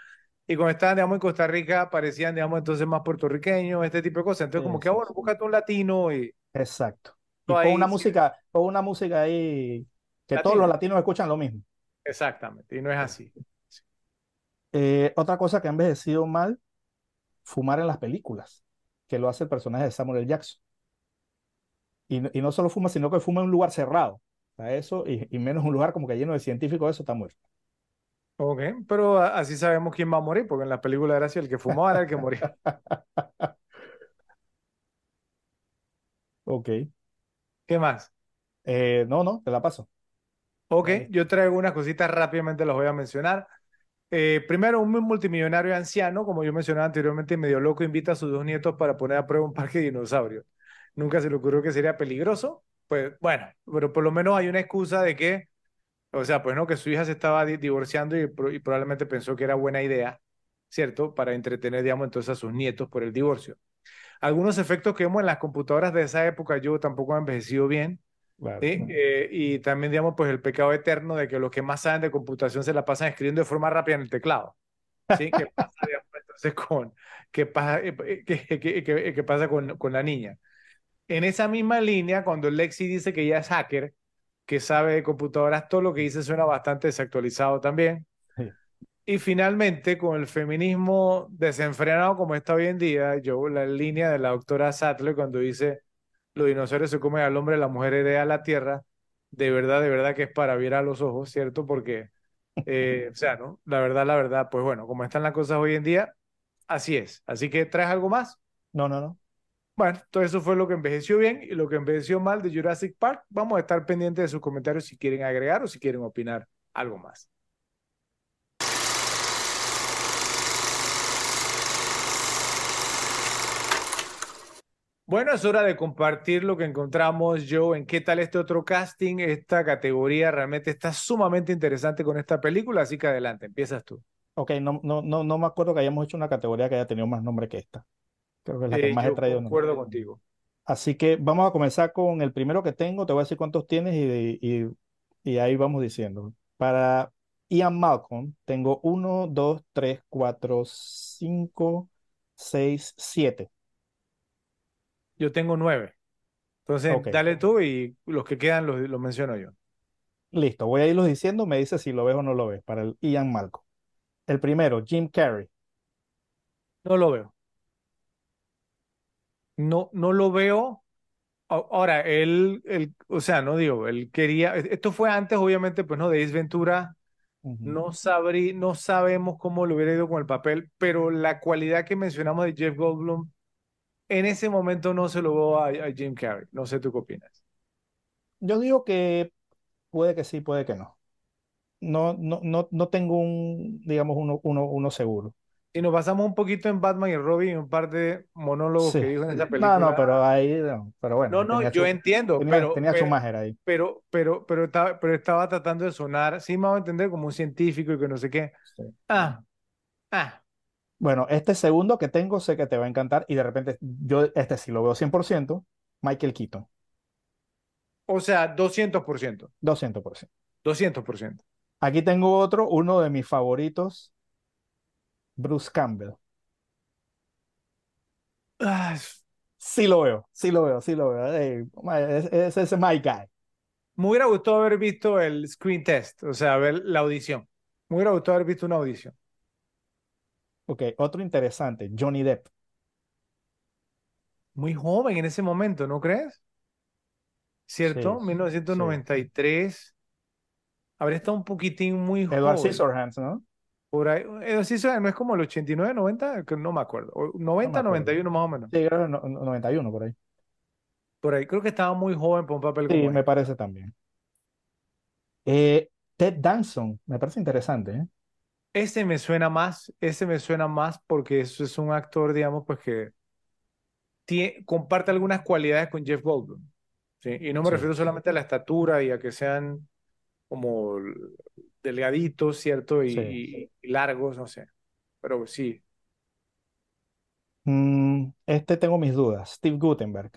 y cuando estaban, digamos, en Costa Rica parecían, digamos, entonces más puertorriqueños, este tipo de cosas. Entonces, como que, ah, bueno, búscate un latino y...
Exacto. Y pon una música, pon una música ahí que todos los latinos escuchan lo mismo.
Exactamente, y no es así.
Eh, otra cosa que ha envejecido mal, fumar en las películas, que lo hace el personaje de Samuel L. Jackson. Y, y no solo fuma, sino que fuma en un lugar cerrado. O eso, y, y, menos un lugar como que lleno de científicos, eso está muerto.
Ok, pero así sabemos quién va a morir, porque en la película era así, el que fumaba era el que moría. *laughs*
ok.
¿Qué más?
Eh, no, no, te la paso.
Ok, yo traigo unas cositas rápidamente, las voy a mencionar. Eh, primero, un multimillonario anciano, como yo mencionaba anteriormente, medio loco, invita a sus dos nietos para poner a prueba un parque de dinosaurios nunca se le ocurrió que sería peligroso, pues bueno, pero por lo menos hay una excusa de que, o sea, pues no, que su hija se estaba divorciando y, probablemente pensó que era buena idea, ¿cierto? Para entretener, digamos, entonces a sus nietos por el divorcio. Algunos efectos que vemos en las computadoras de esa época yo tampoco han envejecido bien.
Claro.
¿sí? Eh, y también, digamos, pues el pecado eterno de que los que más saben de computación se la pasan escribiendo de forma rápida en el teclado. ¿Sí? ¿Qué pasa, digamos, entonces con, qué pasa, eh, eh, qué, qué- qué- qué pasa con, con la niña? En esa misma línea, cuando Lexi dice que ella es hacker, que sabe de computadoras, todo lo que dice suena bastante desactualizado también.
Sí.
Y finalmente, con el feminismo desenfrenado como está hoy en día, yo la línea de la doctora Sattler cuando dice los dinosaurios se comen al hombre, la mujer hereda la tierra, de verdad, de verdad que es para ver a los ojos, ¿cierto? Porque, eh, o sea, ¿no? La verdad, la verdad, pues bueno, como están las cosas hoy en día, así es. Así que, ¿traes algo más?
No, no, no.
Bueno, todo eso fue lo que envejeció bien y lo que envejeció mal de Jurassic Park. Vamos a estar pendientes de sus comentarios si quieren agregar o si quieren opinar algo más. Bueno, es hora de compartir lo que encontramos yo en qué tal este otro casting. Esta categoría realmente está sumamente interesante con esta película, así que adelante, empiezas tú.
Ok, no, no, no, no me acuerdo que hayamos hecho una categoría que haya tenido más nombre que esta. Creo que es la que
Eh,
más he traído.
contigo.
Así que vamos a comenzar con el primero que tengo. Te voy a decir cuántos tienes y, y, y ahí vamos diciendo. Para Ian Malcolm, tengo uno, dos, tres, cuatro, cinco, seis, siete.
Yo tengo nueve. Entonces, dale tú y los que quedan los, los menciono yo.
Listo, voy a irlos diciendo. Me dice si lo ves o no lo ves. Para el Ian Malcolm. El primero, Jim Carrey.
No lo veo. No, no lo veo. Ahora, él, él, o sea, no digo, él quería, e, esto fue antes, obviamente, pues no, de Ace Ventura, no sabrí, no sabemos cómo le hubiera ido con el papel, pero la cualidad que mencionamos de Jeff Goldblum, en ese momento no se lo veo a, a Jim Carrey. No sé tú qué opinas.
Yo digo que puede que sí, puede que no. No, no, no, no tengo un, digamos, uno, uno, uno seguro.
Y nos basamos un poquito en Batman y Robin y un par de monólogos
Sí.
que dijo en esa
No,
película.
no, pero ahí, no, pero bueno,
No, no, yo entiendo,
tenía,
pero,
tenía
pero,
Schumacher ahí.
pero, pero, pero, estaba, pero estaba tratando de sonar, sí me va a entender, como un científico y que no sé qué.
Sí.
Ah, ah,
Bueno, este segundo que tengo sé que te va a encantar y de repente yo este sí lo veo 100%, Michael Keaton,
o sea, 200%,
200%.
200%.
Aquí tengo otro, uno de mis favoritos, Bruce Campbell.
Ah,
Sí lo veo, sí lo veo, sí lo veo. Ese ese es my guy.
me hubiera gustado haber visto el screen test, o sea, ver la audición. Me hubiera gustado haber visto una audición.
Ok, otro interesante, Johnny Depp.
Muy joven en ese momento, ¿no crees? ¿Cierto?
Sí, sí.
1993. Habría estado un poquitín muy
Edward
joven.
Scissorhands, ¿no?
Por ahí, sí, no es como el 89, 90, que no me acuerdo. O 90,
acuerdo.
91 más o menos.
Sí, creo que no- no- 91 por ahí.
Por ahí, creo que estaba muy joven para un papel
Sí,
como
me
este.
parece también. Eh, Ted Danson, me parece interesante, ¿eh?
Ese me suena más, ese me suena más porque eso es un actor, digamos, pues que comparte algunas cualidades con Jeff Goldblum. ¿sí? Y no me
Sí.
refiero solamente a la estatura y a que sean como delgaditos, ¿cierto? Y,
Sí.
y- y largos, no sé. Pero sí.
Mm, este tengo mis dudas, Steve Guttenberg.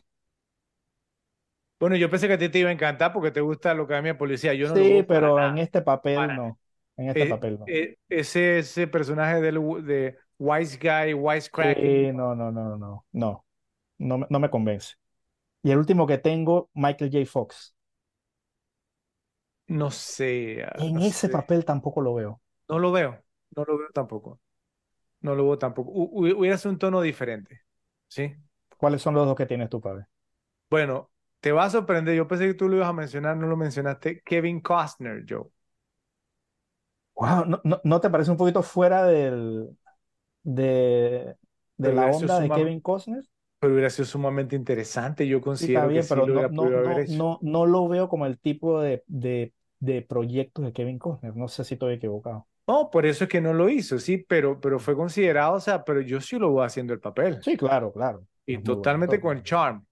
Bueno, yo pensé que a ti te iba a encantar porque te gusta la Academia de Policía. Yo no lo
Sí, pero
nada.
en este papel
Para
no. En este
Eh,
papel no.
eh, ese, ese personaje del, de Wise Guy, Wisecracking,
Sí, no, no, no, no, no. No, no me convence. Y el último que tengo, Michael J. Fox.
No sé, ah,
En
no
ese
sé.
papel tampoco lo veo.
No lo veo, no lo veo tampoco. No lo veo tampoco. Hu- hu- Hubiera sido un tono diferente, ¿sí?
¿Cuáles son los dos que tienes tú, Pablo?
Bueno, te va a sorprender. Yo pensé que tú lo ibas a mencionar, no lo mencionaste. Kevin Costner, Joe.
Wow, ¿no, no, no te parece un poquito fuera del, de, de la onda de Kevin Costner?
Pero hubiera sido sumamente interesante. Yo
Sí, está
considero que
bien,
sí
pero
lo
no, no, no, no, no lo veo como el tipo de, de, de proyectos de Kevin Costner. No sé si estoy equivocado.
No, por eso es que no lo hizo, sí, pero, pero fue considerado, o sea, pero yo sí lo voy haciendo el papel.
Sí, claro, claro.
Y
Es
totalmente con charm.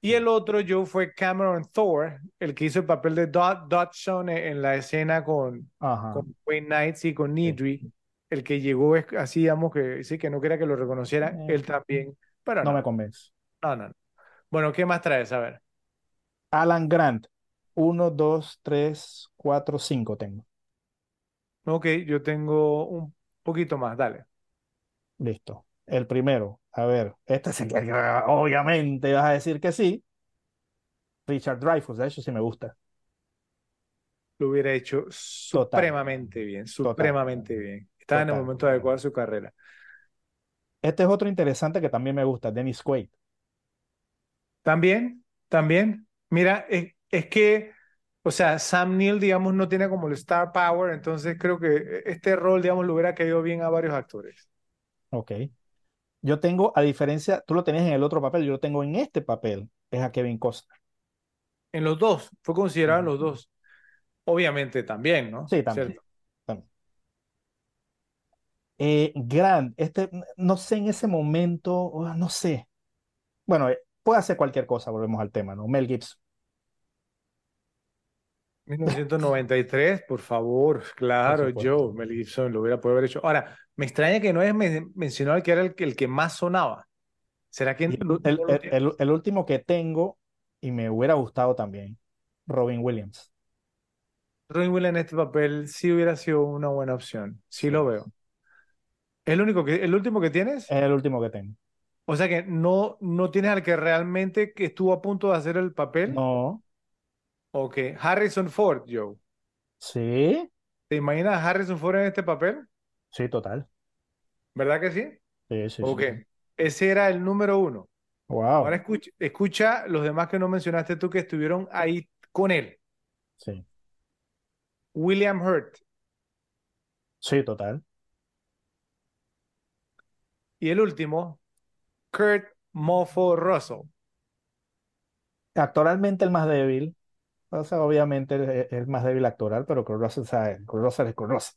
Y el otro Joe fue Cameron Thor, el que hizo el papel de Dod Dodgson en, la escena con,
Ajá.
con Wayne Knights y con
Sí.
Needry, el que llegó así, digamos, que sí, que no quería que lo reconociera,
Eh,
él también, pero
no
no,
me convence.
no, no. no. Bueno, ¿qué más traes? A ver.
Alan Grant. Uno, dos, tres, cuatro, cinco tengo.
Ok, yo tengo un poquito más, dale.
Listo. El primero, a ver, este que *laughs* obviamente vas a decir que sí. Richard Dreyfuss, de hecho sí me gusta.
Lo hubiera hecho supremamente bien, supremamente bien. Estaba en el momento de adecuado su carrera.
Este es otro interesante que también me gusta, Dennis Quaid.
También, también. Mira, es, es que, o sea, Sam Neill, digamos, no tiene como el star power, entonces creo que este rol, digamos, lo hubiera caído bien a varios actores.
Ok. Yo tengo, a diferencia, tú lo tenías en el otro papel, yo lo tengo en este papel, es a Kevin Costner.
En los dos, fue considerado en los dos. Obviamente también, ¿no?
Sí, también. Eh, Grant, este, no sé en ese momento, oh, no sé. Bueno, eh, puede hacer cualquier cosa, volvemos al tema, ¿no? Mel Gibson.
1993, por favor, claro, yo, Mel Gibson, lo hubiera podido haber hecho. Ahora, me extraña que no hayas mencionado el que era el, el que más sonaba. ¿Será que
el, el, último que tengo y me hubiera gustado también, Robin Williams.
Robin Williams en este papel sí hubiera sido una buena opción, sí, lo veo. ¿Es el único que, el último que tienes?
Es el último que tengo.
O sea que no, no tienes al que realmente que estuvo a punto de hacer el papel.
No.
Ok, Harrison Ford, Joe.
Sí.
¿Te imaginas a Harrison Ford en este papel?
Sí, total.
¿Verdad que sí?
Sí, sí.
Ok, ese era el número uno.
Wow.
Ahora escucha, escucha los demás que no mencionaste tú que estuvieron ahí con él.
Sí.
William Hurt.
Sí, total.
Y el último, Kurt Mofo Russell.
Actoralmente el más débil, o sea, obviamente es el más débil actoral, pero Kurt Russell, Kurt Russell es Kurt Russell.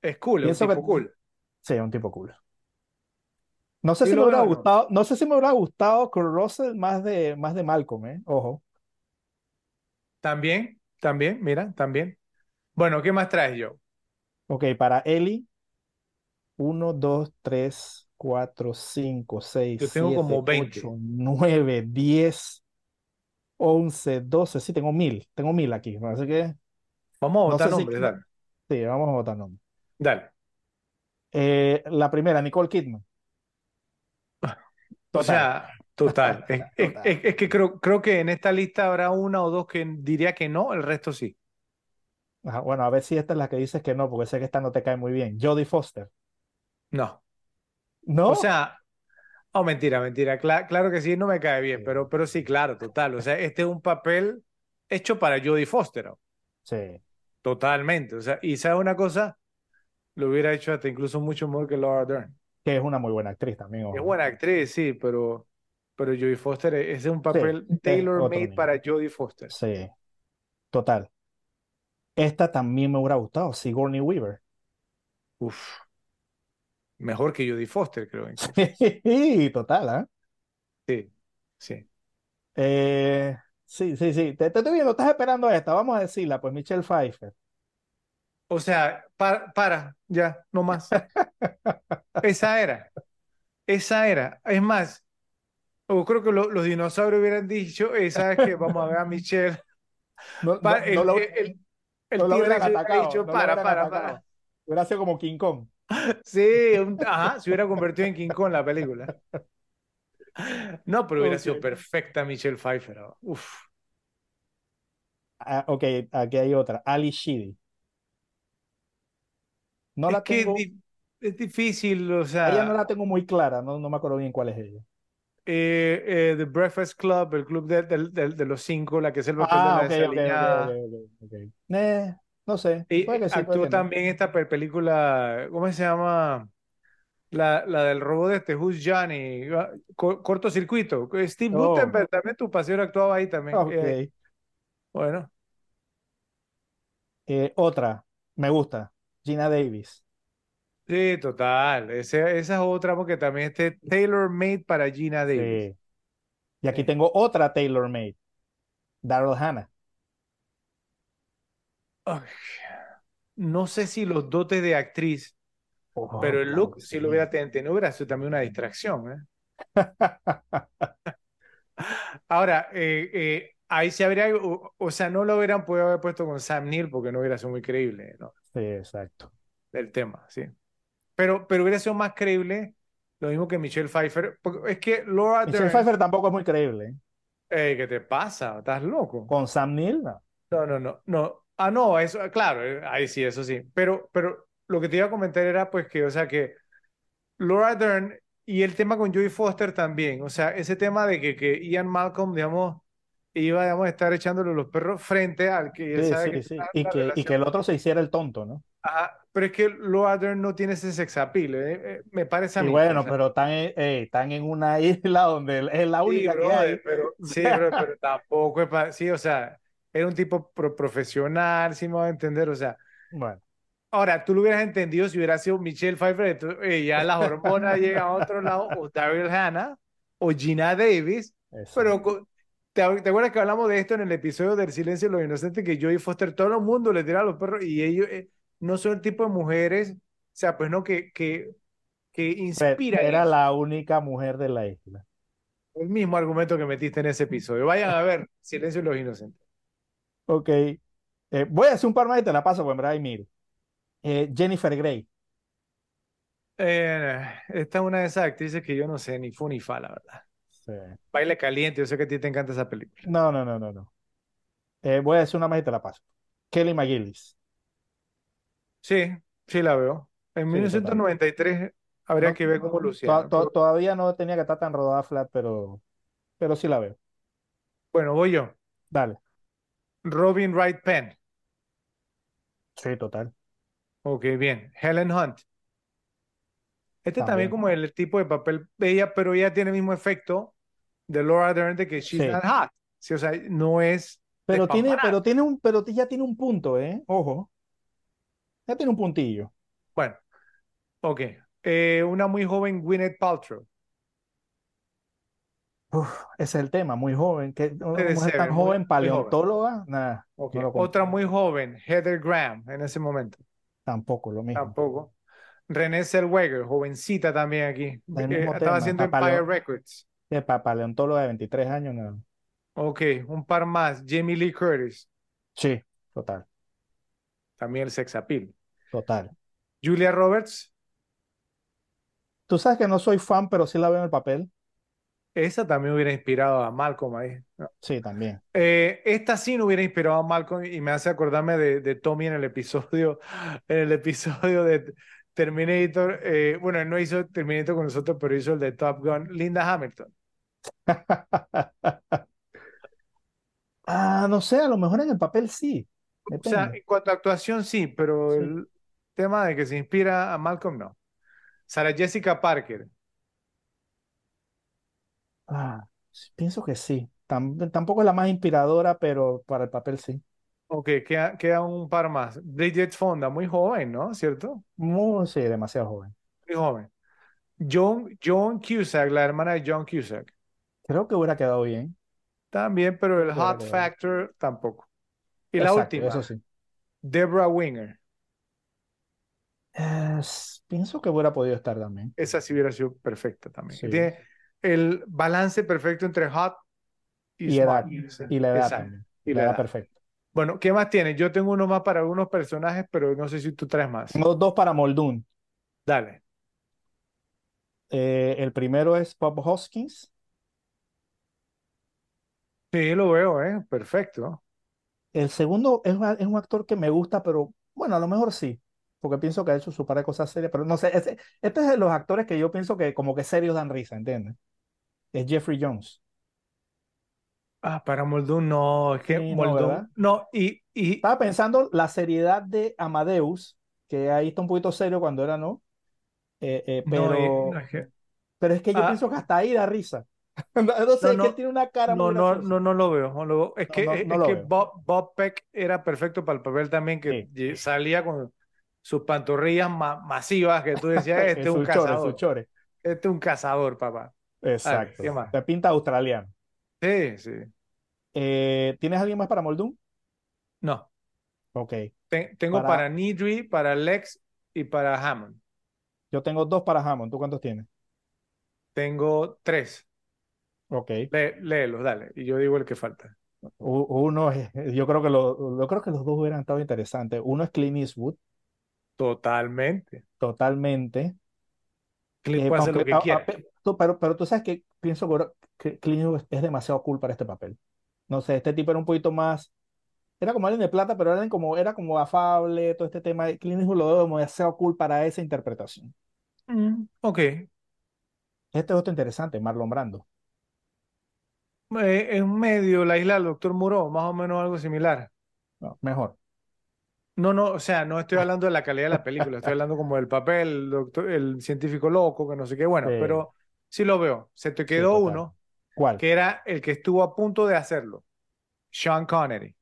Es cool, es un tipo cool.
Sí, es un tipo cool. No sé si me hubiera gustado, no sé si me hubiera gustado Kurt Russell más de, más de Malcolm, ¿eh? Ojo.
También, también, mira, también. Bueno, ¿qué más traes yo?
Ok, para Eli, 1, 2, 3, 4, 5, 6,
Yo tengo como 20.
8, 9, 10, 11, 12, sí, tengo mil, tengo mil aquí, así que...
Vamos a votar nombres, dale.
Sí, vamos a votar nombres.
Dale.
Eh, la primera, Nicole Kidman.
O sea, total. *laughs* Es, que creo, creo que en esta lista habrá una o dos que diría que no, el resto sí.
bueno, a ver si esta es la que dices que no, porque sé que esta no te cae muy bien. Jodie Foster.
No.
¿No?
O sea, oh, mentira, mentira. claro que sí, no me cae bien, pero, pero sí, claro, total. O sea, este es un papel hecho para Jodie Foster.
Sí.
Totalmente. O sea, y ¿sabes una cosa? Lo hubiera hecho hasta incluso mucho mejor que Laura Dern
que es una muy buena actriz también.
Es buena actriz, sí, pero, pero Jodie Foster es un papel tailor-made para Jodie Foster.
Sí, total. Esta también me hubiera gustado, Sigourney Weaver.
Uf. Mejor que Jodie Foster, creo.
Sí, total,
¿eh? Sí, sí.
Eh, sí, sí, sí. Te, estoy viendo, estás esperando esta. Vamos a decirla, pues Michelle Pfeiffer.
O sea, para, para, ya, no más. Esa era. Esa era. Es más, o creo que los dinosaurios hubieran dicho, esa es que vamos a ver a Michelle.
No, no, el, lo, el, el, lo Dicho, para, para, para. Hubiera sido como King Kong.
Sí, ajá, se hubiera convertido en King Kong la película. No, pero hubiera sido perfecta Michelle Pfeiffer. Uf.
Ah, ok, aquí hay otra. Ali Sheedy.
No la tengo. es difícil, o sea.
Ella no la tengo muy clara, no, no me acuerdo bien cuál es ella.
Eh, eh, The Breakfast Club, el club de, de, de, los cinco, la que es el papel
ah, de la okay, eh, no sé.
Y actuó también esta película, ¿cómo se llama? La, la del robo de este Who's Johnny, cortocircuito. Steve oh. Gutenberg también, tu paseo actuaba ahí también.
Okay.
bueno.
otra, me gusta. Gina Davis.
Sí, total. esa es otra porque también este tailor made para Gina Davis.
Y aquí tengo otra tailor made. Daryl Hannah.
No sé si los dotes de actriz, oh, pero el look si lo hubiera tenido, hubiera sido también una distracción. ¿eh? *laughs* Ahora, eh, eh, ahí se habría, o, o sea, no lo hubieran podido haber puesto con Sam Neill porque no hubiera sido muy creíble, ¿no?
Sí, exacto.
El tema, sí. Pero, pero hubiera sido más creíble lo mismo que Michelle Pfeiffer. porque es que Laura
Michelle
Dern,
Pfeiffer tampoco es muy creíble. ¿eh?
Ey, ¿qué te pasa? ¿Estás loco?
Con Sam Neill, no.
No, no, no, no. Ah, no, eso, claro, eh, ahí sí, eso sí. Pero, pero lo que te iba a comentar era pues que, o sea, que Laura Dern y el tema con Joey Foster también, o sea, ese tema de que, que Ian Malcolm, digamos, iba, digamos, a estar echándole los perros frente al que él
Sí,
sabe
sí,
que
sí. Y que, y que el otro se hiciera el tonto, ¿no?
Ajá, pero es que Laura Dern no tiene ese sex appeal, eh, eh, me parece a
Y
mí.
bueno,
o sea,
pero están en, eh, están en una *laughs* isla donde es la
Sí,
única que hay.
pero, sí, *laughs* bro, pero tampoco es para, sí, o sea, era un tipo pro- profesional, sí me va a entender, o sea,
Bueno,
ahora, tú lo hubieras entendido si hubiera sido Michelle Pfeiffer, eh, ya las hormonas *laughs* llegan a otro lado, o Daryl Hannah, o Gina Davis,
eso.
pero ¿te, te acuerdas que hablamos de esto en el episodio del Silencio de los Inocentes, que Joey Foster, todo el mundo le tira a los perros, y ellos eh, no son el tipo de mujeres, o sea, pues no, que, que, que
Pero
inspiran
Era la única mujer de la isla.
El mismo argumento que metiste en ese episodio. Vayan a ver Silencio de los Inocentes.
Ok. Eh, voy a hacer un par más y te la paso, pues en verdad hay mil. Eh, Jennifer Grey.
Eh, esta es una de esas actrices que yo no sé ni fu ni fa, la verdad.
Sí.
Baile caliente, yo sé que a ti te encanta esa película.
No, no, no, no, no. Eh, voy a decir una más y te la paso. Kelly McGillis.
Sí, sí la veo. En
Sí,
1993 habría
No,
que ver cómo lucía.
to- todavía no tenía que estar tan rodada flat, pero, pero sí la veo.
Bueno, voy yo.
Dale.
Robin Wright Penn.
Sí, total.
Ok, bien. Helen Hunt. Este también
También.
como el tipo de papel de ella, pero ella tiene el mismo efecto de Laura Dern de que she's
Sí.
not hot. Sí, o sea, no es
Pero tiene, pero tiene un, pero ya tiene un punto, ¿eh? Ojo. Ya tiene un puntillo.
Bueno, ok. Eh, una muy joven Gwyneth Paltrow.
Uf, ese es el tema, muy joven. que una
Puede
mujer
ser,
tan joven,
muy
paleontóloga, nada, no.
Otra muy joven, Heather Graham, en ese momento.
Tampoco, lo mismo.
Tampoco. Renée Zellweger, jovencita también aquí. Eh, estaba
tema,
haciendo Empire Records.
Eh, pa- paleontóloga de 23 años, no.
Ok, un par más. Jamie Lee Curtis,
Sí, total,
también el sex appeal.
total.
Julia Roberts,
Tú sabes que no soy fan, pero sí la veo en el papel.
Esa también hubiera inspirado a Malcolm ahí. ¿no?
Sí, también.
Eh, esta sí no hubiera inspirado a Malcolm y me hace acordarme de, de Tommy en el episodio, *laughs* en el episodio de Terminator. eh, bueno, él no hizo Terminator con nosotros, pero hizo el de Top Gun, Linda Hamilton. *laughs*
Ah, no sé, a lo mejor en el papel sí.
O sea, en cuanto a actuación sí, pero
Sí.
el tema de que se inspira a Malcolm no. Sarah Jessica Parker.
Ah, pienso que sí. Tam- tampoco es la más inspiradora, pero para el papel sí.
Ok, queda, queda un par más. Bridget Fonda, muy joven, ¿no? ¿Cierto?
Muy, sí, demasiado joven.
Muy joven. John, John Cusack, la hermana de John Cusack.
Creo que hubiera quedado bien.
También, pero el
Hubiera
hot
quedado bien.
factor tampoco. Y la
Exacto,
última,
eso sí.
Deborah Winger.
Pienso que hubiera podido estar también.
Esa sí hubiera sido perfecta también.
Sí.
Tiene el balance perfecto entre hot y,
Y edad. Y la edad
Exacto. Y
La edad
edad.
perfecta.
Bueno, ¿qué más tienes? Yo tengo uno más para algunos personajes, pero no sé si tú traes más.
Tengo dos para Muldoon.
Dale.
Eh, el primero es Bob Hoskins.
Sí, lo veo, ¿eh? Perfecto.
El segundo es, un- es un actor que me gusta, pero bueno, a lo mejor sí, porque pienso que ha hecho su par de cosas serias, pero no sé, ese- este es de los actores que yo pienso que como que serios dan risa, ¿entiendes? Es Jeffrey Jones.
Ah, para Muldoon no, es que
Sí, no,
Muldoon,
¿verdad?
no, y, y
Estaba pensando la seriedad de Amadeus, que ahí está un poquito serio cuando era no, Eh, eh, pero,
eh, no, es que,
pero es que yo
Ah.
pienso que hasta ahí da risa. *laughs* No sé,
No,
es que tiene una cara
no,
muy
no, no, no lo veo, no lo veo. Es que, es, que. Bob, Bob Peck era perfecto para el papel también, que
Sí.
salía con sus pantorrillas ma- masivas, que tú decías, *laughs* este es un
chore,
cazador,
chore.
este es un cazador, papá.
Exacto.
¿qué más?
Te pinta australiano.
Sí, sí.
Eh, ¿tienes alguien más para Muldoon?
No,
Ok.
Te- tengo
Para-
para Needry, para Lex y para Hammond.
Yo tengo dos para Hammond. ¿Tú cuántos tienes?
Tengo tres.
Ok.
Lé- léelos, dale. Y yo digo el que falta.
Uno es, yo creo que lo, yo creo que los dos hubieran estado interesantes. Uno es Clint Eastwood,
Totalmente.
totalmente.
Clint
Eh,
puede hacer lo
aunque,
que
a-
quiera.
a- pe- tú- pero, pero tú sabes que pienso que Clint es demasiado cool para este papel. No sé, este tipo era un poquito más, era como alguien de plata, pero era como, era como afable, todo este tema. Clint Eastwood lo veo demasiado cool para esa interpretación.
Mm, ok.
Este es otro interesante, Marlon Brando.
Eh, en medio, la isla del Doctor Moreau, más o menos algo similar.
No, mejor.
No, no, o sea, no estoy *laughs* hablando de la calidad de la película, estoy hablando como del papel, el doctor, el científico loco, que no sé qué, bueno,
Sí.
pero sí lo veo. Se te quedó uno,
¿Cuál?
que era el que estuvo a punto de hacerlo, Sean Connery.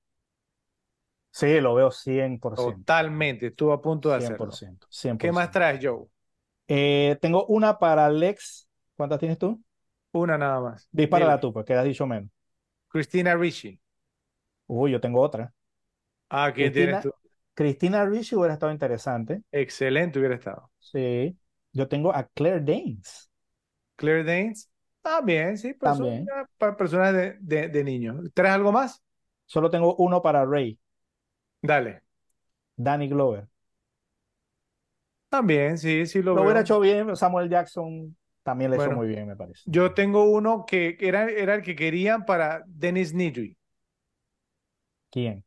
Sí, lo veo 100%.
Totalmente, estuvo a punto de hacerlo.
100%. 100%.
¿Qué más traes, Joe?
Eh, tengo una para Lex. ¿Cuántas tienes tú?
Una nada más.
Dispárala
Dile.
tú, porque has dicho menos.
Christina Ricci.
Uy, yo tengo otra.
Ah, ¿quién
Cristina,
tienes tú?
Cristina Ricci hubiera estado interesante.
Excelente hubiera estado.
Sí. Yo tengo a Claire Danes.
Claire Danes. También, sí, pero
También.
para personas de, de, de niños. ¿Traes algo más?
Solo tengo uno para Ray.
Dale.
Danny Glover.
También, sí, sí lo
Lo hubiera hecho bien. Samuel Jackson también le hizo
Bueno,
muy bien, me parece.
yo tengo uno que que era, era el que querían para Dennis Nedry.
¿Quién?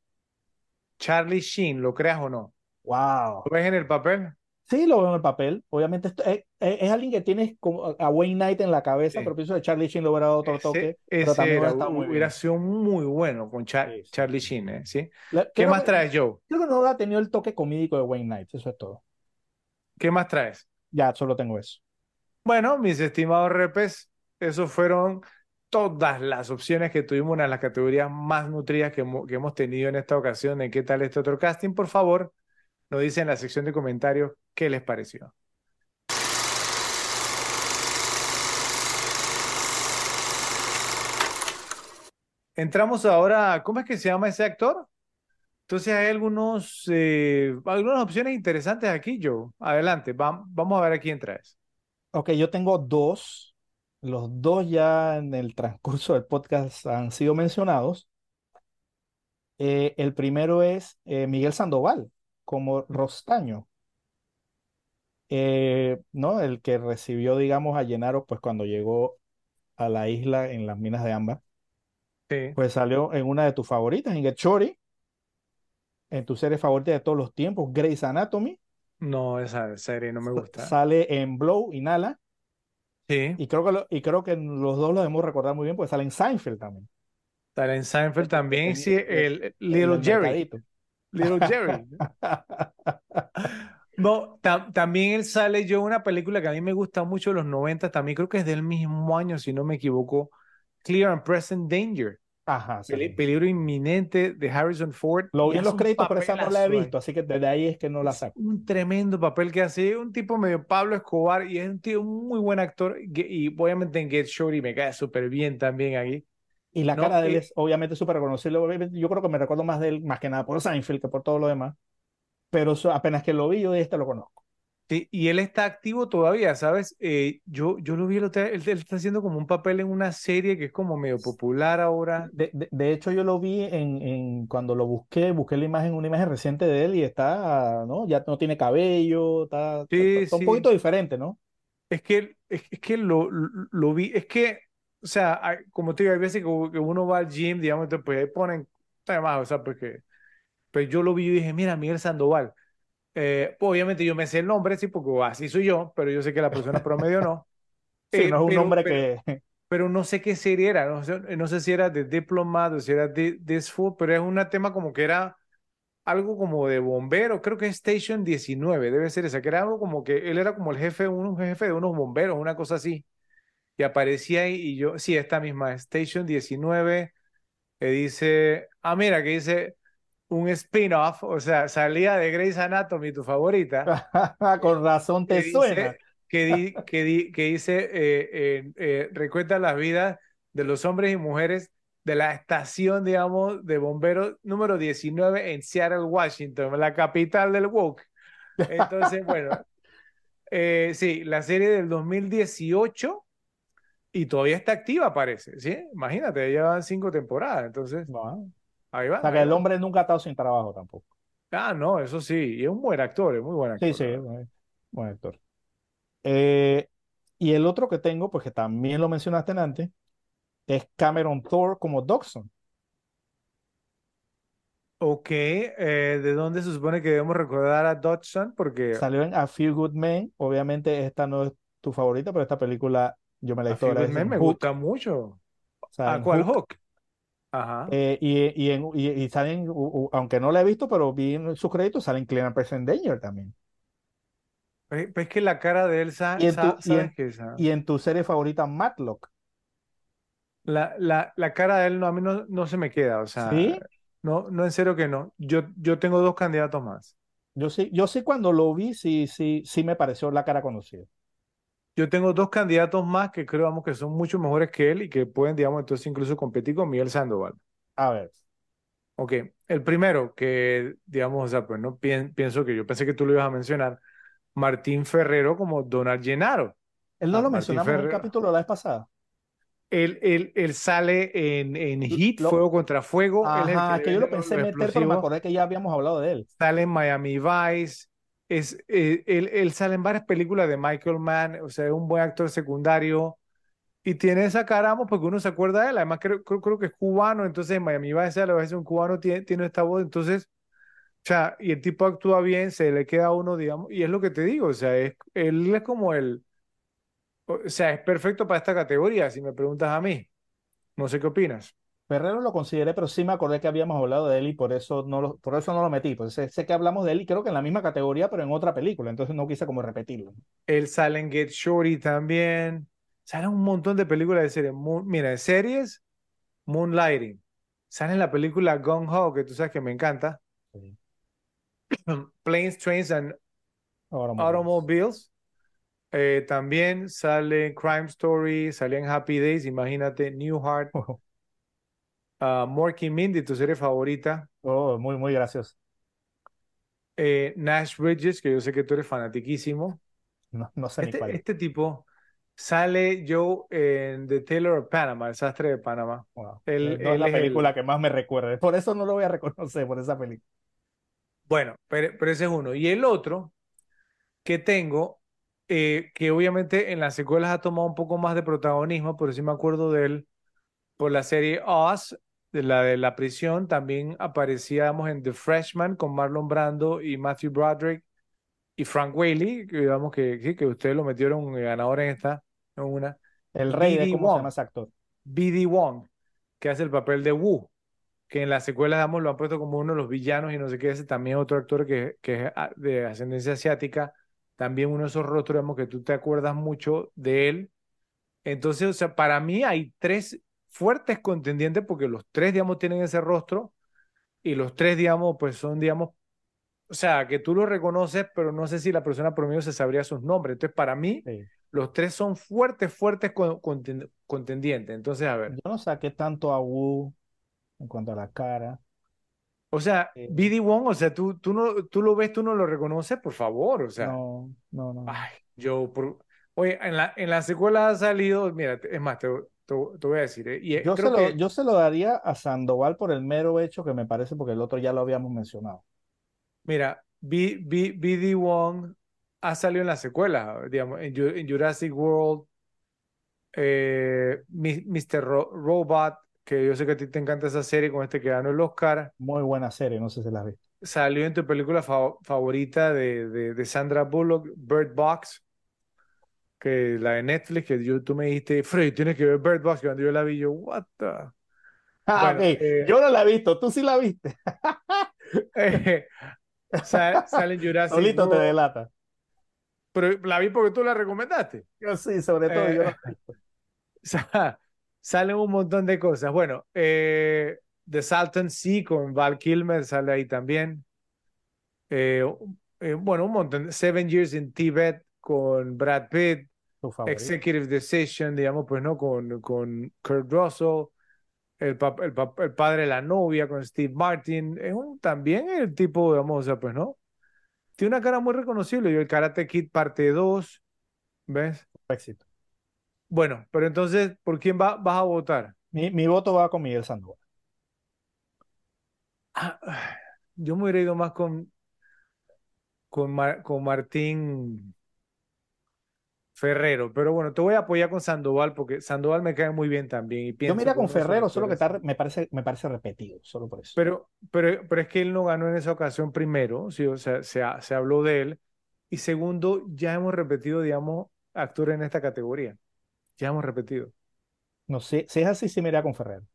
Charlie Sheen, ¿lo creas o no?
Wow.
¿Lo ves en el papel?
Sí, lo veo en el papel. Obviamente esto- es, es- es alguien que tiene como a Wayne Knight en la cabeza,
Sí.
pero pienso que Charlie Sheen le hubiera dado otro
Ese,
toque, pero
ese
también hubiera
era,
muy
hubiera
bien.
sido muy bueno con Char-
Sí, sí,
Charlie. Sheen, ¿eh? ¿Sí?
La-
¿Qué
creo
más traes, Joe?
creo que no ha tenido el toque comídico de Wayne Knight, eso es todo.
¿Qué más traes?
Ya, solo tengo eso.
Bueno, mis estimados repes, esos fueron todas las opciones que tuvimos, una de las categorías más nutridas que, que hemos tenido en esta ocasión. ¿En qué tal este otro casting? Por favor, nos dicen en la sección de comentarios qué les pareció. Entramos ahora, ¿cómo es que se llama ese actor? Entonces hay algunos, eh, algunas opciones interesantes aquí, Joe. Adelante, vam- vamos a ver a quién traes.
Ok, yo tengo dos. Los dos ya en el transcurso del podcast han sido mencionados. Eh, el primero es eh, Miguel Sandoval, como Rostaño, eh, ¿no? El que recibió, digamos, a Llenaro, pues cuando llegó a la isla en las minas de Ámbar.
Sí.
Pues salió en una de tus favoritas, en Get Shorty, en tu serie favorita de todos los tiempos, Grey's Anatomy.
No, esa serie no me gusta.
Sale en Blow y Nala.
Sí,
Y creo que, lo- y creo que los dos lo debemos recordar muy bien, porque sale en Seinfeld también.
sale en Seinfeld también, sí,
En-
el
en
Little
el
Jerry,
mercadito.
Little Jerry. *laughs* No, tam- también él sale yo una película que a mí me gusta mucho de los 90, también creo que es del mismo año, si no me equivoco, Clear and Present Danger,
Ajá,
peli-
sale.
peligro inminente de Harrison Ford.
Lo vi en los créditos, pero esa no la he
ahí.
visto, así que desde ahí es que no la saco.
un tremendo papel que hace, un tipo medio Pablo Escobar y es un tío muy buen actor y, y obviamente en Get Shorty me cae súper bien también aquí.
Y la
No,
cara de él
eh,
es obviamente súper reconocible. Yo creo que me recuerdo más de él, más que nada por Seinfeld que por todo lo demás. Pero apenas que lo vi, yo de este lo conozco.
Sí, y él está activo todavía, ¿sabes? Eh, yo, yo lo vi, él, él está haciendo como un papel en una serie que es como medio popular ahora.
De, de- de hecho, yo lo vi en, en- cuando lo busqué, busqué la imagen, una imagen reciente de él y está, ¿no? Ya no tiene cabello, está, está-
Sí,
está un
sí.
poquito diferente, ¿no?
Es que, es, es que lo, lo, lo vi, es que, o sea, hay- como te digo, hay veces que, que uno va al gym, digamos, entonces, pues ahí ponen, además, o sea, porque, pues yo lo vi y dije, mira, Miguel Sandoval. Eh, pues, obviamente yo me sé el nombre, sí, porque así soy yo, pero yo sé que la persona promedio no. *laughs*
Sí,
Eh,
no es un
pero,
hombre
pero,
que...
pero no sé qué serie era, no sé, no sé si era de Diplomat o si era de This Food, pero es un tema como que era algo como de bombero, creo que es Station 19, debe ser esa, que era algo como que él era como el jefe, un jefe de unos bomberos, una cosa así, y aparecía ahí y yo, sí, esta misma, Station 19, que dice, ah, mira, que dice un spin-off, o sea, salía de Grey's Anatomy, tu favorita, *laughs*
Con razón
que
te suena.
dice, que, di- que, di- que dice, eh, eh, eh, recuenta las vidas de los hombres y mujeres de la estación, digamos, de bomberos número 19 en Seattle, Washington, la capital del woke. Entonces, *laughs* bueno, eh, sí, la serie del 2018 Y todavía está activa, parece, ¿sí? Imagínate, ya van cinco temporadas, entonces
No,
ahí va.
O sea que el hombre nunca ha estado sin trabajo tampoco.
Ah, no, eso sí, y es un buen actor, es muy buen actor.
Sí, sí, buen, buen actor. Eh, y el otro que tengo, pues que también lo mencionaste antes, es Cameron Thor como Dodson.
Ok, eh, ¿de dónde se supone que debemos recordar a Dodson? Porque
Salió en A Few Good Men. Obviamente esta no es tu favorita, pero esta película yo me la he
A
visto
Few
varias
Good Men
en
me
Hook,
gusta mucho.
o sea,
¿A cuál
Hook,
Hook? Ajá.
eh, y, y, en- y- y salen, aunque no la he visto, pero vi en sus créditos, salen Clean Person Danger también.
Pues es que la cara de él, sa-
Y en tu, y en tu serie favorita, Matlock.
La, la, la cara de él no, a mí no, no se me queda, o sea,
¿Sí?
no, no en serio que no. Yo, yo tengo dos candidatos más.
Yo sí, yo sí cuando lo vi, sí, sí, sí me pareció la cara conocida.
Yo tengo dos candidatos más que creo, vamos, que son mucho mejores que él y que pueden, digamos, entonces incluso competir con Miguel Sandoval.
A ver,
Ok, el primero que, digamos, o sea, pues no pien- pienso que yo pensé que tú lo ibas a mencionar, Martín Ferrero como Donald Llenaro.
él no
Ah,
lo
Martín
mencionamos en un capítulo la vez pasada.
Él, él, él sale en, en
Lo-
Fuego contra Fuego. él es
Ajá, que yo lo pensé meter, pero me acordé que ya habíamos hablado de él.
Sale en Miami Vice. Es, eh, él, él sale en varias películas de Michael Mann, o sea, es un buen actor secundario. Y tiene esa cara, vamos, porque uno se acuerda de él. Además, creo, creo, creo que es cubano, entonces en Miami Vice a la vez un cubano tiene, tiene esta voz. Entonces, o sea, y el tipo actúa bien, se le queda a uno, digamos, y es lo que te digo, o sea, es, él es como el, o sea, es perfecto para esta categoría, si me preguntas a mí. No sé qué opinas.
Ferrero lo consideré, pero sí me acordé que habíamos hablado de él y por eso no lo, por eso no lo metí. Pues sé, sé que hablamos de él y creo que en la misma categoría, pero en otra película, entonces no quise como repetirlo.
Él sale en Get Shorty también. Salen un montón de películas de series. Moon- mira, de series, Moonlighting. Sale en la película Gung Ho, que tú sabes que me encanta.
Sí. *clears throat*
Planes, Trains and Automobiles. Eh, también sale Crime Story, sale en Happy Days, imagínate, Newhart,
acuerdo. *laughs*
uh, Morky Mindy, tu serie favorita.
Oh, muy, muy gracioso.
Eh, Nash Bridges, que yo sé que tú eres fanatiquísimo.
No, no sé ni
Este,
cuál es.
este tipo sale Joe en The Taylor of Panama, el sastre de Panamá.
Wow.
Él-
Eh, es la
es el-
película que más me recuerda. Por eso no lo voy a reconocer, por esa película.
Bueno, pero, pero ese es uno. Y el otro que tengo, eh, que obviamente en las secuelas ha tomado un poco más de protagonismo, pero sí me acuerdo de él por la serie Oz, de la de la prisión. También aparecíamos en The Freshman con Marlon Brando y Matthew Broderick y Frank Whaley, que digamos que, que, que ustedes lo metieron ganador en esta, en una.
El rey de cómo se
Wong.
llama ese actor.
B.D. Wong, que hace el papel de Wu, que en las secuelas digamos, lo han puesto como uno de los villanos y no sé qué, ese también otro actor que, que es ah, de ascendencia asiática, también uno de esos rostros digamos, que tú te acuerdas mucho de él. Entonces, o sea, para mí hay tres fuertes contendientes porque los tres, digamos, tienen ese rostro y los tres, digamos, pues son, digamos, o sea, que tú los reconoces, pero no sé si la persona promedio se sabría sus nombres. Entonces, para mí,
Sí.
los tres son fuertes, fuertes con- conten- contendientes. Entonces, a ver.
Yo no saqué tanto a Wu en cuanto a la cara.
O sea,
Eh.
BD Wong, o sea, tú, tú, no, tú lo ves, tú no lo reconoces, por favor, o sea.
no, no, no.
Ay, yo, por... Oye, en la, en la secuela ha salido, mira, es más, te, te- te voy a decir, ¿eh? Y eh,
Yo se, lo,
que,
yo se lo daría a Sandoval por el mero hecho que me parece, porque el otro ya lo habíamos mencionado.
mira, B, B- BD Wong ha salido en la secuela, digamos, en, Ju- en Jurassic World, eh, Mr. Ro- Robot, que yo sé que a ti te encanta esa serie con este que ganó el Oscar,
Muy buena serie, no sé si la has visto.
salió en tu película fa- favorita de, de, de Sandra Bullock, Bird Box, que la de Netflix, que yo, tú me dijiste, Freddy, tienes que ver Bird Box, y cuando yo la vi, yo, what the...
Ah,
Bueno, eh,
Yo no la he visto, tú sí la viste. *laughs*
Eh, sa- sale en Jurassic
Solito te
World,
delata.
pero la vi porque tú la recomendaste.
Yo sí, sobre todo. yo
Eh, *laughs* Salen un montón de cosas. Bueno, eh, The Salton Sea con Val Kilmer sale ahí también. Bueno, un montón. Seven Years in Tibet con Brad Pitt. Executive Decision, digamos, pues no, con, con Kurt Russell. El, pap- el, pap- el padre de la novia con Steve Martin. Es un, también el tipo, digamos, o sea, pues no. Tiene una cara muy reconocible. Y el Karate Kid parte 2. ¿Ves?
Éxito.
Bueno, pero entonces, ¿por quién va, vas a votar?
Mi, mi voto va con Miguel Sandoval.
Ah, yo me hubiera ido más con, con, Mar- con Martín Ferrero, pero bueno, te voy a apoyar con Sandoval porque Sandoval me cae muy bien también y
Yo mira con Ferrero, solo que está- me parece, me parece repetido, solo por eso.
Pero, pero, pero es que él no ganó en esa ocasión primero, sí, o sea, se, se habló de él. Y segundo, ya hemos repetido, digamos, actores en esta categoría. Ya hemos repetido.
No sé, si es así, sí me iría con Ferrero.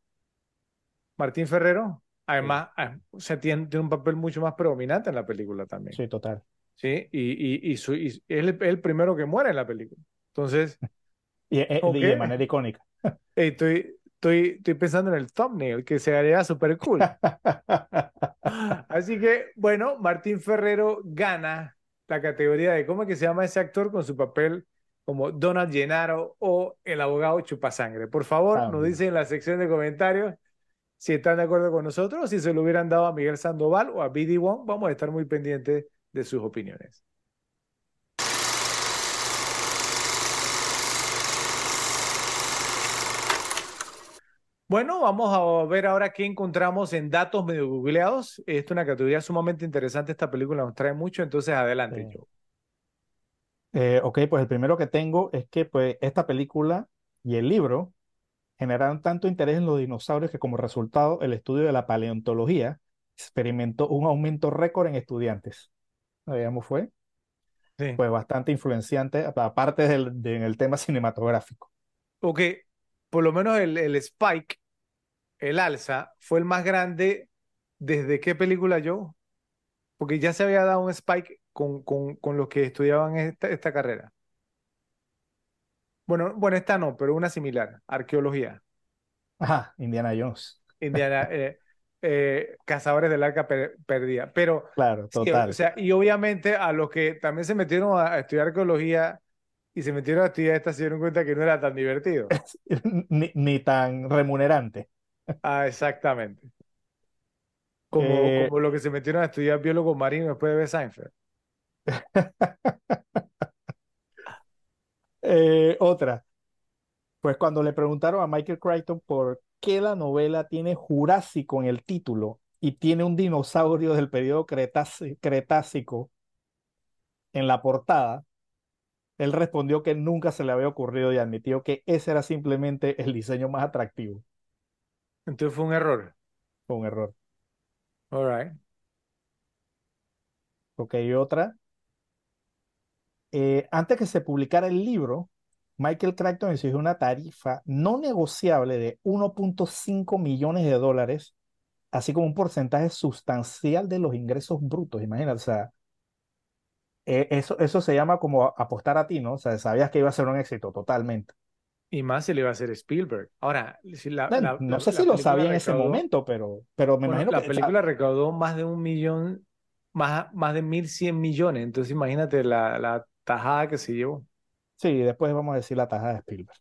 Martín Ferrero, además, ah, o sea, tiene, tiene un papel mucho más predominante en la película también.
Sí, total.
¿Sí? Y, y, y, su- y es el, el primero que muere en la película. Entonces, *laughs*
Y, eh,
Ok.
y de manera icónica. *laughs*
estoy, estoy, estoy pensando en el thumbnail, que se haría súper cool. *laughs* Así que, bueno, Martín Ferrero gana la categoría de cómo es que se llama ese actor con su papel como Donald Gennaro o el abogado Chupasangre. Por favor,
Ah,
nos dicen en la sección de comentarios si están de acuerdo con nosotros, si se lo hubieran dado a Miguel Sandoval o a BD Wong. Vamos a estar muy pendientes de sus opiniones. Bueno, vamos a ver ahora qué encontramos en datos medio googleados. Esta es una categoría sumamente interesante. Esta película nos trae mucho, entonces adelante,
Sí.
Joe.
Eh, ok, pues el primero que tengo es que pues, esta película y el libro generaron tanto interés en los dinosaurios que como resultado el estudio de la paleontología experimentó un aumento récord en estudiantes. Digamos, fue
Sí.
bastante influenciante, aparte del, de- en el tema cinematográfico.
Ok, por lo menos el, el spike, el alza, fue el más grande desde qué película, Joe? Porque ya se había dado un spike con, con, con los que estudiaban esta, esta carrera. Bueno, bueno, esta no, pero una similar, arqueología.
Ajá, Indiana Jones.
Indiana, *laughs* eh, eh, Cazadores del Arca per- Perdida. Pero,
Claro,
sí, o
total.
sea, y obviamente a los que también se metieron a, a estudiar arqueología y se metieron a estudiar esta, se dieron cuenta que no era tan divertido. *laughs*
Ni, ni tan remunerante.
Ah, exactamente. Como,
Eh,
como lo que se metieron a estudiar biólogos marinos después de ver Seinfeld. *laughs*
Eh, otra, pues cuando le preguntaron a Michael Crichton por qué la novela tiene Jurásico en el título y tiene un dinosaurio del periodo Cretáci- Cretácico en la portada, él respondió que nunca se le había ocurrido y admitió que ese era simplemente el diseño más atractivo.
Entonces fue un error.
Fue un error.
All right.
Ok, y otra. Eh, antes que se publicara el libro, Michael Crichton exigió una tarifa no negociable de 1.5 millones de dólares, así como un porcentaje sustancial de los ingresos brutos. Imagínate, o sea, eh, eso, eso se llama como apostar a ti, ¿no? O sea, sabías que iba a ser un éxito totalmente.
Y más se le iba a hacer Spielberg. Ahora, si la,
No,
la-
no
la-
sé
la
si lo sabía en ese momento, pero, pero me
bueno,
imagino
la
que, o sea,
película recaudó más de un millón, más, más de 1.100 millones. Entonces imagínate la, la tajada que se llevó.
Sí, después vamos a decir la tajada de Spielberg.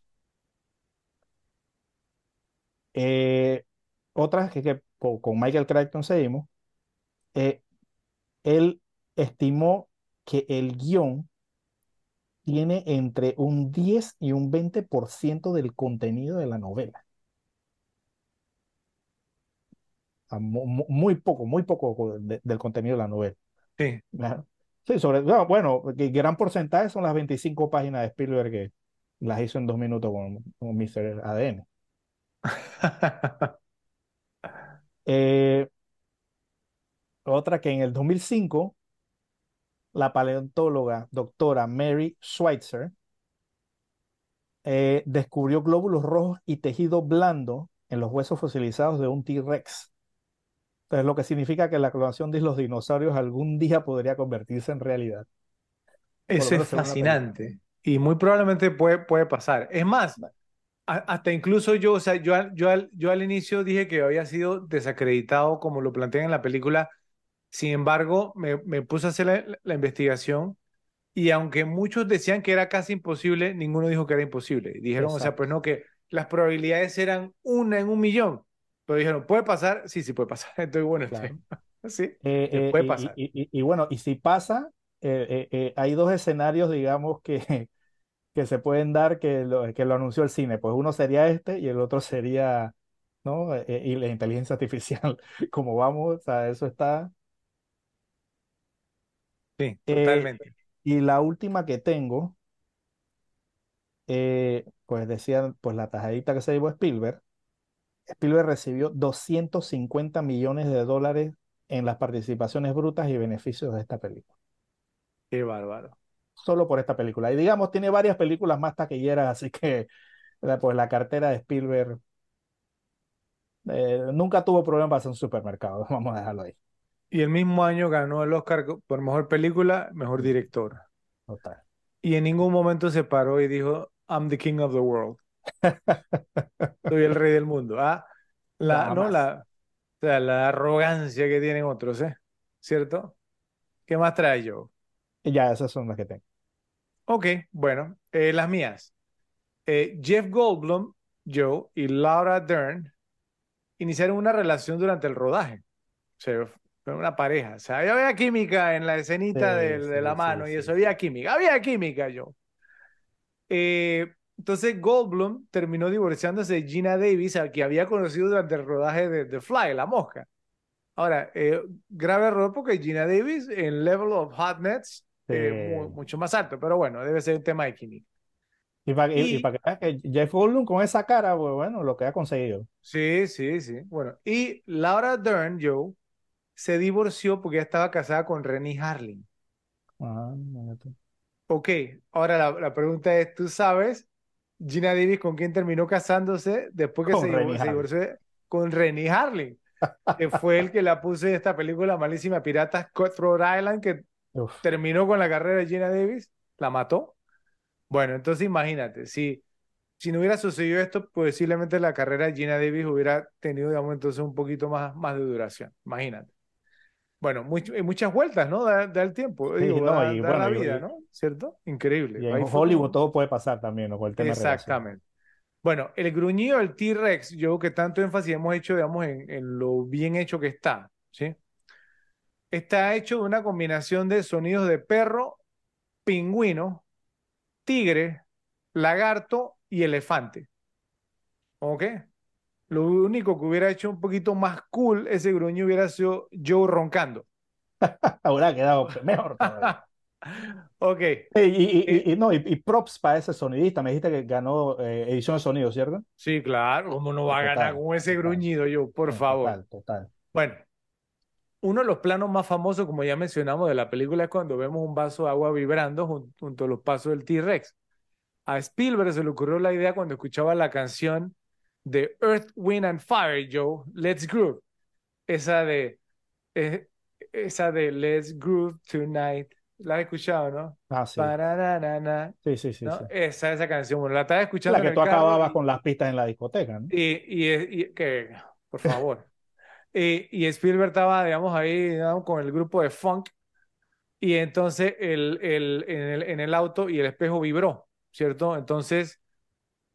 Eh, otra que, que co- con Michael Crichton seguimos, eh, él estimó que el guion tiene entre un 10 y un 20% del contenido de la novela. O sea, muy poco, muy poco de- del contenido de la novela.
Sí.
Sí, sobre, no, bueno, que gran porcentaje son las 25 páginas de Spielberg que las hizo en dos minutos con, con Mr. ADN. *laughs* Eh, otra que en el 2005, la paleontóloga doctora Mary Schweitzer eh, descubrió glóbulos rojos y tejido blando en los huesos fosilizados de un T-Rex. Entonces, lo que significa que la clonación de los dinosaurios algún día podría convertirse en realidad.
Eso es fascinante. Y muy probablemente puede, puede pasar. Es más, a- hasta incluso yo, o sea, yo, al- yo, al, yo al inicio dije que había sido desacreditado como lo plantean en la película. Sin embargo, me, me puse a hacer la, la investigación y aunque muchos decían que era casi imposible, ninguno dijo que era imposible. Dijeron, o sea,
Exacto.
pues no, que las probabilidades eran una en un millón. Pero dijeron, ¿puede pasar? Sí, sí puede pasar. *laughs* Entonces, bueno,
Claro. *laughs*
sí,
Eh, eh,
puede pasar.
y- y- y bueno, y si pasa, eh, hay dos escenarios, digamos, que, *laughs* que se pueden dar que lo, que lo anunció el cine. Pues uno sería este y el otro sería, ¿no? Y la inteligencia artificial. Como vamos, o sea, eso está.
Sí, totalmente.
y la última que tengo, pues decía, pues la tajadita que se llevó Spielberg. Spielberg recibió 250 millones de dólares en las participaciones brutas y beneficios de esta película.
Qué bárbaro.
Solo por esta película. Y digamos, tiene varias películas más taquilleras, así que la- pues la cartera de Spielberg eh, nunca tuvo problema para hacer un supermercado. *laughs* Vamos a dejarlo ahí.
Y el mismo año ganó el Oscar por mejor película, mejor director.
Total.
Y en ningún momento se paró y dijo, I'm the king of the world. *laughs* Soy el rey del mundo. Ah, la, no, la, o sea, la arrogancia que tienen otros, ¿eh? ¿Cierto? ¿Qué más trae yo?
Ya, esas son las que tengo.
Ok, bueno, eh, las mías. Eh, Jeff Goldblum, Joe y Laura Dern iniciaron una relación durante el rodaje. O sea, fue una pareja. O sea, había química en la escenita
Sí,
de, la mano
sí,
y eso, había química, había química, Joe. Eh, entonces Goldblum terminó divorciándose de Gina Davis, a que había conocido durante el rodaje de The Fly, La Mosca. Ahora, eh, grave error porque Gina Davis en Level of Hotness eh, mu-
Sí.
mucho más alto, pero bueno, debe ser un tema de química.
Y para y,
Y-
para que veas que Jeff Goldblum con esa cara, pues bueno, lo que ha conseguido.
Sí, sí, sí. Bueno, y Laura Dern, Joe, se divorció porque ella estaba casada con Rennie Harlin.
Ah, mira tú.
Ok, ahora la, la pregunta es, ¿tú sabes Gina Davis con quién terminó casándose después que se, se divorció? Con Rennie Harlin, que fue el que la puso en esta película malísima Piratas Cutthroat Island, que
Uf.
terminó con la carrera de Gina Davis, la mató. Bueno, entonces imagínate, si, si no hubiera sucedido esto, posiblemente la carrera de Gina Davis hubiera tenido, digamos, entonces un poquito más, más de duración. Imagínate. Bueno, eh, muchas vueltas, ¿no? Da, da el tiempo,
Sí,
digo,
no,
da,
y
da
bueno,
la vida,
y-
¿no? ¿Cierto? Increíble.
Y en Hollywood todo puede pasar también, ¿no? El tema.
Exactamente. Bueno, el gruñido del T-Rex, yo que tanto énfasis hemos hecho, digamos, en, en lo bien hecho que está, ¿sí? Está hecho de una combinación de sonidos de perro, pingüino, tigre, lagarto y elefante. ¿Ok? Lo único que hubiera hecho un poquito más cool ese gruñido hubiera sido Joe roncando. *laughs*
Ahora ha quedado mejor. *laughs*
Ok,
Y, y- y- y- no, y, props para ese sonidista. Me dijiste que ganó eh, edición de sonido, ¿cierto?
sí, claro, ¿cómo no va a ganar con ese
total.
gruñido yo? Por favor.
Total, total.
Bueno, uno de los planos más famosos, como ya mencionamos, de la película es cuando vemos un vaso de agua vibrando jun- junto a los pasos del T-Rex. A Spielberg se le ocurrió la idea cuando escuchaba la canción de Earth, Wind and Fire, Joe, Let's Groove. Esa de, eh, esa de Let's Groove Tonight. ¿La has escuchado, no?
Ah, sí.
Parararana,
Sí, sí, sí,
¿no?
sí.
Esa, esa canción. Bueno, la estaba escuchando
La que tú acababas
y-
con las pistas en la discoteca, ¿no?
y, y, y- que, por favor. *laughs* y, Spielberg estaba, digamos, ahí digamos, con el grupo de funk. Y entonces el, el, en, el, en el auto y el espejo vibró, ¿cierto? Entonces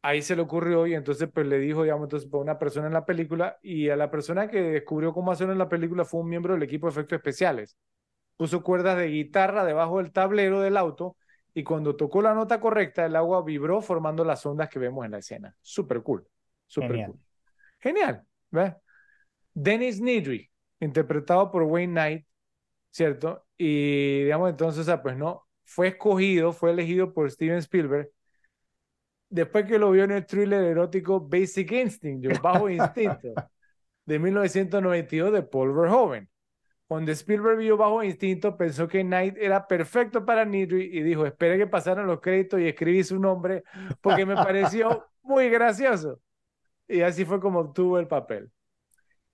ahí se le ocurrió y entonces pues le dijo, digamos, entonces a una persona en la película y a la persona que descubrió cómo hacerlo en la película fue un miembro del equipo de efectos especiales. Puso cuerdas de guitarra debajo del tablero del auto y cuando tocó la nota correcta el agua vibró formando las ondas que vemos en la escena. Súper cool, súper
Genial.
cool. Genial, ¿ves? Dennis Nedry, interpretado por Wayne Knight, ¿cierto? Y digamos entonces, sea, pues no, fue escogido, fue elegido por Steven Spielberg después que lo vio en el thriller erótico Basic Instinct, yo, Bajo *laughs* Instinto, de 1992 de Paul Verhoeven. Cuando Spielberg vio Bajo Instinto, pensó que Knight era perfecto para Nedry y dijo, espere que pasaran los créditos y escribí su nombre porque me pareció *laughs* muy gracioso. Y así fue como obtuvo el papel.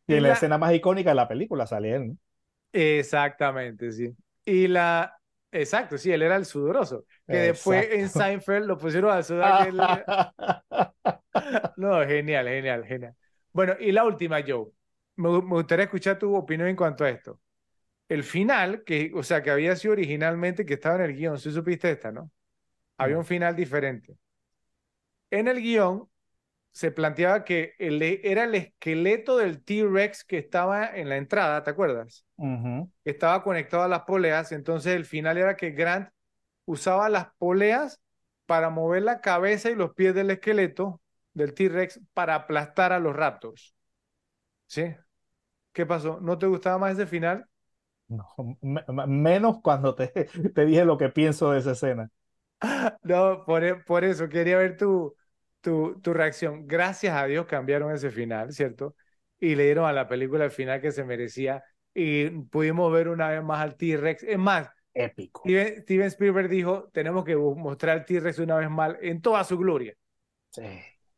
Y en la
la-
escena más icónica de la película sale él, ¿no?
Exactamente, sí. Y la, exacto, sí, él era el sudoroso. Que después en. Seinfeld lo pusieron a sudar. él- *laughs* No, genial, genial, genial. Bueno, y la última, Joe. Me, gu- me gustaría escuchar tu opinión en cuanto a esto. El final, que, o sea, que había sido originalmente, que estaba en el guion, si supiste esta, ¿no? Había
No.
un final diferente. En el guion se planteaba que el- era el esqueleto del T-Rex que estaba en la entrada, ¿te acuerdas? Estaba conectado a las poleas, entonces el final era que Grant usaba las poleas para mover la cabeza y los pies del esqueleto del T-Rex para aplastar a los Raptors. ¿Sí? ¿Qué pasó? ¿No te gustaba más ese final?
No, menos cuando te, *laughs* te dije lo que pienso de esa escena.
No, por, e, por eso quería ver tu, tu, tu reacción. Gracias a Dios cambiaron ese final, ¿cierto? Y le dieron a la película el final que se merecía y pudimos ver una vez más al T-Rex. Es más,
épico.
Steven, Spielberg dijo, tenemos que mostrar al T-Rex una vez más en toda su gloria.
Sí,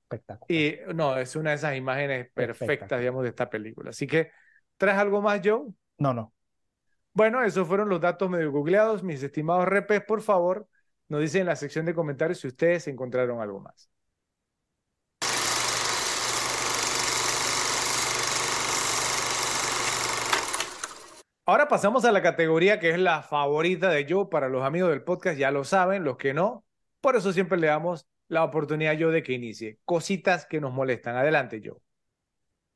espectacular.
Y no, es una de esas imágenes perfectas, digamos, de esta película. Así que, ¿traes algo más, Joe?
No, no.
Bueno, esos fueron los datos medio googleados. Mis estimados repes, por favor, nos dicen en la sección de comentarios si ustedes encontraron algo más. Ahora pasamos a la categoría que es la favorita de yo para los amigos del podcast, ya lo saben, los que no. Por eso siempre le damos la oportunidad yo de que inicie. Cositas que nos molestan. Adelante, yo.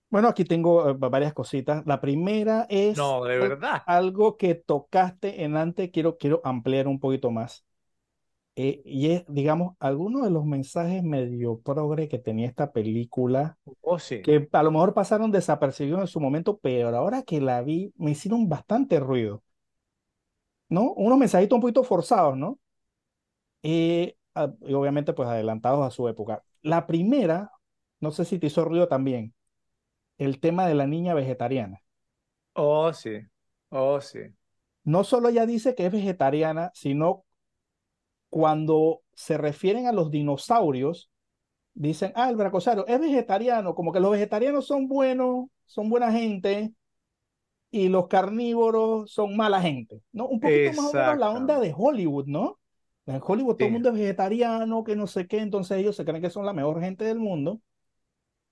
Bueno, aquí tengo eh, varias cositas. La primera es
no, de verdad.
algo que tocaste en antes, quiero, quiero ampliar un poquito más. Eh, y es, digamos, algunos de los mensajes medio progre que tenía esta película,
oh, sí.
que a lo mejor pasaron desapercibidos en su momento, pero ahora que la vi, me hicieron bastante ruido. ¿No? Unos mensajitos un poquito forzados, ¿no? Eh, y obviamente, pues adelantados a su época. La primera, no sé si te hizo ruido también, el tema de la niña vegetariana.
Oh, sí. Oh, sí.
No solo ella dice que es vegetariana, sino cuando se refieren a los dinosaurios, dicen, ah, el brachiosaurus es vegetariano, como que los vegetarianos son buenos, son buena gente, y los carnívoros son mala gente, ¿no? Un poquito más o menos la onda de Hollywood, ¿no? En Hollywood todo el mundo es vegetariano, que no sé qué, entonces ellos se creen que son la mejor gente del mundo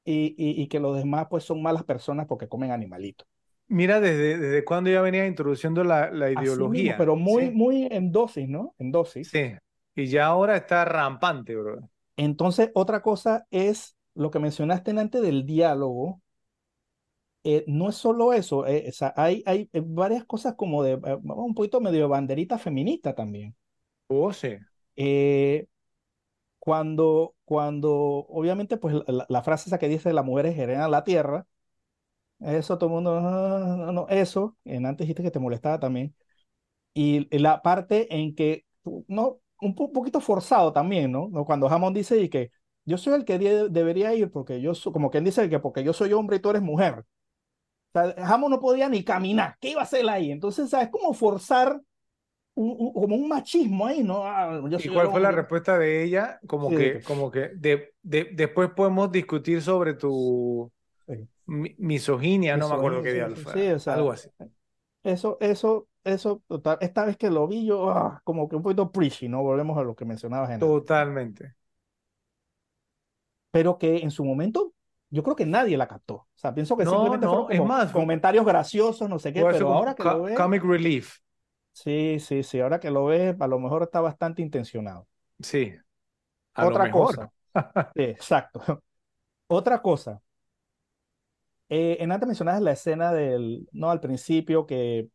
y, y, que los demás pues son malas personas porque comen animalitos.
Mira, desde, desde cuándo ya venía introduciendo la, la ideología.
pero muy, muy en dosis, ¿no? En dosis.
Sí, y ya ahora está rampante, bro.
Entonces, otra cosa es lo que mencionaste antes del diálogo. Eh, no es solo eso, eh, o sea, hay, hay eh, varias cosas como de un poquito medio de banderita feminista también.
Oh, sí.
cuando, cuando, obviamente, pues la, frase esa que dice la mujer es herena la tierra, eso todo el mundo, no, no, eso, en antes dijiste que te molestaba también. Y la parte en que, no, un poquito forzado también, ¿no? Cuando Hammond dice y que yo soy el que debería ir porque yo soy, como quien dice que porque yo soy hombre y tú eres mujer. O sea, Hammond no podía ni caminar. ¿Qué iba a hacer ahí? Entonces, ¿sabes? Como forzar un, como un machismo ahí, ¿no?
Ah, ¿Y cuál fue la respuesta de ella? Como que, como que de, de, después podemos discutir sobre tu misoginia, no me acuerdo qué día. Sí, o sea, algo así.
Eso, eso, eso, total, esta vez que lo vi yo, ah, como que un poquito preachy, ¿no? Volvemos a lo que mencionabas.
Totalmente.
Pero que en su momento, yo creo que nadie la captó. O sea, pienso que simplemente fueron más, comentarios graciosos, no sé qué, pero ahora que lo ves...
Comic relief.
Sí, sí, sí, ahora que lo ves, a lo mejor está bastante intencionado.
Sí. *laughs*
Otra cosa. exacto. Otra cosa. Eh, en antes mencionabas la escena del, no, al principio que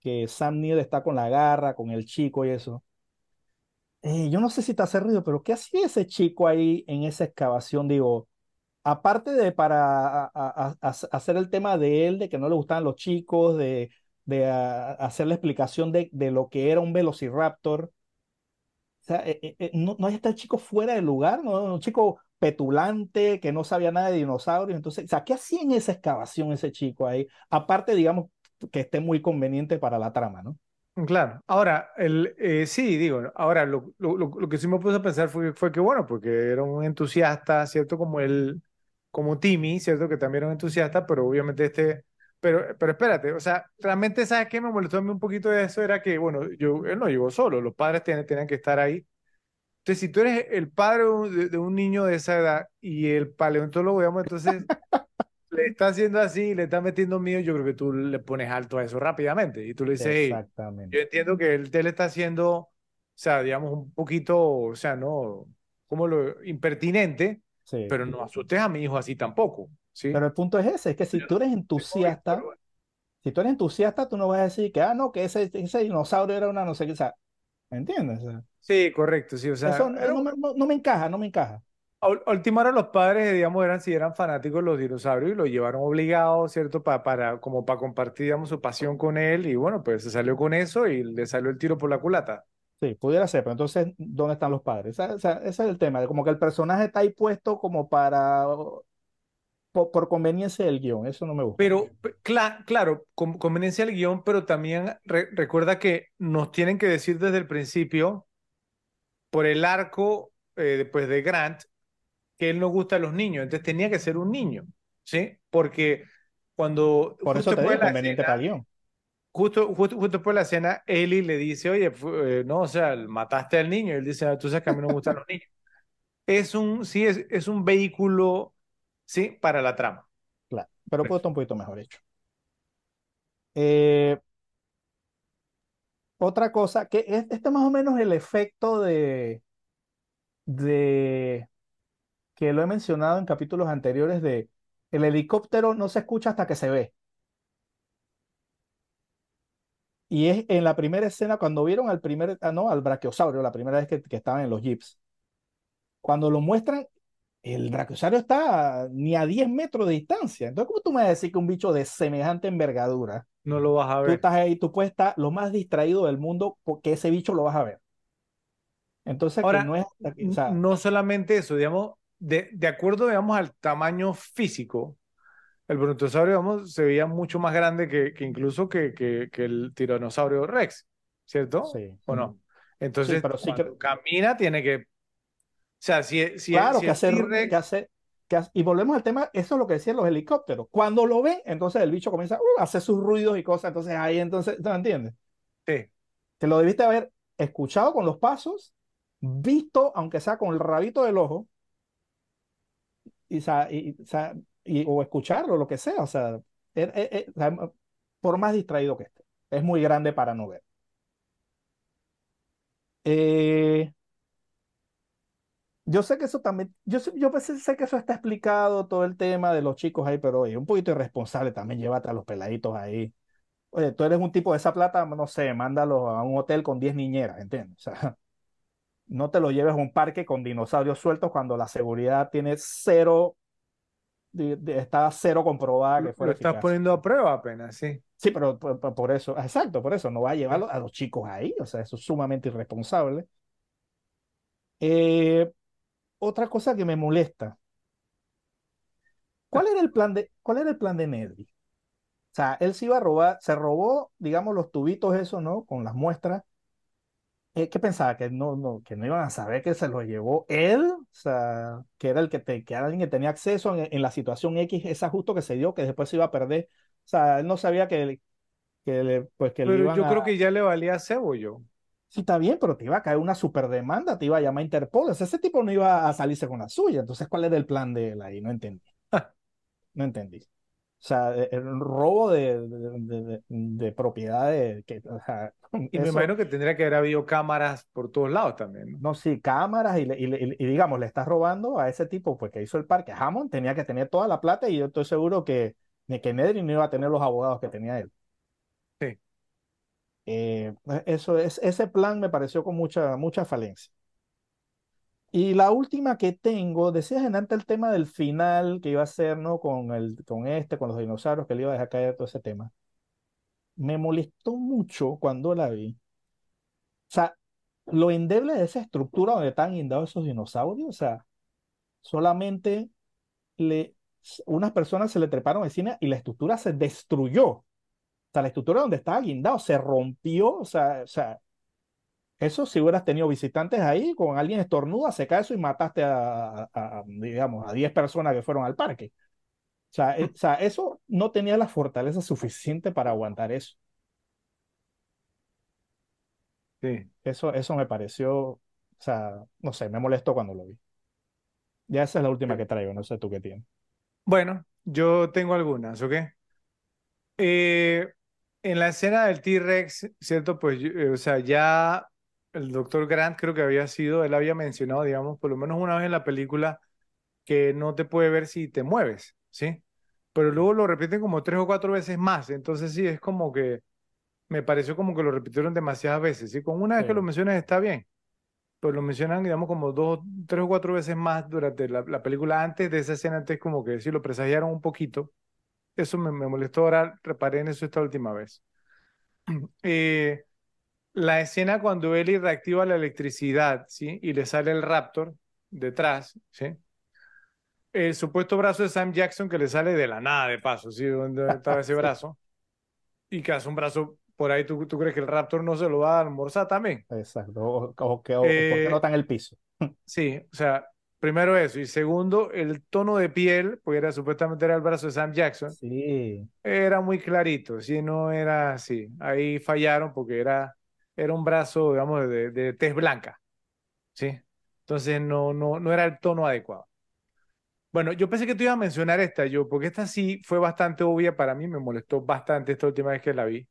que Sam Neill está con la garra, con el chico y eso. Eh, yo no sé si te hace ruido, pero ¿qué hacía ese chico ahí en esa excavación? Digo, aparte de para hacer el tema de él, de que no le gustaban los chicos, de, de hacer la explicación de, de, lo que era un velociraptor. O sea, eh, no, no está el chico fuera del lugar, ¿no? un chico petulante que no sabía nada de dinosaurios. Entonces, o sea, ¿qué hacía en esa excavación ese chico ahí? Aparte, digamos, que esté muy conveniente para la trama, ¿no?
Claro, ahora, el, eh, sí, digo, ahora lo, lo, lo, que sí me puse a pensar fue, fue que, bueno, porque era un entusiasta, ¿cierto? Como él, como Timmy, ¿cierto? Que también era un entusiasta, pero obviamente este, pero, pero espérate, o sea, realmente, ¿sabes qué me molestó a mí un poquito de eso? Era que, bueno, yo, él no llegó solo, los padres tenían, tenían que estar ahí. Entonces, si tú eres el padre de, de un niño de esa edad y el paleontólogo, digamos, entonces *laughs* le está haciendo así, le está metiendo miedo, yo creo que tú le pones alto a eso rápidamente y tú le dices, Exactamente. yo entiendo que él te le está haciendo, o sea, digamos, un poquito, o sea, no, como lo impertinente, pero no asustes a mi hijo así tampoco. ¿sí?
Pero el punto es ese, es que si tú eres entusiasta, si tú eres entusiasta, tú no vas a decir que, ah, no, que ese, ese dinosaurio era una no sé qué, o sea, ¿Me entiendes? O sea,
Sí, correcto, sí, o sea,
eso no, me- no- no me encaja, no me encaja.
Última hora los padres, digamos, eran si eran fanáticos de los dinosaurios y lo llevaron obligado, ¿cierto? Pa- para, como para compartir, digamos, su pasión con él y bueno, pues se salió con eso y le salió el tiro por la culata.
Sí, pudiera ser, pero entonces, ¿dónde están los padres? O sea, ese es el tema, como que el personaje está ahí puesto como para, por, por conveniencia del guion, eso no me gusta.
Pero, pe- cla- claro, con conveniencia del guion, pero también re- recuerda que nos tienen que decir desde el principio, por el arco eh, pues de Grant, que él no gusta a los niños, entonces tenía que ser un niño, ¿sí? Porque cuando
Por eso te digo,
la
conveniente
escena-
para el guion.
Justo, justo, justo después de la escena, Ellie le dice, oye, eh, no, o sea, mataste al niño. Y él dice, "Ah, tú sabes que a mí no me gustan los niños. Es un, sí, es, es un vehículo, sí, para la trama.
Claro, pero puede estar un poquito mejor hecho. Eh, otra cosa, que es, este más o menos el efecto de, de, que lo he mencionado en capítulos anteriores, de el helicóptero no se escucha hasta que se ve. Y es en la primera escena, cuando vieron al primer, ah, no, al brachiosaurio, la primera vez que, que estaban en los jeeps. Cuando lo muestran, el brachiosaurio está ni a 10 metros de distancia. Entonces, ¿cómo tú me vas a decir que un bicho de semejante envergadura,
No lo vas a
tú
ver.
estás ahí, tú puedes estar lo más distraído del mundo porque ese bicho lo vas a ver? Entonces, que
Ahora,
no es o sea,
no solamente eso, digamos, de, de acuerdo, digamos, al tamaño físico, el brontosaurio, digamos, se veía mucho más grande que, que incluso que, que, que el tiranosaurio Rex, ¿cierto?
sí.
¿O no? Entonces,
Sí, pero sí
cuando
que-
camina, tiene que... O sea, si, si,
Claro,
si
que
el
hacer,
T-Rex-
que hacer, que hace- y volvemos al tema, eso es lo que decían los helicópteros. Cuando lo ven, entonces el bicho comienza uh, a hacer sus ruidos y cosas, entonces ahí, entonces, ¿te entiendes?
Sí.
Te lo debiste haber escuchado con los pasos, visto, aunque sea con el rabito del ojo, y, y- y o escucharlo, lo que sea, o sea, eh, eh, eh, o sea, por más distraído que esté, es muy grande para no ver. Eh, Yo sé que eso también, yo sé, yo pensé- sé que eso está explicado, todo el tema de los chicos ahí, pero oye, un poquito irresponsable también, llévate a los peladitos ahí. Oye, tú eres un tipo de esa plata, no sé, mándalo a un hotel con 10 niñeras, ¿entiendes? O sea, *laughs* no te lo lleves a un parque con dinosaurios sueltos cuando la seguridad tiene cero, de- de- está cero comprobada que
Lo,
fuera
lo estás
eficaz.
poniendo a prueba apenas, sí.
Sí, pero por, eso, exacto, por eso no va a llevarlo a los chicos ahí, o sea, eso es sumamente irresponsable. Eh, otra cosa que me molesta. ¿Cuál era el plan de, cuál era el plan de Nedry? O sea, él se iba a robar, se robó, digamos, los tubitos esos, ¿no? Con las muestras. Eh, ¿qué pensaba? Que no, no, que no iban a saber que se los llevó él, o sea, que era el que, te, que era alguien que tenía acceso en, en la situación X, esa justo que se dio, que después se iba a perder. O sea, él no sabía que, que le, pues que le
Pero
iban
yo
a...
creo que ya le valía cebo yo.
Sí, está bien, pero te iba a caer una super demanda, te iba a llamar Interpol. O sea, ese tipo no iba a salirse con la suya. Entonces, ¿cuál era el plan de él ahí? No entendí. *laughs* No entendí. O sea, e- el robo de, de, de- de- de propiedades, que, o sea,
Y me
eso-
imagino que tendría que haber habido cámaras por todos lados también. ¿no?
no, sí, cámaras y, le- y, le- y digamos, le estás robando a ese tipo pues, que hizo el parque. Hammond tenía que tener toda la plata y yo estoy seguro que, que Nedry no iba a tener los abogados que tenía él. Eh, eso es, ese plan me pareció con mucha, mucha falencia. Y la última que tengo, decías en antes el tema del final que iba a ser, ¿no? Con el, con este, con los dinosaurios, que le iba a dejar caer todo ese tema. Me molestó mucho cuando la vi. O sea, lo endeble de esa estructura donde están guindados esos dinosaurios, o sea, solamente le, unas personas se le treparon encima y la estructura se destruyó. O sea, la estructura donde estaba guindado se rompió, o sea, o sea, eso si hubieras tenido visitantes ahí, con alguien estornuda, se cae eso y mataste a, a- a, digamos, a 10 personas que fueron al parque. O sea, eh, o sea, eso no tenía la fortaleza suficiente para aguantar eso.
Sí.
Eso, eso me pareció, o sea, no sé, me molestó cuando lo vi. Ya esa es la última que traigo, no sé tú qué tienes.
Bueno, yo tengo algunas, ¿ok? Eh, en la escena del T-Rex, ¿cierto? Pues, eh, o sea, ya el doctor Grant creo que había sido, él había mencionado, digamos, por lo menos una vez en la película, que no te puede ver si te mueves, ¿sí? Pero luego lo repiten como tres o cuatro veces más, entonces sí, es como que me pareció como que lo repitieron demasiadas veces. Y con una vez que lo mencionas está bien, pero lo mencionan, digamos, como dos, tres o cuatro veces más durante la, la película. Antes de esa escena, antes como que sí lo presagiaron un poquito. Eso me, me molestó. Ahora reparé en eso esta última vez. *clears throat* Eh, la escena cuando Ellie reactiva la electricidad, ¿sí? Y le sale el Raptor detrás, ¿sí? El supuesto brazo de Sam Jackson que le sale de la nada de paso, ¿sí? ¿Dónde estaba ese *laughs* brazo? Y que hace un brazo por ahí, ¿tú, ¿tú crees que el Raptor no se lo va a almorzar también?
Exacto, o, o que o, eh, porque no está en el piso.
Sí, o sea, primero eso, y segundo, el tono de piel, porque era supuestamente era el brazo de Sam Jackson,
sí.
era muy clarito, sí, no era así. Ahí fallaron porque era era un brazo, digamos, de, de tez blanca, ¿sí? Entonces no, no, no era el tono adecuado. Bueno, yo pensé que tú ibas a mencionar esta, yo, porque esta sí fue bastante obvia para mí, me molestó bastante esta última vez que la vi.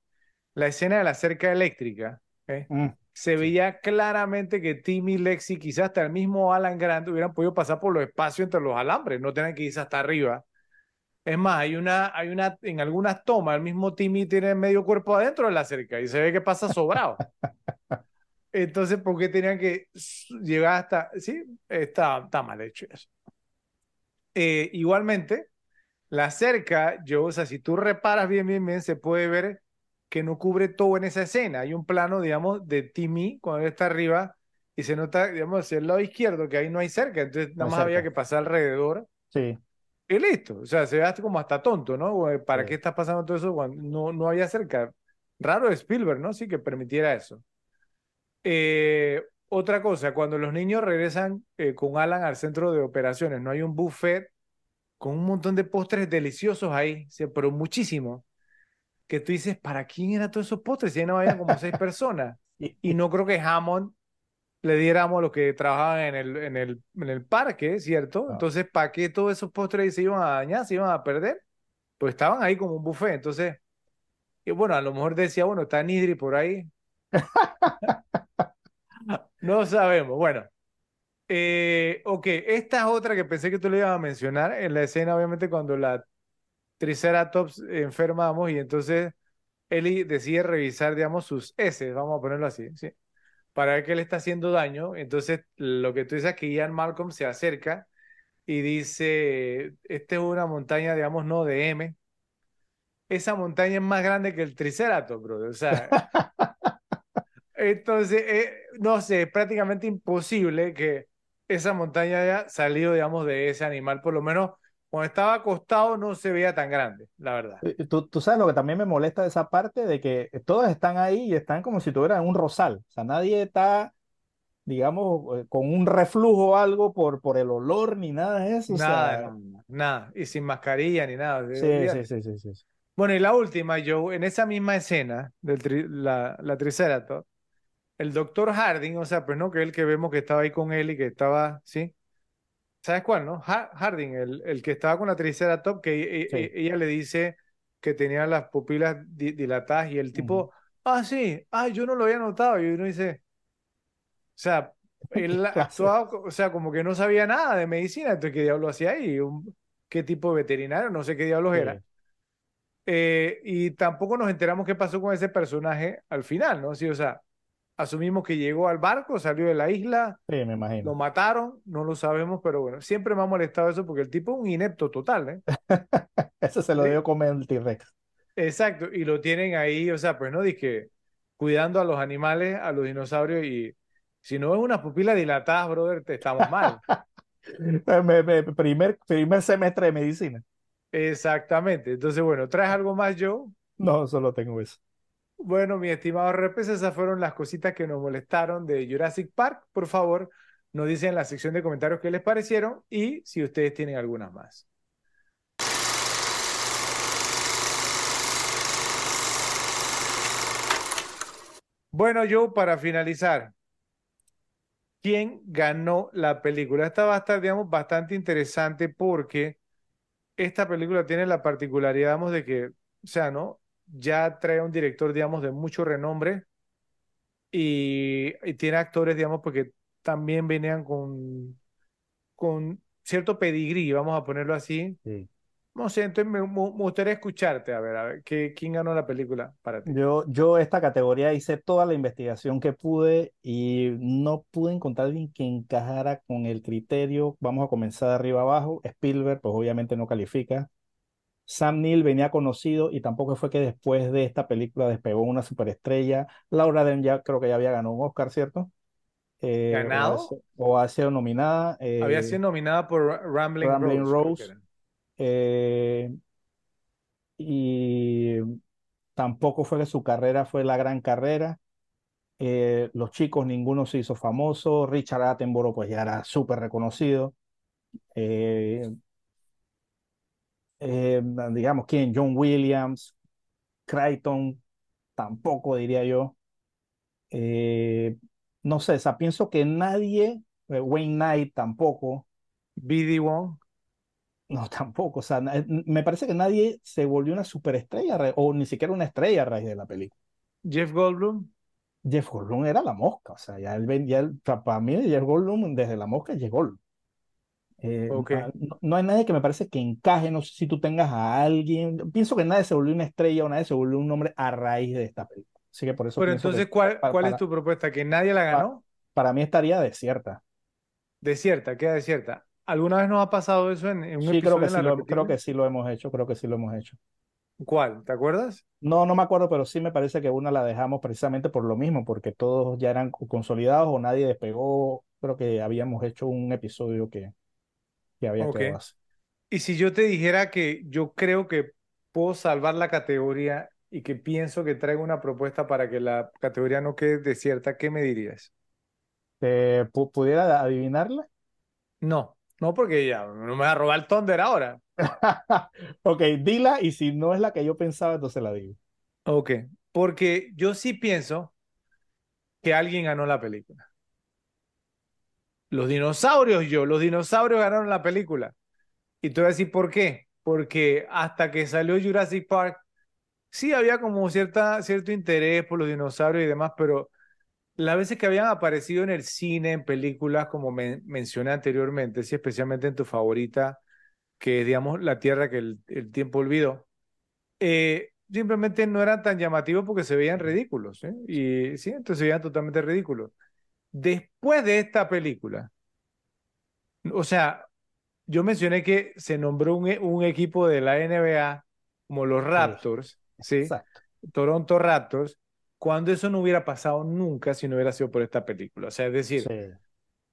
La escena de la cerca eléctrica, ¿eh? mm, se veía claramente que Timmy, Lexi, quizás hasta el mismo Alan Grant hubieran podido pasar por los espacios entre los alambres, no tenían que irse hasta arriba. Es más, hay una, hay una, en algunas tomas, el mismo Timmy tiene medio cuerpo adentro de la cerca y se ve que pasa sobrado. *laughs* Entonces, ¿por qué tenían que llegar hasta...? Sí, está, está mal hecho eso. Eh, igualmente, la cerca, yo, o sea, si tú reparas bien, bien, bien, se puede ver que no cubre todo en esa escena. Hay un plano, digamos, de Timmy cuando él está arriba y se nota, digamos, hacia el lado izquierdo que ahí no hay cerca, entonces nada más había que pasar alrededor.
Sí.
Y listo, o sea, se ve hasta como hasta tonto, ¿no? ¿Para qué está pasando todo eso cuando no, no había cerca? Raro de Spielberg, ¿no? Sí que permitiera eso. Eh, otra cosa, cuando los niños regresan eh, con Alan al centro de operaciones, no hay un buffet con un montón de postres deliciosos ahí, pero muchísimo, que tú dices, ¿para quién eran todos esos postres? Si no había como seis *laughs* personas. Y no creo que Hammond le diéramos a los que trabajaban en el, en el, en el parque, ¿cierto? Entonces, ¿para qué todos esos postres se iban a dañar, se iban a perder? Pues estaban ahí como un buffet. Entonces, y bueno, a lo mejor decía, bueno, está Nidri por ahí. *laughs* no sabemos. Bueno, eh, ok, esta es otra que pensé que tú le ibas a mencionar en la escena, obviamente, cuando la Triceratops enfermamos y entonces Eli decide revisar, digamos, sus heces, vamos a ponerlo así, ¿sí? para ver qué le está haciendo daño. Entonces, lo que tú dices es que Ian Malcolm se acerca y dice, esta es una montaña, digamos, no de M. Esa montaña es más grande que el Triceratops, brother. O sea, *laughs* entonces, eh, no sé, es prácticamente imposible que esa montaña haya salido, digamos, de ese animal, por lo menos cuando estaba acostado no se veía tan grande, la verdad.
Eh, tú, tú, sabes lo que también me molesta de esa parte, de que todos están ahí y están como si tuvieran un rosal. O sea, nadie está, digamos, eh, con un reflujo o algo por, por el olor ni nada de eso.
Nada, nada. Y sin mascarilla ni nada.
Sí, sí, sí, sí, sí,
Bueno, y la última, Joe, en esa misma escena de la, la Triceratops, el doctor Harding, o sea, pues no, que es el que vemos que estaba ahí con él y que estaba, ¿sí? ¿Sabes cuál, no? Harding, el, el que estaba con la Triceratops, que e, e, ella le dice que tenía las pupilas dilatadas y el tipo, ah, sí, ah, yo no lo había notado. Y uno dice, o sea, él *laughs* actuaba, o sea, como que no sabía nada de medicina, entonces, ¿qué diablo hacía ahí? ¿Qué tipo de veterinario? No sé qué diablos era. Eh, y tampoco nos enteramos qué pasó con ese personaje al final, ¿no? Sí, o sea, Asumimos que llegó al barco, salió de la isla.
Sí, me imagino.
Lo mataron, no lo sabemos, pero bueno, siempre me ha molestado eso porque el tipo es un inepto total, ¿eh? *laughs*
eso se lo dio comer el T-Rex.
Exacto, y lo tienen ahí, o sea, pues no, dije, cuidando a los animales, a los dinosaurios, y si no es una pupila dilatada, brother, te estamos mal. *laughs*
primer, primer semestre de medicina.
Exactamente, entonces bueno, ¿traes algo más, yo?
No, solo tengo eso.
Bueno, mi estimado Repes, esas fueron las cositas que nos molestaron de Jurassic Park. Por favor, nos dicen en la sección de comentarios qué les parecieron y si ustedes tienen algunas más. Bueno, yo para finalizar, ¿quién ganó la película? Esta va a estar, digamos, bastante interesante porque esta película tiene la particularidad, digamos, de que, o sea, ¿no? Ya trae un director, digamos, de mucho renombre y, tiene actores, digamos, porque también venían con, con cierto pedigrí, vamos a ponerlo así. No sé, entonces me, me gustaría escucharte, a ver, a ver, ¿qué, ¿quién ganó la película para ti?
Yo, yo esta categoría hice toda la investigación que pude y no pude encontrar alguien que encajara con el criterio. Vamos a comenzar de arriba abajo. Spielberg, pues obviamente no califica. Sam Neill venía conocido y tampoco fue que después de esta película despegó una superestrella. Laura Dern ya creo que ya había ganado un Oscar, ¿cierto? Eh,
¿Ganado?
O ha sido nominada. eh,
Había sido nominada por Rambling,
Rambling
Rose.
eh, y tampoco fue que su carrera fue la gran carrera. Eh, los chicos, ninguno se hizo famoso. Richard Attenborough, pues ya era súper reconocido. Eh, digamos, ¿quién? John Williams, Crichton, tampoco diría yo. Eh, no sé, o sea, pienso que nadie, eh, Wayne Knight tampoco,
B.D. Wong.
no, *laughs* tampoco, o sea, me parece que nadie se volvió una superestrella o ni siquiera una estrella a raíz de la película.
Jeff Goldblum.
Jeff Goldblum era la mosca, o sea, ya él, ya él- para mí Jeff Goldblum desde la mosca es Jeff Goldblum. Eh, no, no hay nadie que me parece que encaje, no sé si tú tengas a alguien, pienso que nadie se volvió una estrella o nadie se volvió un nombre a raíz de esta película. Así que por eso
Pero
que
entonces, ¿cuál, cuál es tu propuesta? ¿Que nadie la ganó?
para mí estaría desierta.
Desierta, queda desierta. ¿Alguna vez nos ha pasado eso en, en un
Sí, creo
episodio
que
en
sí
la
lo, creo que sí lo hemos hecho, creo que sí lo hemos hecho.
¿Cuál? ¿Te acuerdas?
No, no me acuerdo, pero sí me parece que una la dejamos precisamente por lo mismo, porque todos ya eran co- consolidados o nadie despegó. Creo que habíamos hecho un episodio que, que había
Ok.
quedado así.
Y si yo te dijera que yo creo que puedo salvar la categoría y que pienso que traigo una propuesta para que la categoría no quede desierta, ¿qué me dirías?
Pu- ¿pudiera adivinarla?
No, no porque ya no me va a robar el Thunder ahora. *laughs*
Ok, dila y si no es la que yo pensaba, entonces la digo.
Ok, porque yo sí pienso que alguien ganó la película. Los dinosaurios, yo, los dinosaurios ganaron la película. Y te voy a decir por qué. Porque hasta que salió Jurassic Park, sí había como cierta, cierto interés por los dinosaurios y demás, pero las veces que habían aparecido en el cine, en películas, como men- mencioné anteriormente, sí, especialmente en tu favorita, que es, digamos, La Tierra que el, el tiempo olvidó, eh, simplemente no eran tan llamativos porque se veían ridículos, ¿eh? Y sí, entonces se veían totalmente ridículos. Después de esta película, o sea, yo mencioné que se nombró un, e- un equipo de la NBA como los Raptors, ¿sí?
Exacto.
Toronto Raptors, cuando eso no hubiera pasado nunca si no hubiera sido por esta película. O sea, es decir,
Sí.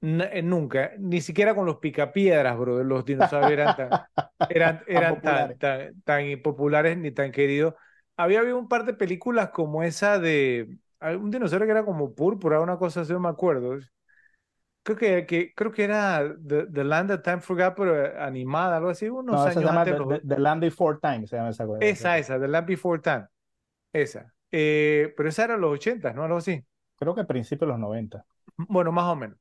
eh, nunca, ni siquiera con los picapiedras, bro, los dinosaurios eran tan, *laughs* eran,
Tan
eran
populares.
tan, tan populares ni tan queridos. Había habido un par de películas como esa de un dinosaurio que era como púrpura, una cosa así, no me acuerdo. Creo que, que, creo que era The, The Land That Time Forgot, pero eh, animada, algo así, unos
No, esa se
años
llama
antes.
The, The- The Land Before Time, se llama esa cosa.
esa, esa, The Land Before Time. Esa. Eh, pero esa era los 80, ¿no? Algo así.
Creo que a principios de los 90.
Bueno, más o menos.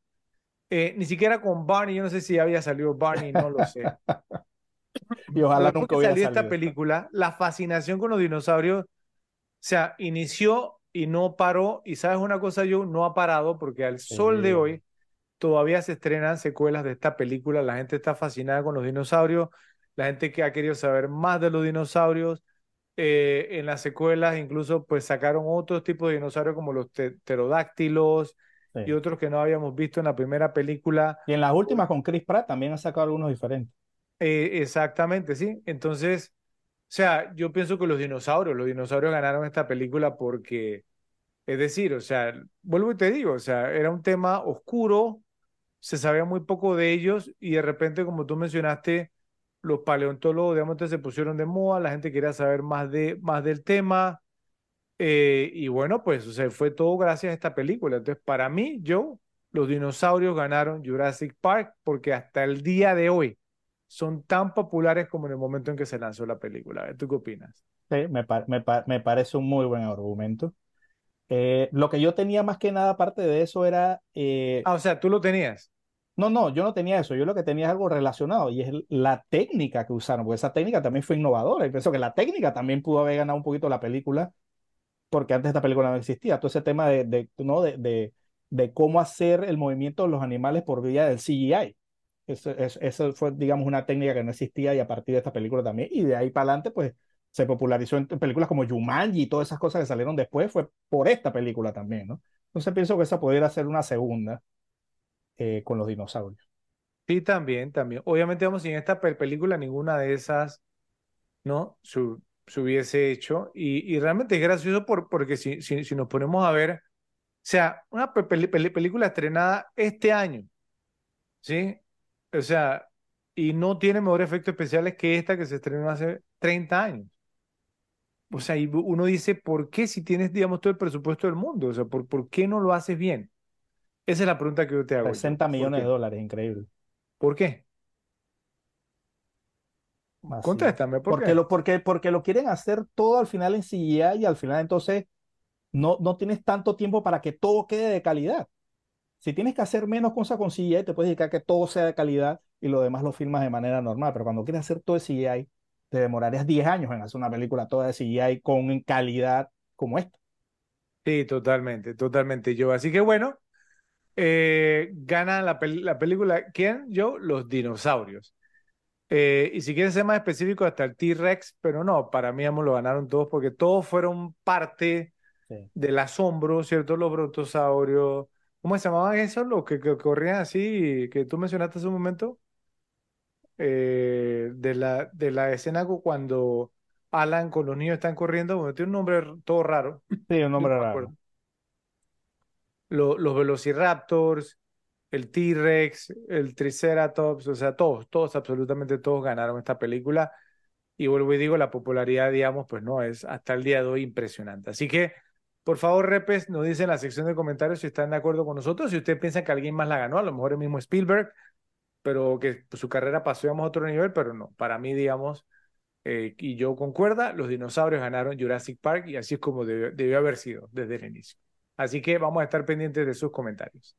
Eh, ni siquiera con Barney, yo no sé si había salido Barney, no lo sé. *laughs*
Y ojalá
después
nunca hubiera
salió esta
salido.
película, la fascinación con los dinosaurios, o sea, inició y no paró. Y sabes una cosa, yo no ha parado porque al sol de hoy todavía se estrenan secuelas de esta película. La gente está fascinada con los dinosaurios, la gente que ha querido saber más de los dinosaurios. Eh, en las secuelas incluso pues sacaron otros tipos de dinosaurios como los te- pterodáctilos
Sí.
y otros que no habíamos visto en la primera película.
Y en las últimas con Chris Pratt también han sacado algunos diferentes.
Eh, exactamente, sí. Entonces, sea, yo pienso que los dinosaurios, los dinosaurios ganaron esta película porque, es decir, o sea, vuelvo y te digo, o sea, era un tema oscuro, se sabía muy poco de ellos y de repente, como tú mencionaste, los paleontólogos, digamos, se pusieron de moda, la gente quería saber más de, más del tema. eh, y bueno, pues, o sea, fue todo gracias a esta película. Entonces, para mí, yo, los dinosaurios ganaron Jurassic Park porque hasta el día de hoy son tan populares como en el momento en que se lanzó la película. ¿Tú qué opinas?
Sí, me, me, me parece un muy buen argumento. Eh, lo que yo tenía más que nada, aparte de eso, era... eh,
Ah, o sea, tú lo tenías.
No, no, yo no tenía eso. Yo lo que tenía es algo relacionado y es la técnica que usaron, porque esa técnica también fue innovadora. Y pienso que la técnica también pudo haber ganado un poquito la película, porque antes esta película no existía. Todo ese tema de, de, ¿no? de, de, de cómo hacer el movimiento de los animales por vía del CGI. Eso, eso, fue, digamos, una técnica que no existía y a partir de esta película también. Y de ahí para adelante, pues se popularizó en películas como Jumanji y todas esas cosas que salieron después, fue por esta película también, ¿no? Entonces pienso que esa pudiera ser una segunda eh, con los dinosaurios.
Sí, también, también. Obviamente, vamos, en esta película ninguna de esas, ¿no? Se, hubiese hecho. Y, y, realmente es gracioso por, porque si, si, si, nos ponemos a ver, o sea, una película estrenada este año, ¿sí? O sea, y no tiene mejores efectos especiales que esta que se estrenó hace 30 años. O sea, y uno dice, ¿por qué si tienes, digamos, todo el presupuesto del mundo? O sea, ¿por, ¿por qué no lo haces bien? Esa es la pregunta que yo te hago.
60 millones de dólares, increíble.
¿Por qué? Contéstame, ¿por
porque
qué?
Lo, porque, porque lo quieren hacer todo al final en CGI y al final entonces no, no tienes tanto tiempo para que todo quede de calidad. Si tienes que hacer menos cosas con CGI, te puedes dedicar a que todo sea de calidad y lo demás lo filmas de manera normal. Pero cuando quieres hacer todo de CGI, te demorarías 10 años en hacer una película toda de CGI con calidad como esta.
Sí, totalmente, totalmente yo. Así que bueno, eh, gana la, la, película, ¿quién? Yo, los dinosaurios. Eh, y si quieres ser más específico, hasta el T-Rex, pero no, para mí ambos lo ganaron todos porque todos fueron parte del asombro, ¿cierto? Los brontosaurios, ¿cómo se llamaban esos? Los que, corrían así, que tú mencionaste hace un momento. Eh, de, la, de la escena cuando Alan con los niños están corriendo, bueno, tiene un nombre todo raro.
Sí, un nombre raro
los Velociraptors, el T-Rex, el Triceratops, o sea, todos, todos, absolutamente todos ganaron esta película. Y vuelvo y digo, la popularidad, digamos, pues no, es hasta el día de hoy impresionante. Así que, por favor, Repes, nos dicen en la sección de comentarios si están de acuerdo con nosotros, si usted piensa que alguien más la ganó, a lo mejor el mismo Spielberg, pero que su carrera pasó, a otro nivel, pero no, para mí, digamos, eh, y yo concuerda, los dinosaurios ganaron Jurassic Park y así es como debió haber sido desde el inicio. Así que vamos a estar pendientes de sus comentarios.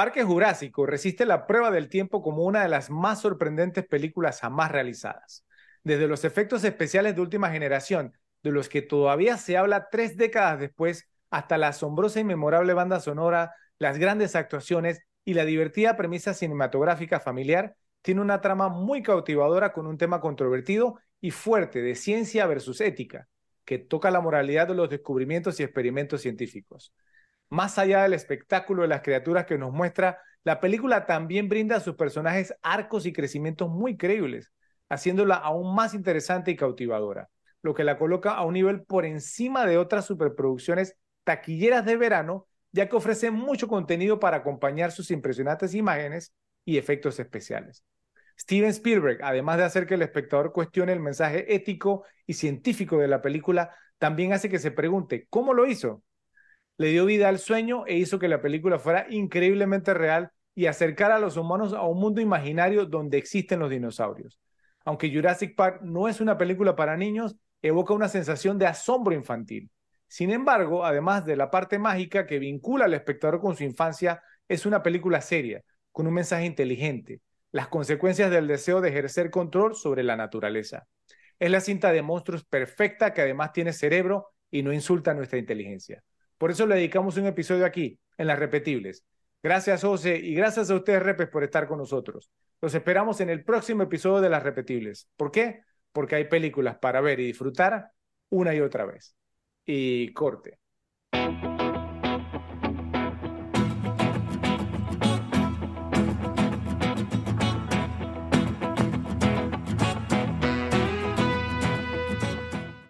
Parque Jurásico resiste la prueba del tiempo como una de las más sorprendentes películas jamás realizadas. Desde los efectos especiales de última generación, de los que todavía se habla tres décadas después, hasta la asombrosa y memorable banda sonora, las grandes actuaciones y la divertida premisa cinematográfica familiar, tiene una trama muy cautivadora con un tema controvertido y fuerte de ciencia versus ética, que toca la moralidad de los descubrimientos y experimentos científicos. Más allá del espectáculo de las criaturas que nos muestra, la película también brinda a sus personajes arcos y crecimientos muy creíbles, haciéndola aún más interesante y cautivadora, lo que la coloca a un nivel por encima de otras superproducciones taquilleras de verano, ya que ofrece mucho contenido para acompañar sus impresionantes imágenes y efectos especiales. Steven Spielberg, además de hacer que el espectador cuestione el mensaje ético y científico de la película, también hace que se pregunte, ¿cómo lo hizo? Le dio vida al sueño e hizo que la película fuera increíblemente real y acercara a los humanos a un mundo imaginario donde existen los dinosaurios. Aunque Jurassic Park no es una película para niños, evoca una sensación de asombro infantil. Sin embargo, además de la parte mágica que vincula al espectador con su infancia, es una película seria, con un mensaje inteligente, las consecuencias del deseo de ejercer control sobre la naturaleza. Es la cinta de monstruos perfecta que además tiene cerebro y no insulta nuestra inteligencia. Por eso le dedicamos un episodio aquí, en las repetibles. Gracias, José, y gracias a ustedes, Repes, por estar con nosotros. Los esperamos en el próximo episodio de las repetibles. ¿Por qué? Porque hay películas para ver y disfrutar una y otra vez. Y corte.